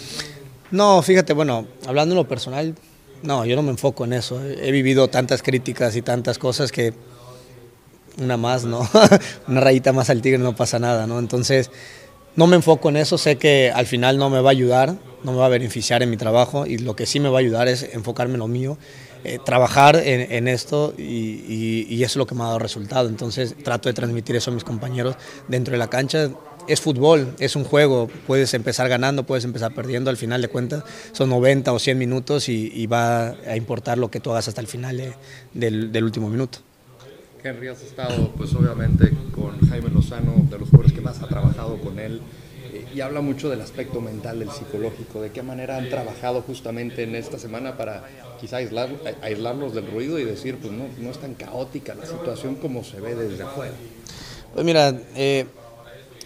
No, fíjate, bueno, hablando en lo personal, no, yo no me enfoco en eso. He vivido tantas críticas y tantas cosas que una más, ¿no? una rayita más al tigre no pasa nada, ¿no? Entonces no me enfoco en eso, sé que al final no me va a ayudar, no me va a beneficiar en mi trabajo y lo que sí me va a ayudar es enfocarme en lo mío, eh, trabajar en, esto y, eso es lo que me ha dado resultado. Entonces trato de transmitir eso a mis compañeros dentro de la cancha. Es fútbol, es un juego, puedes empezar ganando, puedes empezar perdiendo, al final de cuentas son 90 o 100 minutos y, va a importar lo que tú hagas hasta el final del último minuto. Henry, has estado pues obviamente con Jaime Lozano, de los jugadores que más ha trabajado con él, eh, y habla mucho del aspecto mental, del psicológico, de qué manera han trabajado justamente en esta semana para quizá aislar, aislarlos del ruido y decir, pues no, no es tan caótica la situación como se ve desde afuera. Pues mira, eh,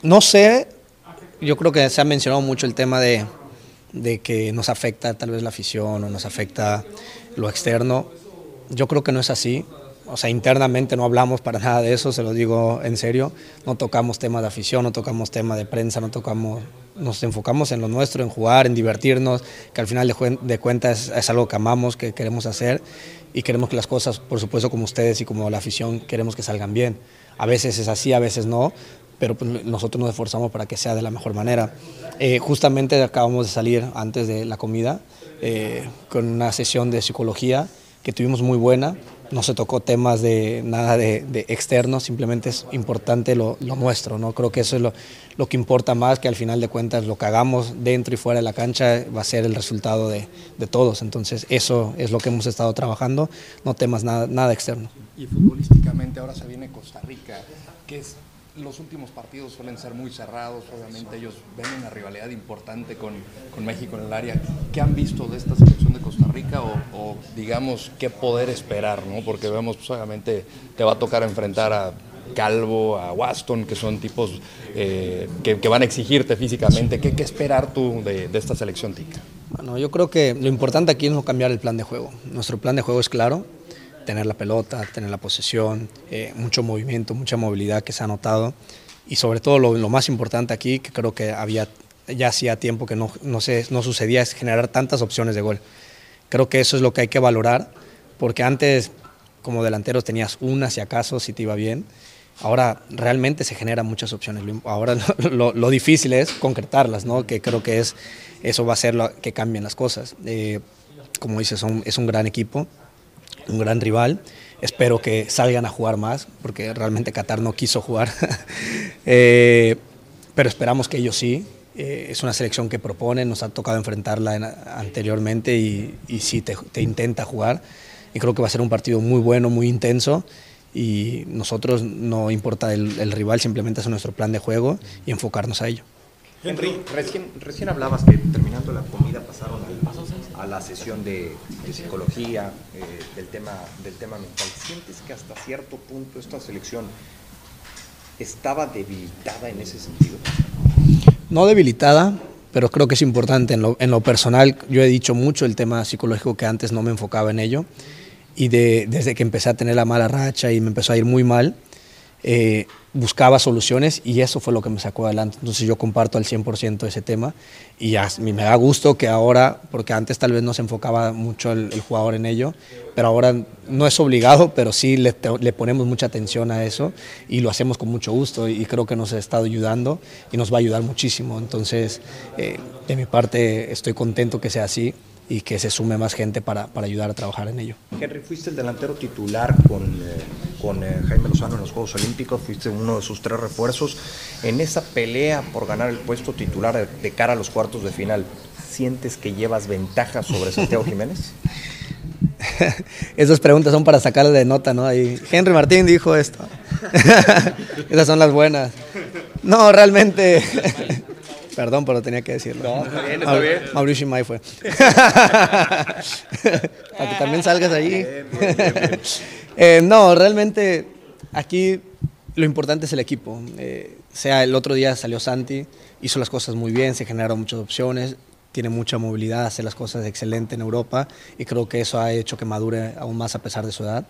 no sé, yo creo que se ha mencionado mucho el tema de, de que nos afecta tal vez la afición o nos afecta lo externo. Yo creo que no es así o sea, internamente no hablamos para nada de eso, se lo digo en serio. No tocamos temas de afición, no tocamos temas de prensa, no tocamos, nos enfocamos en lo nuestro, en jugar, en divertirnos, que al final de, cuentas es, algo que amamos, que queremos hacer y queremos que las cosas, por supuesto, como ustedes y como la afición, queremos que salgan bien. A veces es así, a veces no, pero pues, nosotros nos esforzamos para que sea de la mejor manera. Eh, justamente acabamos de salir antes de la comida eh, con una sesión de psicología que tuvimos muy buena no se tocó temas de nada de, de externo, simplemente es importante lo, nuestro, ¿no? Creo que eso es lo, lo, que importa más, que al final de cuentas lo que hagamos dentro y fuera de la cancha va a ser el resultado de, de todos. Entonces eso es lo que hemos estado trabajando, no temas nada, nada externo. Y futbolísticamente ahora se viene Costa Rica, que es los últimos partidos suelen ser muy cerrados, obviamente ellos ven una rivalidad importante con, con, México en el área. ¿Qué han visto de esta selección de Costa Rica o, digamos qué poder esperar? ¿no? Porque vemos, pues, obviamente te va a tocar enfrentar a Calvo, a Waston, que son tipos eh, que, van a exigirte físicamente. ¿Qué, qué esperar tú de, de esta selección tica? Bueno, yo creo que lo importante aquí es no cambiar el plan de juego. Nuestro plan de juego es claro, tener la pelota, tener la posesión, eh, mucho movimiento, mucha movilidad que se ha notado y sobre todo lo, más importante aquí, que creo que había ya hacía tiempo que no, no, se, no sucedía, es generar tantas opciones de gol. Creo que eso es lo que hay que valorar, porque antes como delantero tenías una si acaso, si te iba bien. Ahora realmente se generan muchas opciones. Ahora lo, difícil es concretarlas, ¿no? que creo que es, eso va a ser lo que cambien las cosas. Eh, como dices, son, es un gran equipo, un gran rival. Espero que salgan a jugar más, porque realmente Qatar no quiso jugar. Eh, pero esperamos que ellos sí. Eh, es una selección que propone, nos ha tocado enfrentarla anteriormente y, y sí te, intenta jugar. Y creo que va a ser un partido muy bueno, muy intenso. Y nosotros no importa el, el rival, simplemente es nuestro plan de juego y enfocarnos a ello. Henry, recién, recién hablabas que terminando la comida pasaron a la sesión de, psicología, eh, del, tema, del tema mental. ¿Sientes que hasta cierto punto esta selección estaba debilitada en ese sentido? No debilitada, pero creo que es importante. En lo, en lo, personal, yo he dicho mucho el tema psicológico que antes no me enfocaba en ello. Y de, desde que empecé a tener la mala racha y me empezó a ir muy mal, eh, buscaba soluciones y eso fue lo que me sacó adelante. Entonces yo comparto al 100% ese tema y a mí me da gusto que ahora, porque antes tal vez no se enfocaba mucho el, jugador en ello, pero ahora no es obligado, pero sí le, ponemos mucha atención a eso y lo hacemos con mucho gusto y creo que nos ha estado ayudando y nos va a ayudar muchísimo. Entonces, eh, de mi parte estoy contento que sea así y que se sume más gente para, para, ayudar a trabajar en ello. Henry, fuiste el delantero titular con, eh, con eh, Jaime Lozano en los Juegos Olímpicos, fuiste uno de sus tres refuerzos. En esa pelea por ganar el puesto titular de cara a los cuartos de final, ¿sientes que llevas ventaja sobre Santiago Jiménez? Esas preguntas son para sacarle de nota, ¿no? Henry Martín dijo esto. Esas son las buenas. No, realmente Perdón, pero tenía que decirlo. No, está bien, está bien. Mauricio May fue. Para que también salgas ahí. Eh, no, realmente aquí lo importante es el equipo. Eh, sea el otro día salió Santi, hizo las cosas muy bien, se generaron muchas opciones, tiene mucha movilidad, hace las cosas excelente en Europa y creo que eso ha hecho que madure aún más a pesar de su edad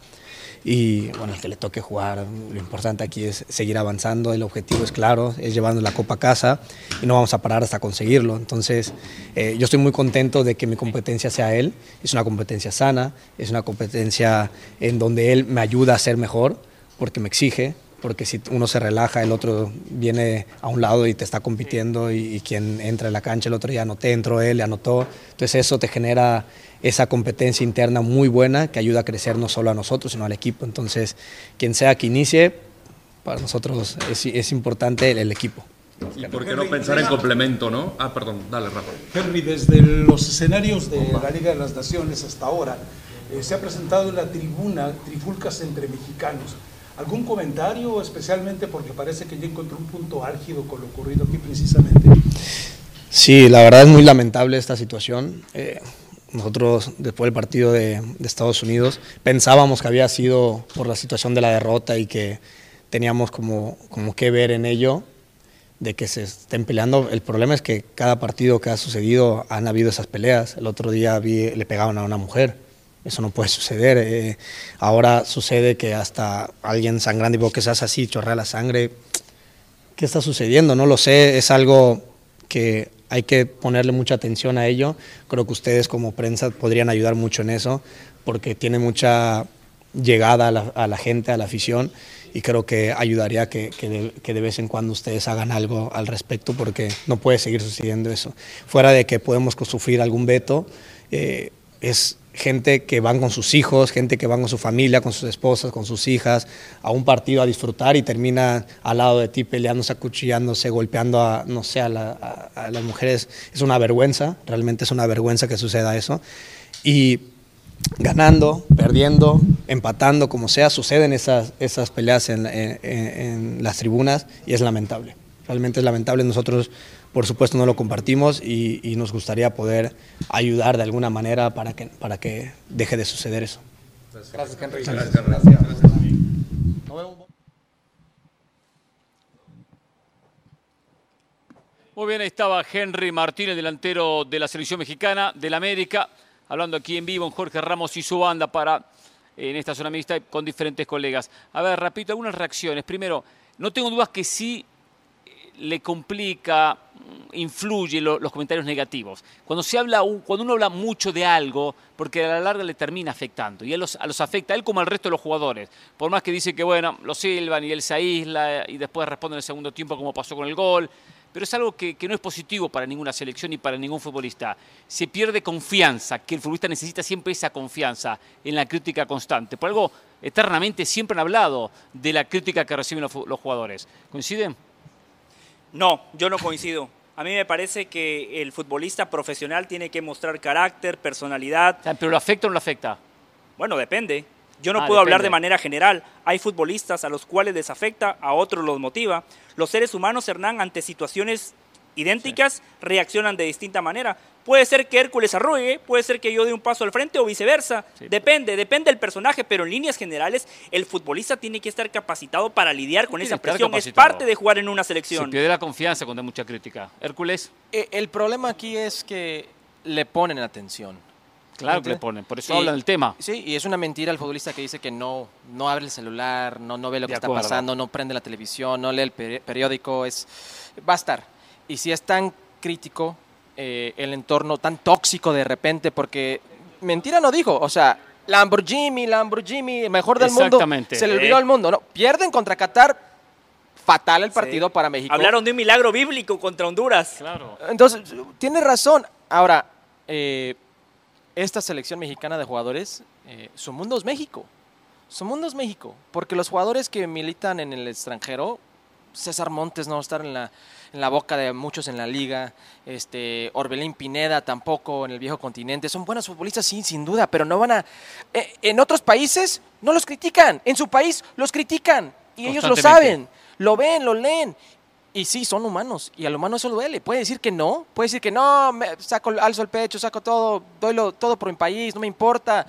y bueno, el que le toque jugar, lo importante aquí es seguir avanzando, el objetivo es claro, es llevando la copa a casa y no vamos a parar hasta conseguirlo. Entonces, eh, yo estoy muy contento de que mi competencia sea él, es una competencia sana, es una competencia en donde él me ayuda a ser mejor, porque me exige, porque si uno se relaja, el otro viene a un lado y te está compitiendo y, y quien entra en la cancha, el otro ya no te entró él, anotó. Entonces eso te genera esa competencia interna muy buena que ayuda a crecer no solo a nosotros, sino al equipo. Entonces, quien sea que inicie, para nosotros es, importante el, equipo. ¿Y por qué no pensar en complemento, no? Ah, perdón, dale, Rafa. Henry, desde los escenarios de la Liga de las Naciones hasta ahora, eh, se ha presentado en la tribuna trifulcas entre mexicanos. ¿Algún comentario, especialmente porque parece que ya encontró un punto álgido con lo ocurrido aquí precisamente? Sí, la verdad es muy lamentable esta situación. Eh, nosotros, después del partido de, Estados Unidos, pensábamos que había sido por la situación de la derrota y que teníamos como, como que ver en ello, de que se estén peleando. El problema es que cada partido que ha sucedido han habido esas peleas. El otro día vi, le pegaban a una mujer. Eso no puede suceder. Eh, ahora sucede que hasta alguien sangrando y que seas así, chorrea la sangre. ¿Qué está sucediendo? No lo sé. Es algo que hay que ponerle mucha atención a ello. Creo que ustedes como prensa podrían ayudar mucho en eso, porque tiene mucha llegada a la, gente, a la afición, y creo que ayudaría que, que, de, vez en cuando ustedes hagan algo al respecto, porque no puede seguir sucediendo eso. Fuera de que podemos sufrir algún veto, eh, es gente que van con sus hijos, gente que van con su familia, con sus esposas, con sus hijas, a un partido a disfrutar y termina al lado de ti peleándose, acuchillándose, golpeando a, no sé, a, las mujeres. Es una vergüenza, realmente es una vergüenza que suceda eso. Y ganando, perdiendo, empatando, como sea, suceden esas, esas peleas en, en las tribunas y es lamentable. Realmente es lamentable. Nosotros por supuesto no lo compartimos y, nos gustaría poder ayudar de alguna manera para que, para que deje de suceder eso. Gracias, Henry. Gracias. Muy bien, ahí estaba Henry Martínez, delantero de la selección mexicana del América, hablando aquí en vivo en Jorge Ramos y su banda para en esta zona mixta con diferentes colegas. A ver, repito, algunas reacciones. Primero, no tengo dudas que sí le complica, influye los comentarios negativos. Cuando, se habla, cuando uno habla mucho de algo, porque a la larga le termina afectando, y a los, a los afecta, a él como al resto de los jugadores. Por más que dice que, bueno, lo silban y él se aísla y después responde en el segundo tiempo como pasó con el gol, pero es algo que, no es positivo para ninguna selección ni para ningún futbolista. Se pierde confianza, que el futbolista necesita siempre esa confianza en la crítica constante. Por algo, eternamente siempre han hablado de la crítica que reciben los, los jugadores. ¿Coinciden? No, yo no coincido. A mí me parece que el futbolista profesional tiene que mostrar carácter, personalidad. ¿Pero lo afecta o no lo afecta? Bueno, depende. Yo no ah, puedo hablar de manera general. Hay futbolistas a los cuales les afecta, a otros los motiva. Los seres humanos, Hernán, ante situaciones idénticas, reaccionan de distinta manera. Puede ser que Hércules arrugue, puede ser que yo dé un paso al frente o viceversa. Depende, depende del personaje, pero en líneas generales el futbolista tiene que estar capacitado para lidiar con esa presión. Es parte de jugar en una selección. Se pierde la confianza cuando hay mucha crítica. Hércules. Eh, el problema aquí es que le ponen atención. Claro que le ponen, por eso hablan del tema. Sí, y es una mentira el futbolista que dice que no, no abre el celular, no, no ve lo que está pasando, no prende la televisión, no lee el periódico, es, va a estar. Y si es tan crítico eh, el entorno, tan tóxico de repente, porque mentira no dijo, o sea, Lamborghini, Lamborghini, mejor del mundo, se le olvidó al mundo, no, pierden contra Qatar, fatal el partido para México. Hablaron de un milagro bíblico contra Honduras. Claro. Entonces, tiene razón. Ahora, eh, esta selección mexicana de jugadores, eh, su mundo es México. Su mundo es México. Porque los jugadores que militan en el extranjero, César Montes no va a estar en la, en la boca de muchos en la liga, este, Orbelín Pineda tampoco en el viejo continente. Son buenos futbolistas, sí, sin duda, pero no van a... Eh, en otros países no los critican, en su país los critican y ellos lo saben, lo ven, lo leen. Y sí, son humanos. Y al humano eso duele. Puede decir que no. Puede decir que no, me saco, alzo el pecho, saco todo, doy todo por mi país, no me importa.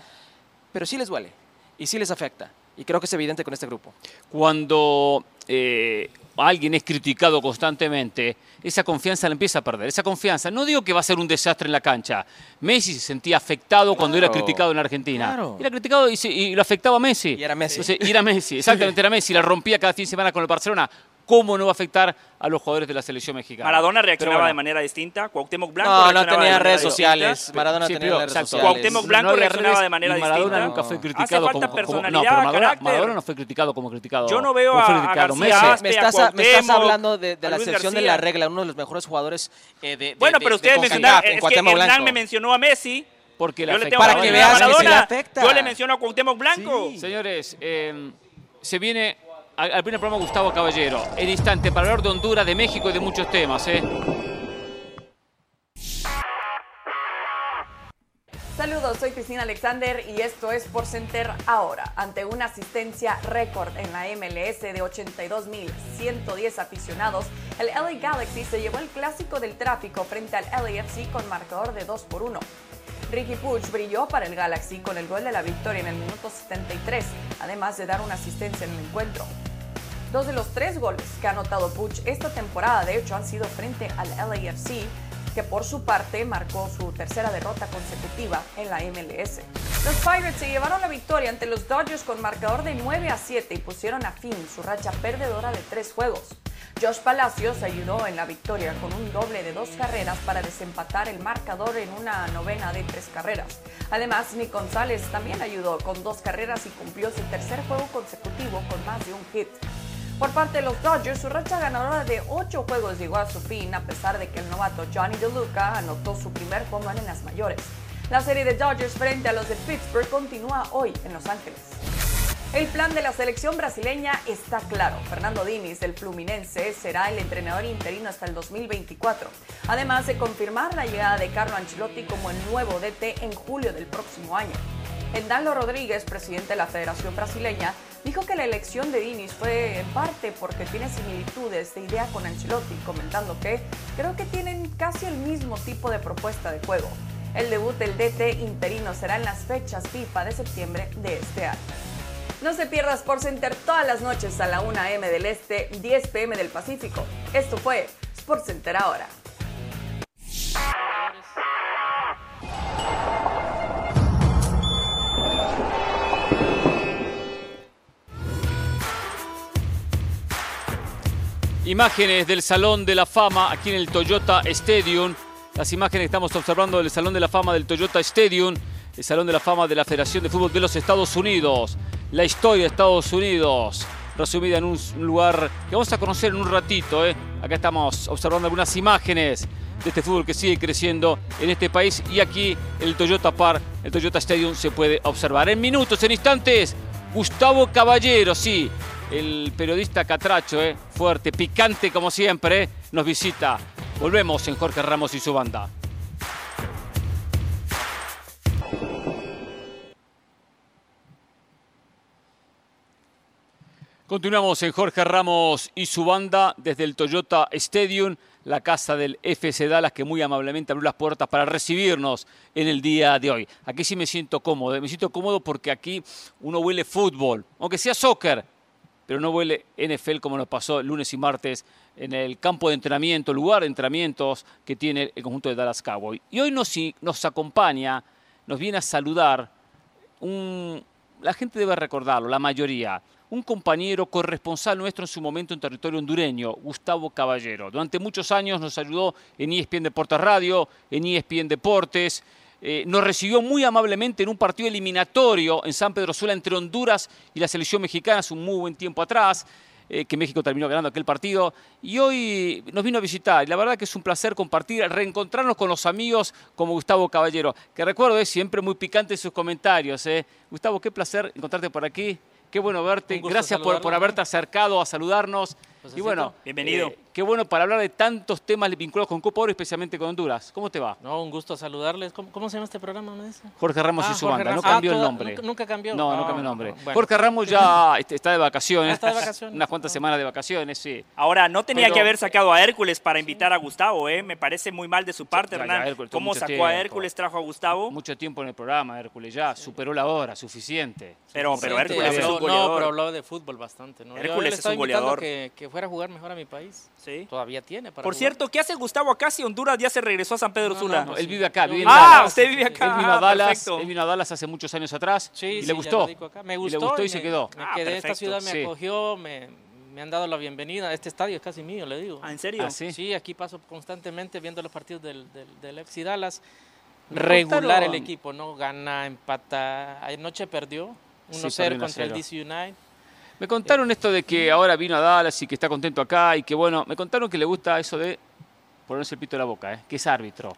Pero sí les duele. Y sí les afecta. Y creo que es evidente con este grupo. Cuando eh, alguien es criticado constantemente, esa confianza la empieza a perder. Esa confianza, no digo que va a ser un desastre en la cancha. Messi se sentía afectado cuando era criticado en Argentina. Era criticado y, lo afectaba a Messi. Y era Messi. y era Messi, exactamente, era Messi. La rompía cada fin de semana con el Barcelona. ¿Cómo no va a afectar a los jugadores de la selección mexicana? Maradona reaccionaba de manera distinta, Cuauhtémoc Blanco No, no tenía redes sociales. Maradona tenía redes sociales. Cuauhtémoc Blanco reaccionaba de manera distinta. Maradona nunca fue criticado como, personalidad, no, pero Maradona, Maradona, no fue criticado como criticado. Yo no veo a, a García, me, estás, me estás hablando de, de la excepción de la regla, uno de los mejores jugadores eh, de, Bueno, pero ustedes mencionaron, es que Hernán me mencionó a Messi. Porque para que veas que se le afecta. Yo le menciono a Cuauhtémoc Blanco. Señores, eh, se viene al primer programa Gustavo Caballero. En instante para hablar de Honduras, de México y de muchos temas. ¿eh? Saludos, soy Cristina Alexander y esto es Por Center ahora. Ante una asistencia récord en la MLS de 82.110 aficionados, el LA Galaxy se llevó el clásico del tráfico frente al LAFC con marcador de 2 por 1. Ricky Puch brilló para el Galaxy con el gol de la victoria en el minuto 73, además de dar una asistencia en el encuentro. Dos de los tres goles que ha anotado Puch esta temporada, de hecho, han sido frente al LAFC, que por su parte marcó su tercera derrota consecutiva en la MLS. Los Pirates se llevaron la victoria ante los Dodgers con marcador de 9 a 7 y pusieron a fin su racha perdedora de tres juegos. Josh Palacios ayudó en la victoria con un doble de dos carreras para desempatar el marcador en una novena de tres carreras. Además, Nick González también ayudó con dos carreras y cumplió su tercer juego consecutivo con más de un hit. Por parte de los Dodgers, su racha ganadora de ocho juegos llegó a su fin a pesar de que el novato Johnny DeLuca anotó su primer home en las mayores. La serie de Dodgers frente a los de Pittsburgh continúa hoy en Los Ángeles. El plan de la selección brasileña está claro. Fernando Diniz, del Fluminense, será el entrenador interino hasta el 2024. Además de confirmar la llegada de Carlo Ancelotti como el nuevo DT en julio del próximo año. Endalo Rodríguez, presidente de la Federación Brasileña, dijo que la elección de Diniz fue en parte porque tiene similitudes de idea con Ancelotti, comentando que creo que tienen casi el mismo tipo de propuesta de juego. El debut del DT interino será en las fechas FIFA de septiembre de este año. No se pierda Sports Center todas las noches a la 1 a.m. del Este, 10 p.m. del Pacífico. Esto fue Sports Center ahora. Imágenes del Salón de la Fama aquí en el Toyota Stadium. Las imágenes que estamos observando del Salón de la Fama del Toyota Stadium, el Salón de la Fama de la Federación de Fútbol de los Estados Unidos la historia de Estados Unidos, resumida en un lugar que vamos a conocer en un ratito. ¿eh? Acá estamos observando algunas imágenes de este fútbol que sigue creciendo en este país y aquí el Toyota Park, el Toyota Stadium se puede observar. En minutos, en instantes, Gustavo Caballero, sí, el periodista Catracho, eh, fuerte, picante como siempre, eh, nos visita. Volvemos en Jorge Ramos y su banda. Continuamos en Jorge Ramos y su banda desde el Toyota Stadium, la casa del FC Dallas que muy amablemente abrió las puertas para recibirnos en el día de hoy. Aquí sí me siento cómodo, me siento cómodo porque aquí uno huele fútbol, aunque sea soccer, pero no huele NFL como nos pasó lunes y martes en el campo de entrenamiento, lugar de entrenamientos que tiene el conjunto de Dallas Cowboy. Y hoy nos, nos acompaña, nos viene a saludar un, la gente debe recordarlo, la mayoría, un compañero corresponsal nuestro en su momento en territorio hondureño, Gustavo Caballero. Durante muchos años nos ayudó en ESPN Deportes Radio, en ESPN Deportes. Eh, nos recibió muy amablemente en un partido eliminatorio en San Pedro Sula entre Honduras y la selección mexicana hace un muy buen tiempo atrás. Eh, que México terminó ganando aquel partido. Y hoy nos vino a visitar. Y la verdad que es un placer compartir, reencontrarnos con los amigos como Gustavo Caballero, que recuerdo es siempre muy picante en sus comentarios. ¿eh? Gustavo, qué placer encontrarte por aquí. Qué bueno verte. Gracias por, por haberte acercado a saludarnos. Y bueno, bienvenido. Eh, qué bueno para hablar de tantos temas vinculados con Copa Oro, especialmente con Honduras. ¿Cómo te va? No, un gusto saludarles. ¿Cómo, se llama este programa? Jorge Ramos y ah, su banda. No cambió el nombre. Nunca, cambió. No, no, cambió el nombre. Jorge Ramos ya está de vacaciones. Está de vacaciones. Unas cuantas semanas de vacaciones, sí. Ahora, no tenía que haber sacado a Hércules para invitar a Gustavo, ¿eh? Me parece muy mal de su parte, Hernán. ¿Cómo sacó a Hércules, trajo a Gustavo? Mucho tiempo en el programa, Hércules ya. Superó la hora, suficiente. Pero, pero Hércules es un goleador. No, pero habló de fútbol bastante. ¿no? Hércules es un goleador. Que, que fuera a jugar mejor a mi país. Sí. Todavía tiene. Para Por cierto, ¿qué hace Gustavo acá si Honduras ya se regresó a San Pedro Sula? él vive acá, vive en ah, Dallas. usted vive acá. Él vino a Dallas, él vino a Dallas hace muchos años atrás sí, y le gustó. Me gustó. Y le gustó y, se quedó. Me quedé, en esta ciudad me acogió, me, me han dado la bienvenida. Este estadio es casi mío, le digo. ¿Ah, ¿En serio? ¿Ah, sí? aquí paso constantemente viendo los partidos del, del, del FC Dallas. Regular el equipo, ¿no? Gana, empata. Anoche perdió 1-0 contra el DC United. Me contaron esto de que ahora vino a Dallas y que está contento acá y que bueno, me contaron que le gusta eso de ponerse el pito en la boca, ¿eh? que es árbitro.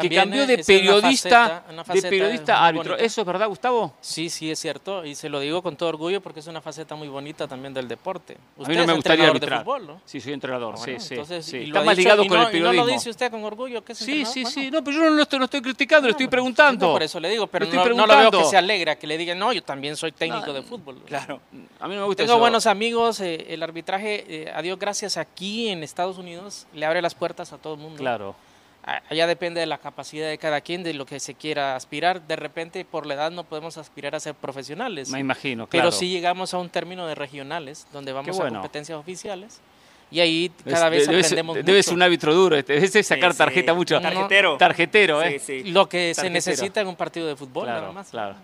Que, cambió de periodista, de periodista a árbitro. ¿Eso es verdad, Gustavo? Sí, sí, es cierto. Y se lo digo con todo orgullo porque es una faceta muy bonita también del deporte. Usted a mí no me gustaría arbitrar. De fútbol, ¿no? Sí, soy entrenador, ah, sí, sí. Está más ligado con el periodismo. ¿Y no lo dice usted con orgullo? ¿Qué es sí, sí, sí. No, pero yo no lo estoy, no estoy criticando, no, le estoy preguntando. por eso le digo, pero no, no, lo veo que se alegra, que le digan, no, yo también soy técnico de fútbol. Claro. A mí no me gusta Tengo buenos amigos. Eh, el arbitraje, eh, a Dios gracias, aquí en Estados Unidos le abre las puertas a todo el mundo. Claro allá depende de la capacidad de cada quien, de lo que se quiera aspirar. De repente, por la edad, no podemos aspirar a ser profesionales. Me imagino, claro. Pero sí llegamos a un término de regionales, donde vamos a competencias oficiales. Y ahí cada vez aprendemos mucho. Debes un árbitro duro, debes sacar tarjeta mucho. Tarjetero. Tarjetero, ¿eh? Lo que se necesita en un partido de fútbol, claro, nada más. Claro.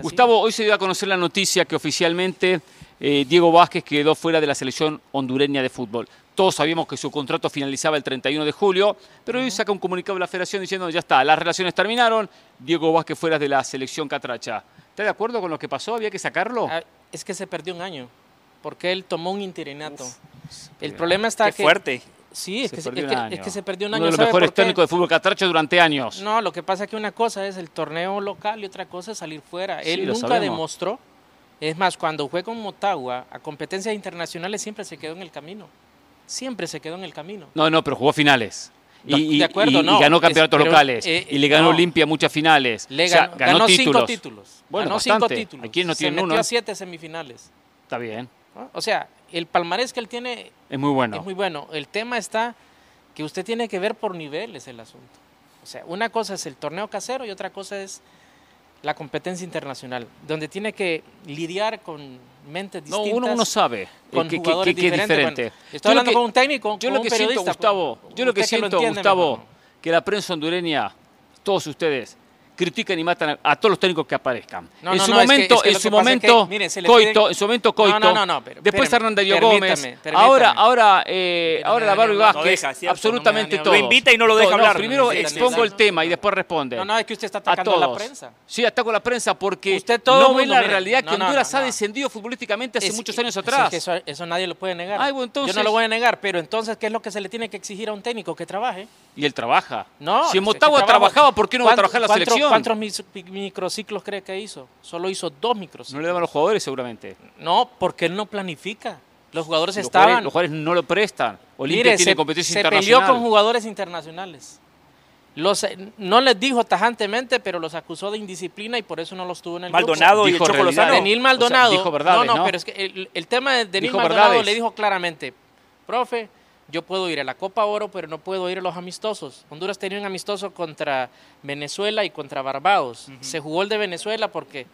Gustavo, hoy se dio a conocer la noticia que oficialmente eh, Diego Vázquez quedó fuera de la selección hondureña de fútbol. Todos sabíamos que su contrato finalizaba el 31 de julio, pero hoy saca un comunicado de la federación diciendo ya está, las relaciones terminaron, Diego Vázquez fuera de la selección catracha. ¿Está de acuerdo con lo que pasó? ¿Había que sacarlo? Ah, es que se perdió un año, porque él tomó un interinato. el problema está Qué fuerte. Sí, es, que, se perdió un año. Uno de los mejores técnicos de fútbol catracha durante años. No, lo que pasa es que una cosa es el torneo local y otra cosa es salir fuera. Él nunca demostró. Es más, cuando fue con Motagua a competencias internacionales siempre se quedó en el camino siempre se quedó en el camino. No, no, pero jugó finales. Y, de acuerdo, no, y ganó campeonatos locales. Eh, y le ganó Olimpia muchas finales. Le ganó, cinco títulos. Bueno, ganó cinco títulos. Aquí no tiene se metió a siete semifinales. Está bien. O sea, el palmarés que él tiene es muy bueno. Es muy bueno. El tema está que usted tiene que ver por niveles el asunto. O sea, una cosa es el torneo casero y otra cosa es la competencia internacional, donde tiene que lidiar con mentes distintas. No, uno, uno sabe con que, jugadores que, es diferente. estoy hablando con un técnico, yo con lo que siento, Gustavo, yo lo que siento, Gustavo, que la prensa hondureña, todos ustedes, critican y matan a, todos los técnicos que aparezcan. en, su momento, en su momento, Coito, en su momento Coito, después Hernán Darío Gómez, ahora, ahora, eh, ahora la Barbie Vázquez, absolutamente todo. Lo invita y no lo deja hablar. Primero expongo el tema y después responde. No, no, es que usted está atacando a, la prensa. Sí, ataco a la prensa porque usted no ve la realidad que Honduras ha descendido futbolísticamente hace muchos años atrás. eso, nadie lo puede negar. Yo no lo voy a negar, pero entonces, ¿qué es lo que se le tiene que exigir a un técnico? Que trabaje. Y él trabaja. No. Si Motagua trabajaba, ¿por qué no va a trabajar la selección? ¿Cuántos microciclos cree que hizo? Solo hizo dos microciclos. No le daban a los jugadores seguramente. No, porque él no planifica. Los jugadores estaban. los jugadores no lo prestan. Olimpia tiene competencia se internacional. Se peleó con jugadores internacionales. Los, eh, no les dijo tajantemente, pero los acusó de indisciplina y por eso no los tuvo en el Maldonado y el Choco Lozano. Denil Maldonado. dijo verdades, no, no, pero es que el, tema de Denil Maldonado le dijo claramente, profe, yo puedo ir a la Copa Oro, pero no puedo ir a los amistosos. Honduras tenía un amistoso contra Venezuela y contra Barbados. Se jugó el de Venezuela porque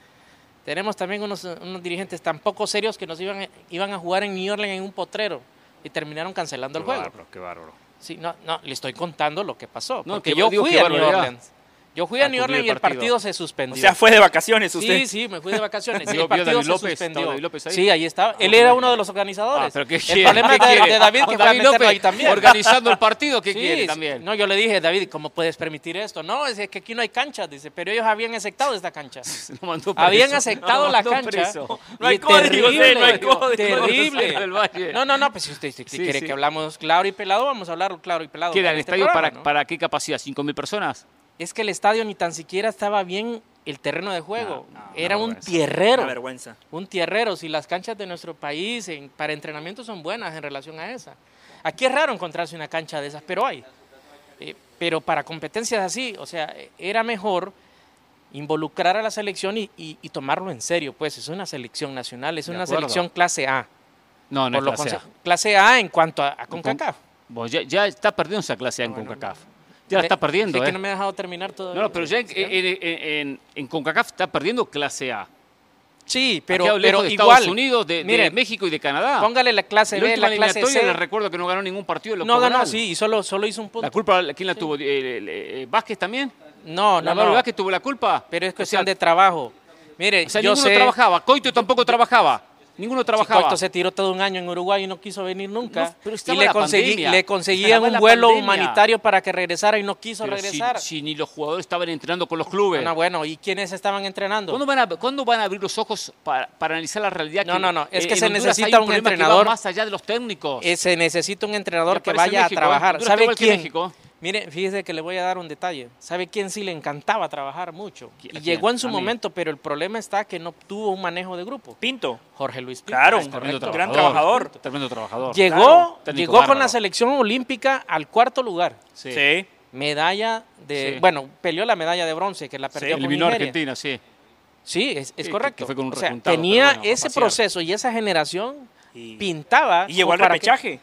tenemos también unos, dirigentes tan poco serios que nos iban, iban a jugar en New Orleans en un potrero y terminaron cancelando el juego. qué bárbaro. Sí, no, no, le estoy contando lo que pasó. No, porque yo fui a New Orleans. Yo fui a ah, New Orleans y el partido se suspendió. O sea, fue de vacaciones usted. Sí, sí, me fui de vacaciones. el partido se suspendió. Sí, ahí estaba. Él era uno de los organizadores. Ah, pero ¿qué el problema de, de, David que fue David López ahí también. Organizando el partido, ¿qué quiere también? No, yo le dije, David, ¿cómo puedes permitir esto? No, es que aquí no hay cancha, dice, pero ellos habían aceptado esta cancha. habían aceptado la cancha. No hay código, no hay código. Terrible. No, no, no, pues si usted quiere que hablamos claro y pelado, vamos a hablar claro y pelado. ¿Queda el este estadio para qué capacidad? ¿5.000 personas? Es que el estadio ni tan siquiera estaba bien el terreno de juego. Era un tierrero. Una vergüenza. Un tierrero. Si las canchas de nuestro país para entrenamiento son buenas en relación a esa. Aquí es raro encontrarse una cancha de esas, pero hay. Eh, pero para competencias así, o sea, era mejor involucrar a la selección y, tomarlo en serio. Pues es una selección nacional, es una selección clase A. No, no es clase A. Clase A en cuanto a, CONCACAF. ya, ya, está perdiendo esa clase A en CONCACAF. Ya está perdiendo. Es que ¿eh? no me ha dejado terminar todo. No, pero ya en, en, CONCACAF está perdiendo clase A. Sí, pero, pero de Estados Unidos, de, México y de Canadá. Póngale la clase B, la clase C. Le recuerdo que no ganó ningún partido. no ganó, sí, y solo, solo hizo un punto. ¿La culpa quién la tuvo? ¿Eh, ¿Vázquez también? No, no, no. ¿Vázquez tuvo la culpa? Pero es cuestión de trabajo. Mire, o sea, yo ninguno trabajaba. Coito tampoco trabajaba. Ninguno trabajaba. Coito se tiró todo un año en Uruguay y no quiso venir nunca. y le, conseguí, le conseguían un vuelo humanitario para que regresara y no quiso regresar. Si, ni los jugadores estaban entrenando con los clubes. No, bueno, ¿y quiénes estaban entrenando? ¿Cuándo van a, ¿cuándo van a abrir los ojos para, analizar la realidad? No, no, no. Es que se necesita un, entrenador. más allá de los técnicos. Eh, se necesita un entrenador que vaya a trabajar. ¿Sabe quién? Mire, fíjese que le voy a dar un detalle. ¿Sabe quién sí le encantaba trabajar mucho? Y llegó en su momento, pero el problema está que no tuvo un manejo de grupo. Pinto. Jorge Luis Pinto. Claro, un gran trabajador. Tremendo trabajador. Llegó, llegó con la selección olímpica al cuarto lugar. Sí. Medalla de. Bueno, peleó la medalla de bronce, que la perdió sí, con Argentina, sí. Sí, es, correcto. fue con un o sea, tenía ese proceso y esa generación pintaba. Y llegó al repechaje.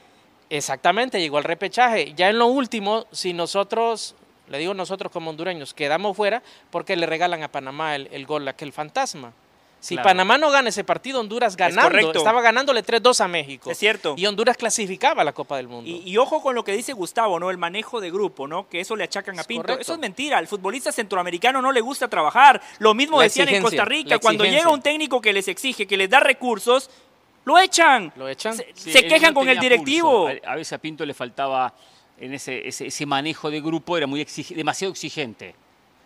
Exactamente, llegó al repechaje. Ya en lo último, si nosotros, le digo nosotros como hondureños, quedamos fuera, porque le regalan a Panamá el, el gol, aquel fantasma. Si Panamá no gana ese partido, Honduras ganando, estaba ganándole 3-2 a México. Es cierto. Y Honduras clasificaba a la Copa del Mundo. Y, ojo con lo que dice Gustavo, ¿no? El manejo de grupo, ¿no? Que eso le achacan a Pinto. Eso es mentira. Al futbolista centroamericano no le gusta trabajar. Lo mismo decían en Costa Rica. Cuando llega un técnico que les exige, que les da recursos, lo echan. Lo echan. Se, quejan con el directivo. A, veces a Pinto le faltaba en ese, ese, manejo de grupo, era muy demasiado exigente.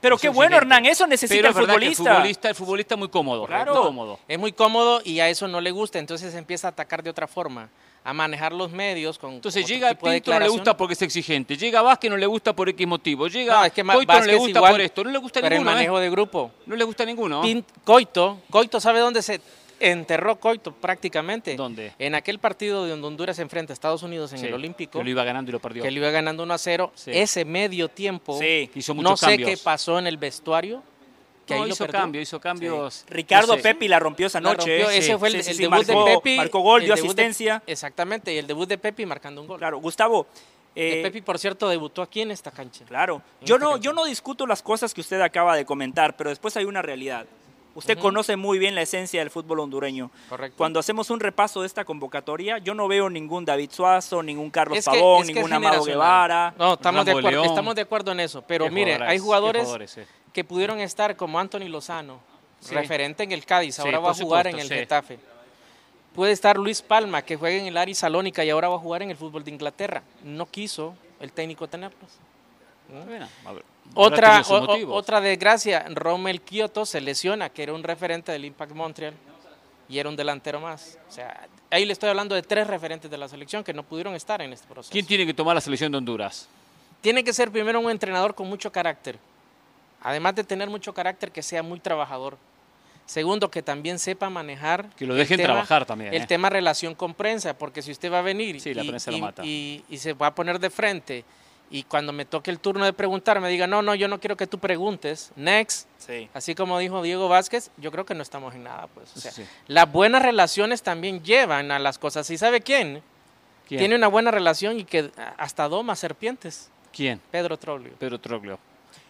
Pero qué bueno, Hernán, eso necesita el futbolista. el futbolista. El futbolista es muy cómodo. Claro. cómodo. Es muy cómodo y a eso no le gusta, entonces empieza a atacar de otra forma a manejar los medios con Entonces llega Pinto no le gusta porque es exigente, llega Vázquez no le gusta por X motivo, llega no, es que Coito no le gusta por esto, no le gusta pero ninguno. el manejo ¿eh? de grupo. No le gusta ninguno. Coito, Coito sabe dónde se enterró Coito prácticamente. ¿Dónde? En aquel partido donde Honduras se enfrenta a Estados Unidos en el Olímpico. Que lo iba ganando y lo perdió. Que lo iba ganando 1 a 0. Ese medio tiempo. Sí. Hizo muchos no sé qué pasó en el vestuario. Que ahí hizo cambios, hizo cambios. Ricardo Pepi la rompió esa noche. ese fue el, debut de Pepi. Marcó gol, dio asistencia. exactamente, y el debut de Pepi marcando un gol. Claro, Gustavo. Eh, Pepi, por cierto, debutó aquí en esta cancha. Claro. Yo no, yo no discuto las cosas que usted acaba de comentar, pero después hay una realidad. Usted conoce muy bien la esencia del fútbol hondureño. Correcto. Cuando hacemos un repaso de esta convocatoria, yo no veo ningún David Suazo, ningún Carlos Pavón, ningún Amado Guevara. No, estamos de, acuerdo, estamos de acuerdo en eso. Pero mire, hay jugadores, que pudieron estar como Anthony Lozano, referente en el Cádiz, ahora va a jugar en el Getafe. Puede estar Luis Palma, que juega en el Ari Salónica y ahora va a jugar en el fútbol de Inglaterra. No quiso el técnico tenerlos. Otra, otra desgracia, Rommel Kioto se lesiona, que era un referente del Impact Montreal y era un delantero más. O sea, ahí le estoy hablando de tres referentes de la selección que no pudieron estar en este proceso. ¿Quién tiene que tomar la selección de Honduras? Tiene que ser primero un entrenador con mucho carácter. además de tener mucho carácter, que sea muy trabajador. Segundo, que también sepa manejar. Que lo dejen trabajar también. El ¿eh? tema relación con prensa, porque si usted va a venir y, y, se va a poner de frente y cuando me toque el turno de preguntar me diga, no, no, yo no quiero que tú preguntes, next. Así como dijo Diego Vázquez, yo creo que no estamos en nada. pues. Las buenas relaciones también llevan a las cosas. ¿Y sabe quién? Tiene una buena relación y que hasta doma serpientes. ¿Quién? Pedro Troglio. Pedro Troglio.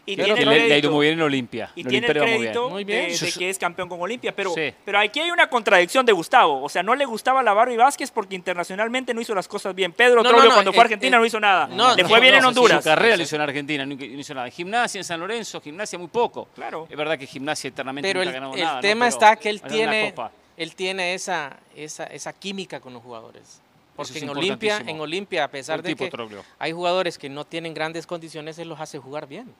Y tiene le, ha ido muy bien en Olimpia. Y tiene el crédito muy bien. De, que es campeón con Olimpia. Pero, pero aquí hay una contradicción de Gustavo. O sea, no le gustaba la Barbie Vázquez porque internacionalmente no hizo las cosas bien. Pedro no, cuando fue a Argentina no hizo nada. le fue bien en Honduras. Su carrera le hizo en Argentina, no hizo nada. Gimnasia, en San Lorenzo, gimnasia muy poco. Claro. Es verdad que gimnasia eternamente pero nunca el, ha ganado el nada. tema está que él tiene, él tiene esa, esa, esa química con los jugadores. Porque en Olimpia, en Olimpia, a pesar de que hay jugadores que no tienen grandes condiciones, él los hace jugar bien.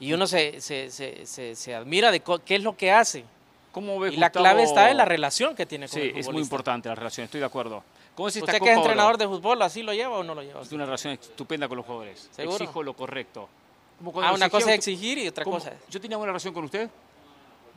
Y uno se, se, se, se admira de qué es lo que hace. ¿Cómo ve y la clave está en la relación que tiene con sí, es muy importante la relación, estoy de acuerdo. ¿Cómo es ¿Usted que es entrenador de fútbol, así lo lleva o no lo lleva? Es una relación estupenda con los jugadores. Exijo lo correcto. Ah, una cosa es exigir y otra cosa es... ¿Yo tenía buena relación con usted?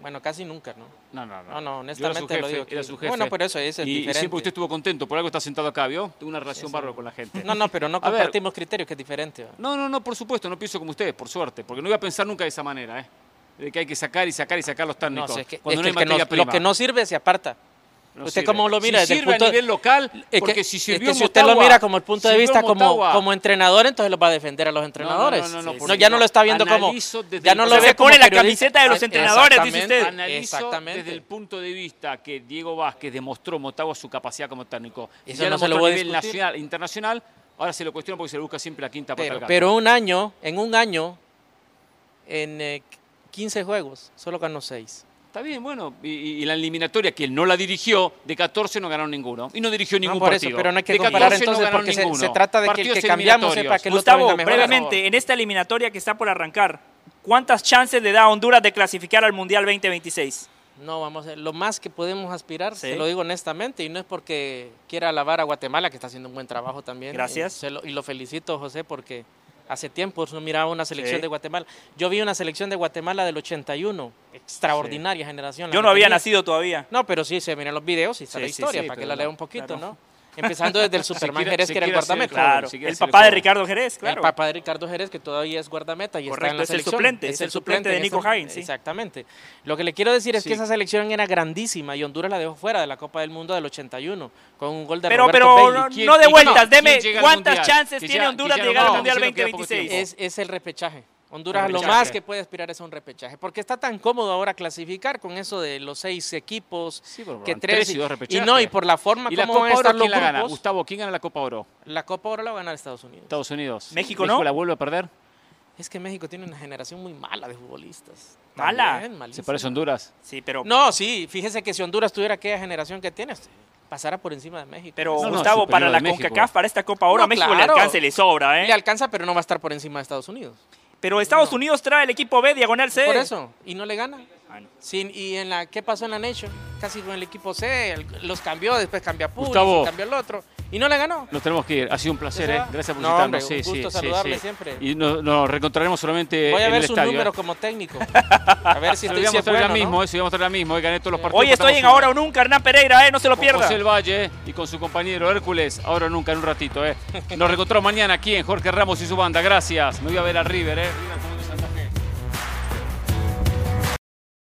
Bueno, casi nunca, ¿no? No, no, no. No, no honestamente lo digo. Era su jefe. Bueno, pero eso, es y, diferente. Y siempre usted estuvo contento, por algo está sentado acá, ¿vio? Tengo una relación bárbara con la gente. No, no, pero no compartimos criterios, que es diferente. No, no, no, por supuesto, no pienso como usted, por suerte, porque no iba a pensar nunca de esa manera, ¿eh? De que hay que sacar y sacar y sacar los técnicos. No, es que, cuando es que no lo que no sirve se aparta. ¿Usted cómo lo mira? Si sirve a nivel local, porque si sirvió es que si usted lo mira como el punto de vista como, como entrenador, entonces lo va a defender a los entrenadores. No, no, no, ya no lo está viendo como... Ya no lo ve se pone la camiseta de los entrenadores, dice usted. Analizo desde el punto de vista que Diego Vázquez demostró Motagua su capacidad como técnico. Eso no se lo a nivel nacional, internacional, ahora se lo cuestiona porque se le busca siempre la quinta pero, Pero un año, en un año, en 15 eh, juegos, solo ganó 6. Está bien, bueno, y, la eliminatoria que él no la dirigió, de 14 no ganó ninguno. Y no dirigió ningún por eso, partido. Pero no hay que comparar entonces porque se, trata de que el que cambiamos sepa que Gustavo, lo mejor brevemente, en esta eliminatoria que está por arrancar, ¿cuántas chances le da a Honduras de clasificar al Mundial 2026? No, vamos a ver, lo más que podemos aspirar, se lo digo honestamente, y no es porque quiera alabar a Guatemala, que está haciendo un buen trabajo también. Gracias. y lo felicito, José, porque hace tiempo no miraba una selección de Guatemala. Yo vi una selección de Guatemala del 81, extraordinaria generación. Yo no había nacido todavía. No, pero sí se miran los videos y está la historia, para que la lea un poquito, ¿no? Empezando desde el Superman Jerez, que era el guardameta. Claro, el papá de Ricardo Jerez, claro. El papá de Ricardo Jerez, que todavía es guardameta y está en la es selección. El suplente, es, el suplente, de Nico Hines. Exactamente. Lo que le quiero decir es que esa selección era grandísima y Honduras la dejó fuera de la Copa del Mundo del 81 con un gol de pero, Roberto Pero no, de vueltas, deme cuántas chances tiene Honduras de llegar al Mundial 2026. Es, es el repechaje. Honduras lo más que puede aspirar es un repechaje, porque está tan cómodo ahora clasificar con eso de los seis equipos, que tres, y, dos y, no y por la forma ¿Y como la Copa Oro, ¿quién la gana? Gustavo, ¿quién gana la Copa Oro? La Copa Oro la va a ganar Estados Unidos. Estados Unidos. México no. la vuelve a perder. Es que México tiene una generación muy mala de futbolistas. Mala. Se parece a Honduras. Sí, pero No, sí, fíjese que si Honduras tuviera aquella generación que tiene, pasara por encima de México. Pero Gustavo, para la CONCACAF, para esta Copa Oro, a México le alcanza y le sobra, ¿eh? Le alcanza, pero no va a estar por encima de Estados Unidos. Pero Estados Unidos trae el equipo B, diagonal C. Por eso, y no le gana. Sin, y en la ¿qué pasó en la Nation? Casi con el equipo C, los cambió, después cambió a Pulis, cambió el otro. Y no le ganó. Nos tenemos que ir. Ha sido un placer, ¿eh? Gracias por visitarnos. No, un gusto saludarle siempre. Y nos, nos reencontraremos solamente Voy a en ver el sus estadio, números ¿eh? como técnico. A ver si estoy si bueno, ya ¿no? mismo, eso íbamos a traer mismo. Hoy gané todos los partidos. Hoy estoy en Ahora o Nunca, Hernán Pereira, ¿eh? No se lo pierda. José el Valle ¿eh? y con su compañero Hércules, Ahora o Nunca, en un ratito, ¿eh? Nos reencontramos mañana aquí en Jorge Ramos y su banda. Gracias. Me voy a ver a River, ¿eh?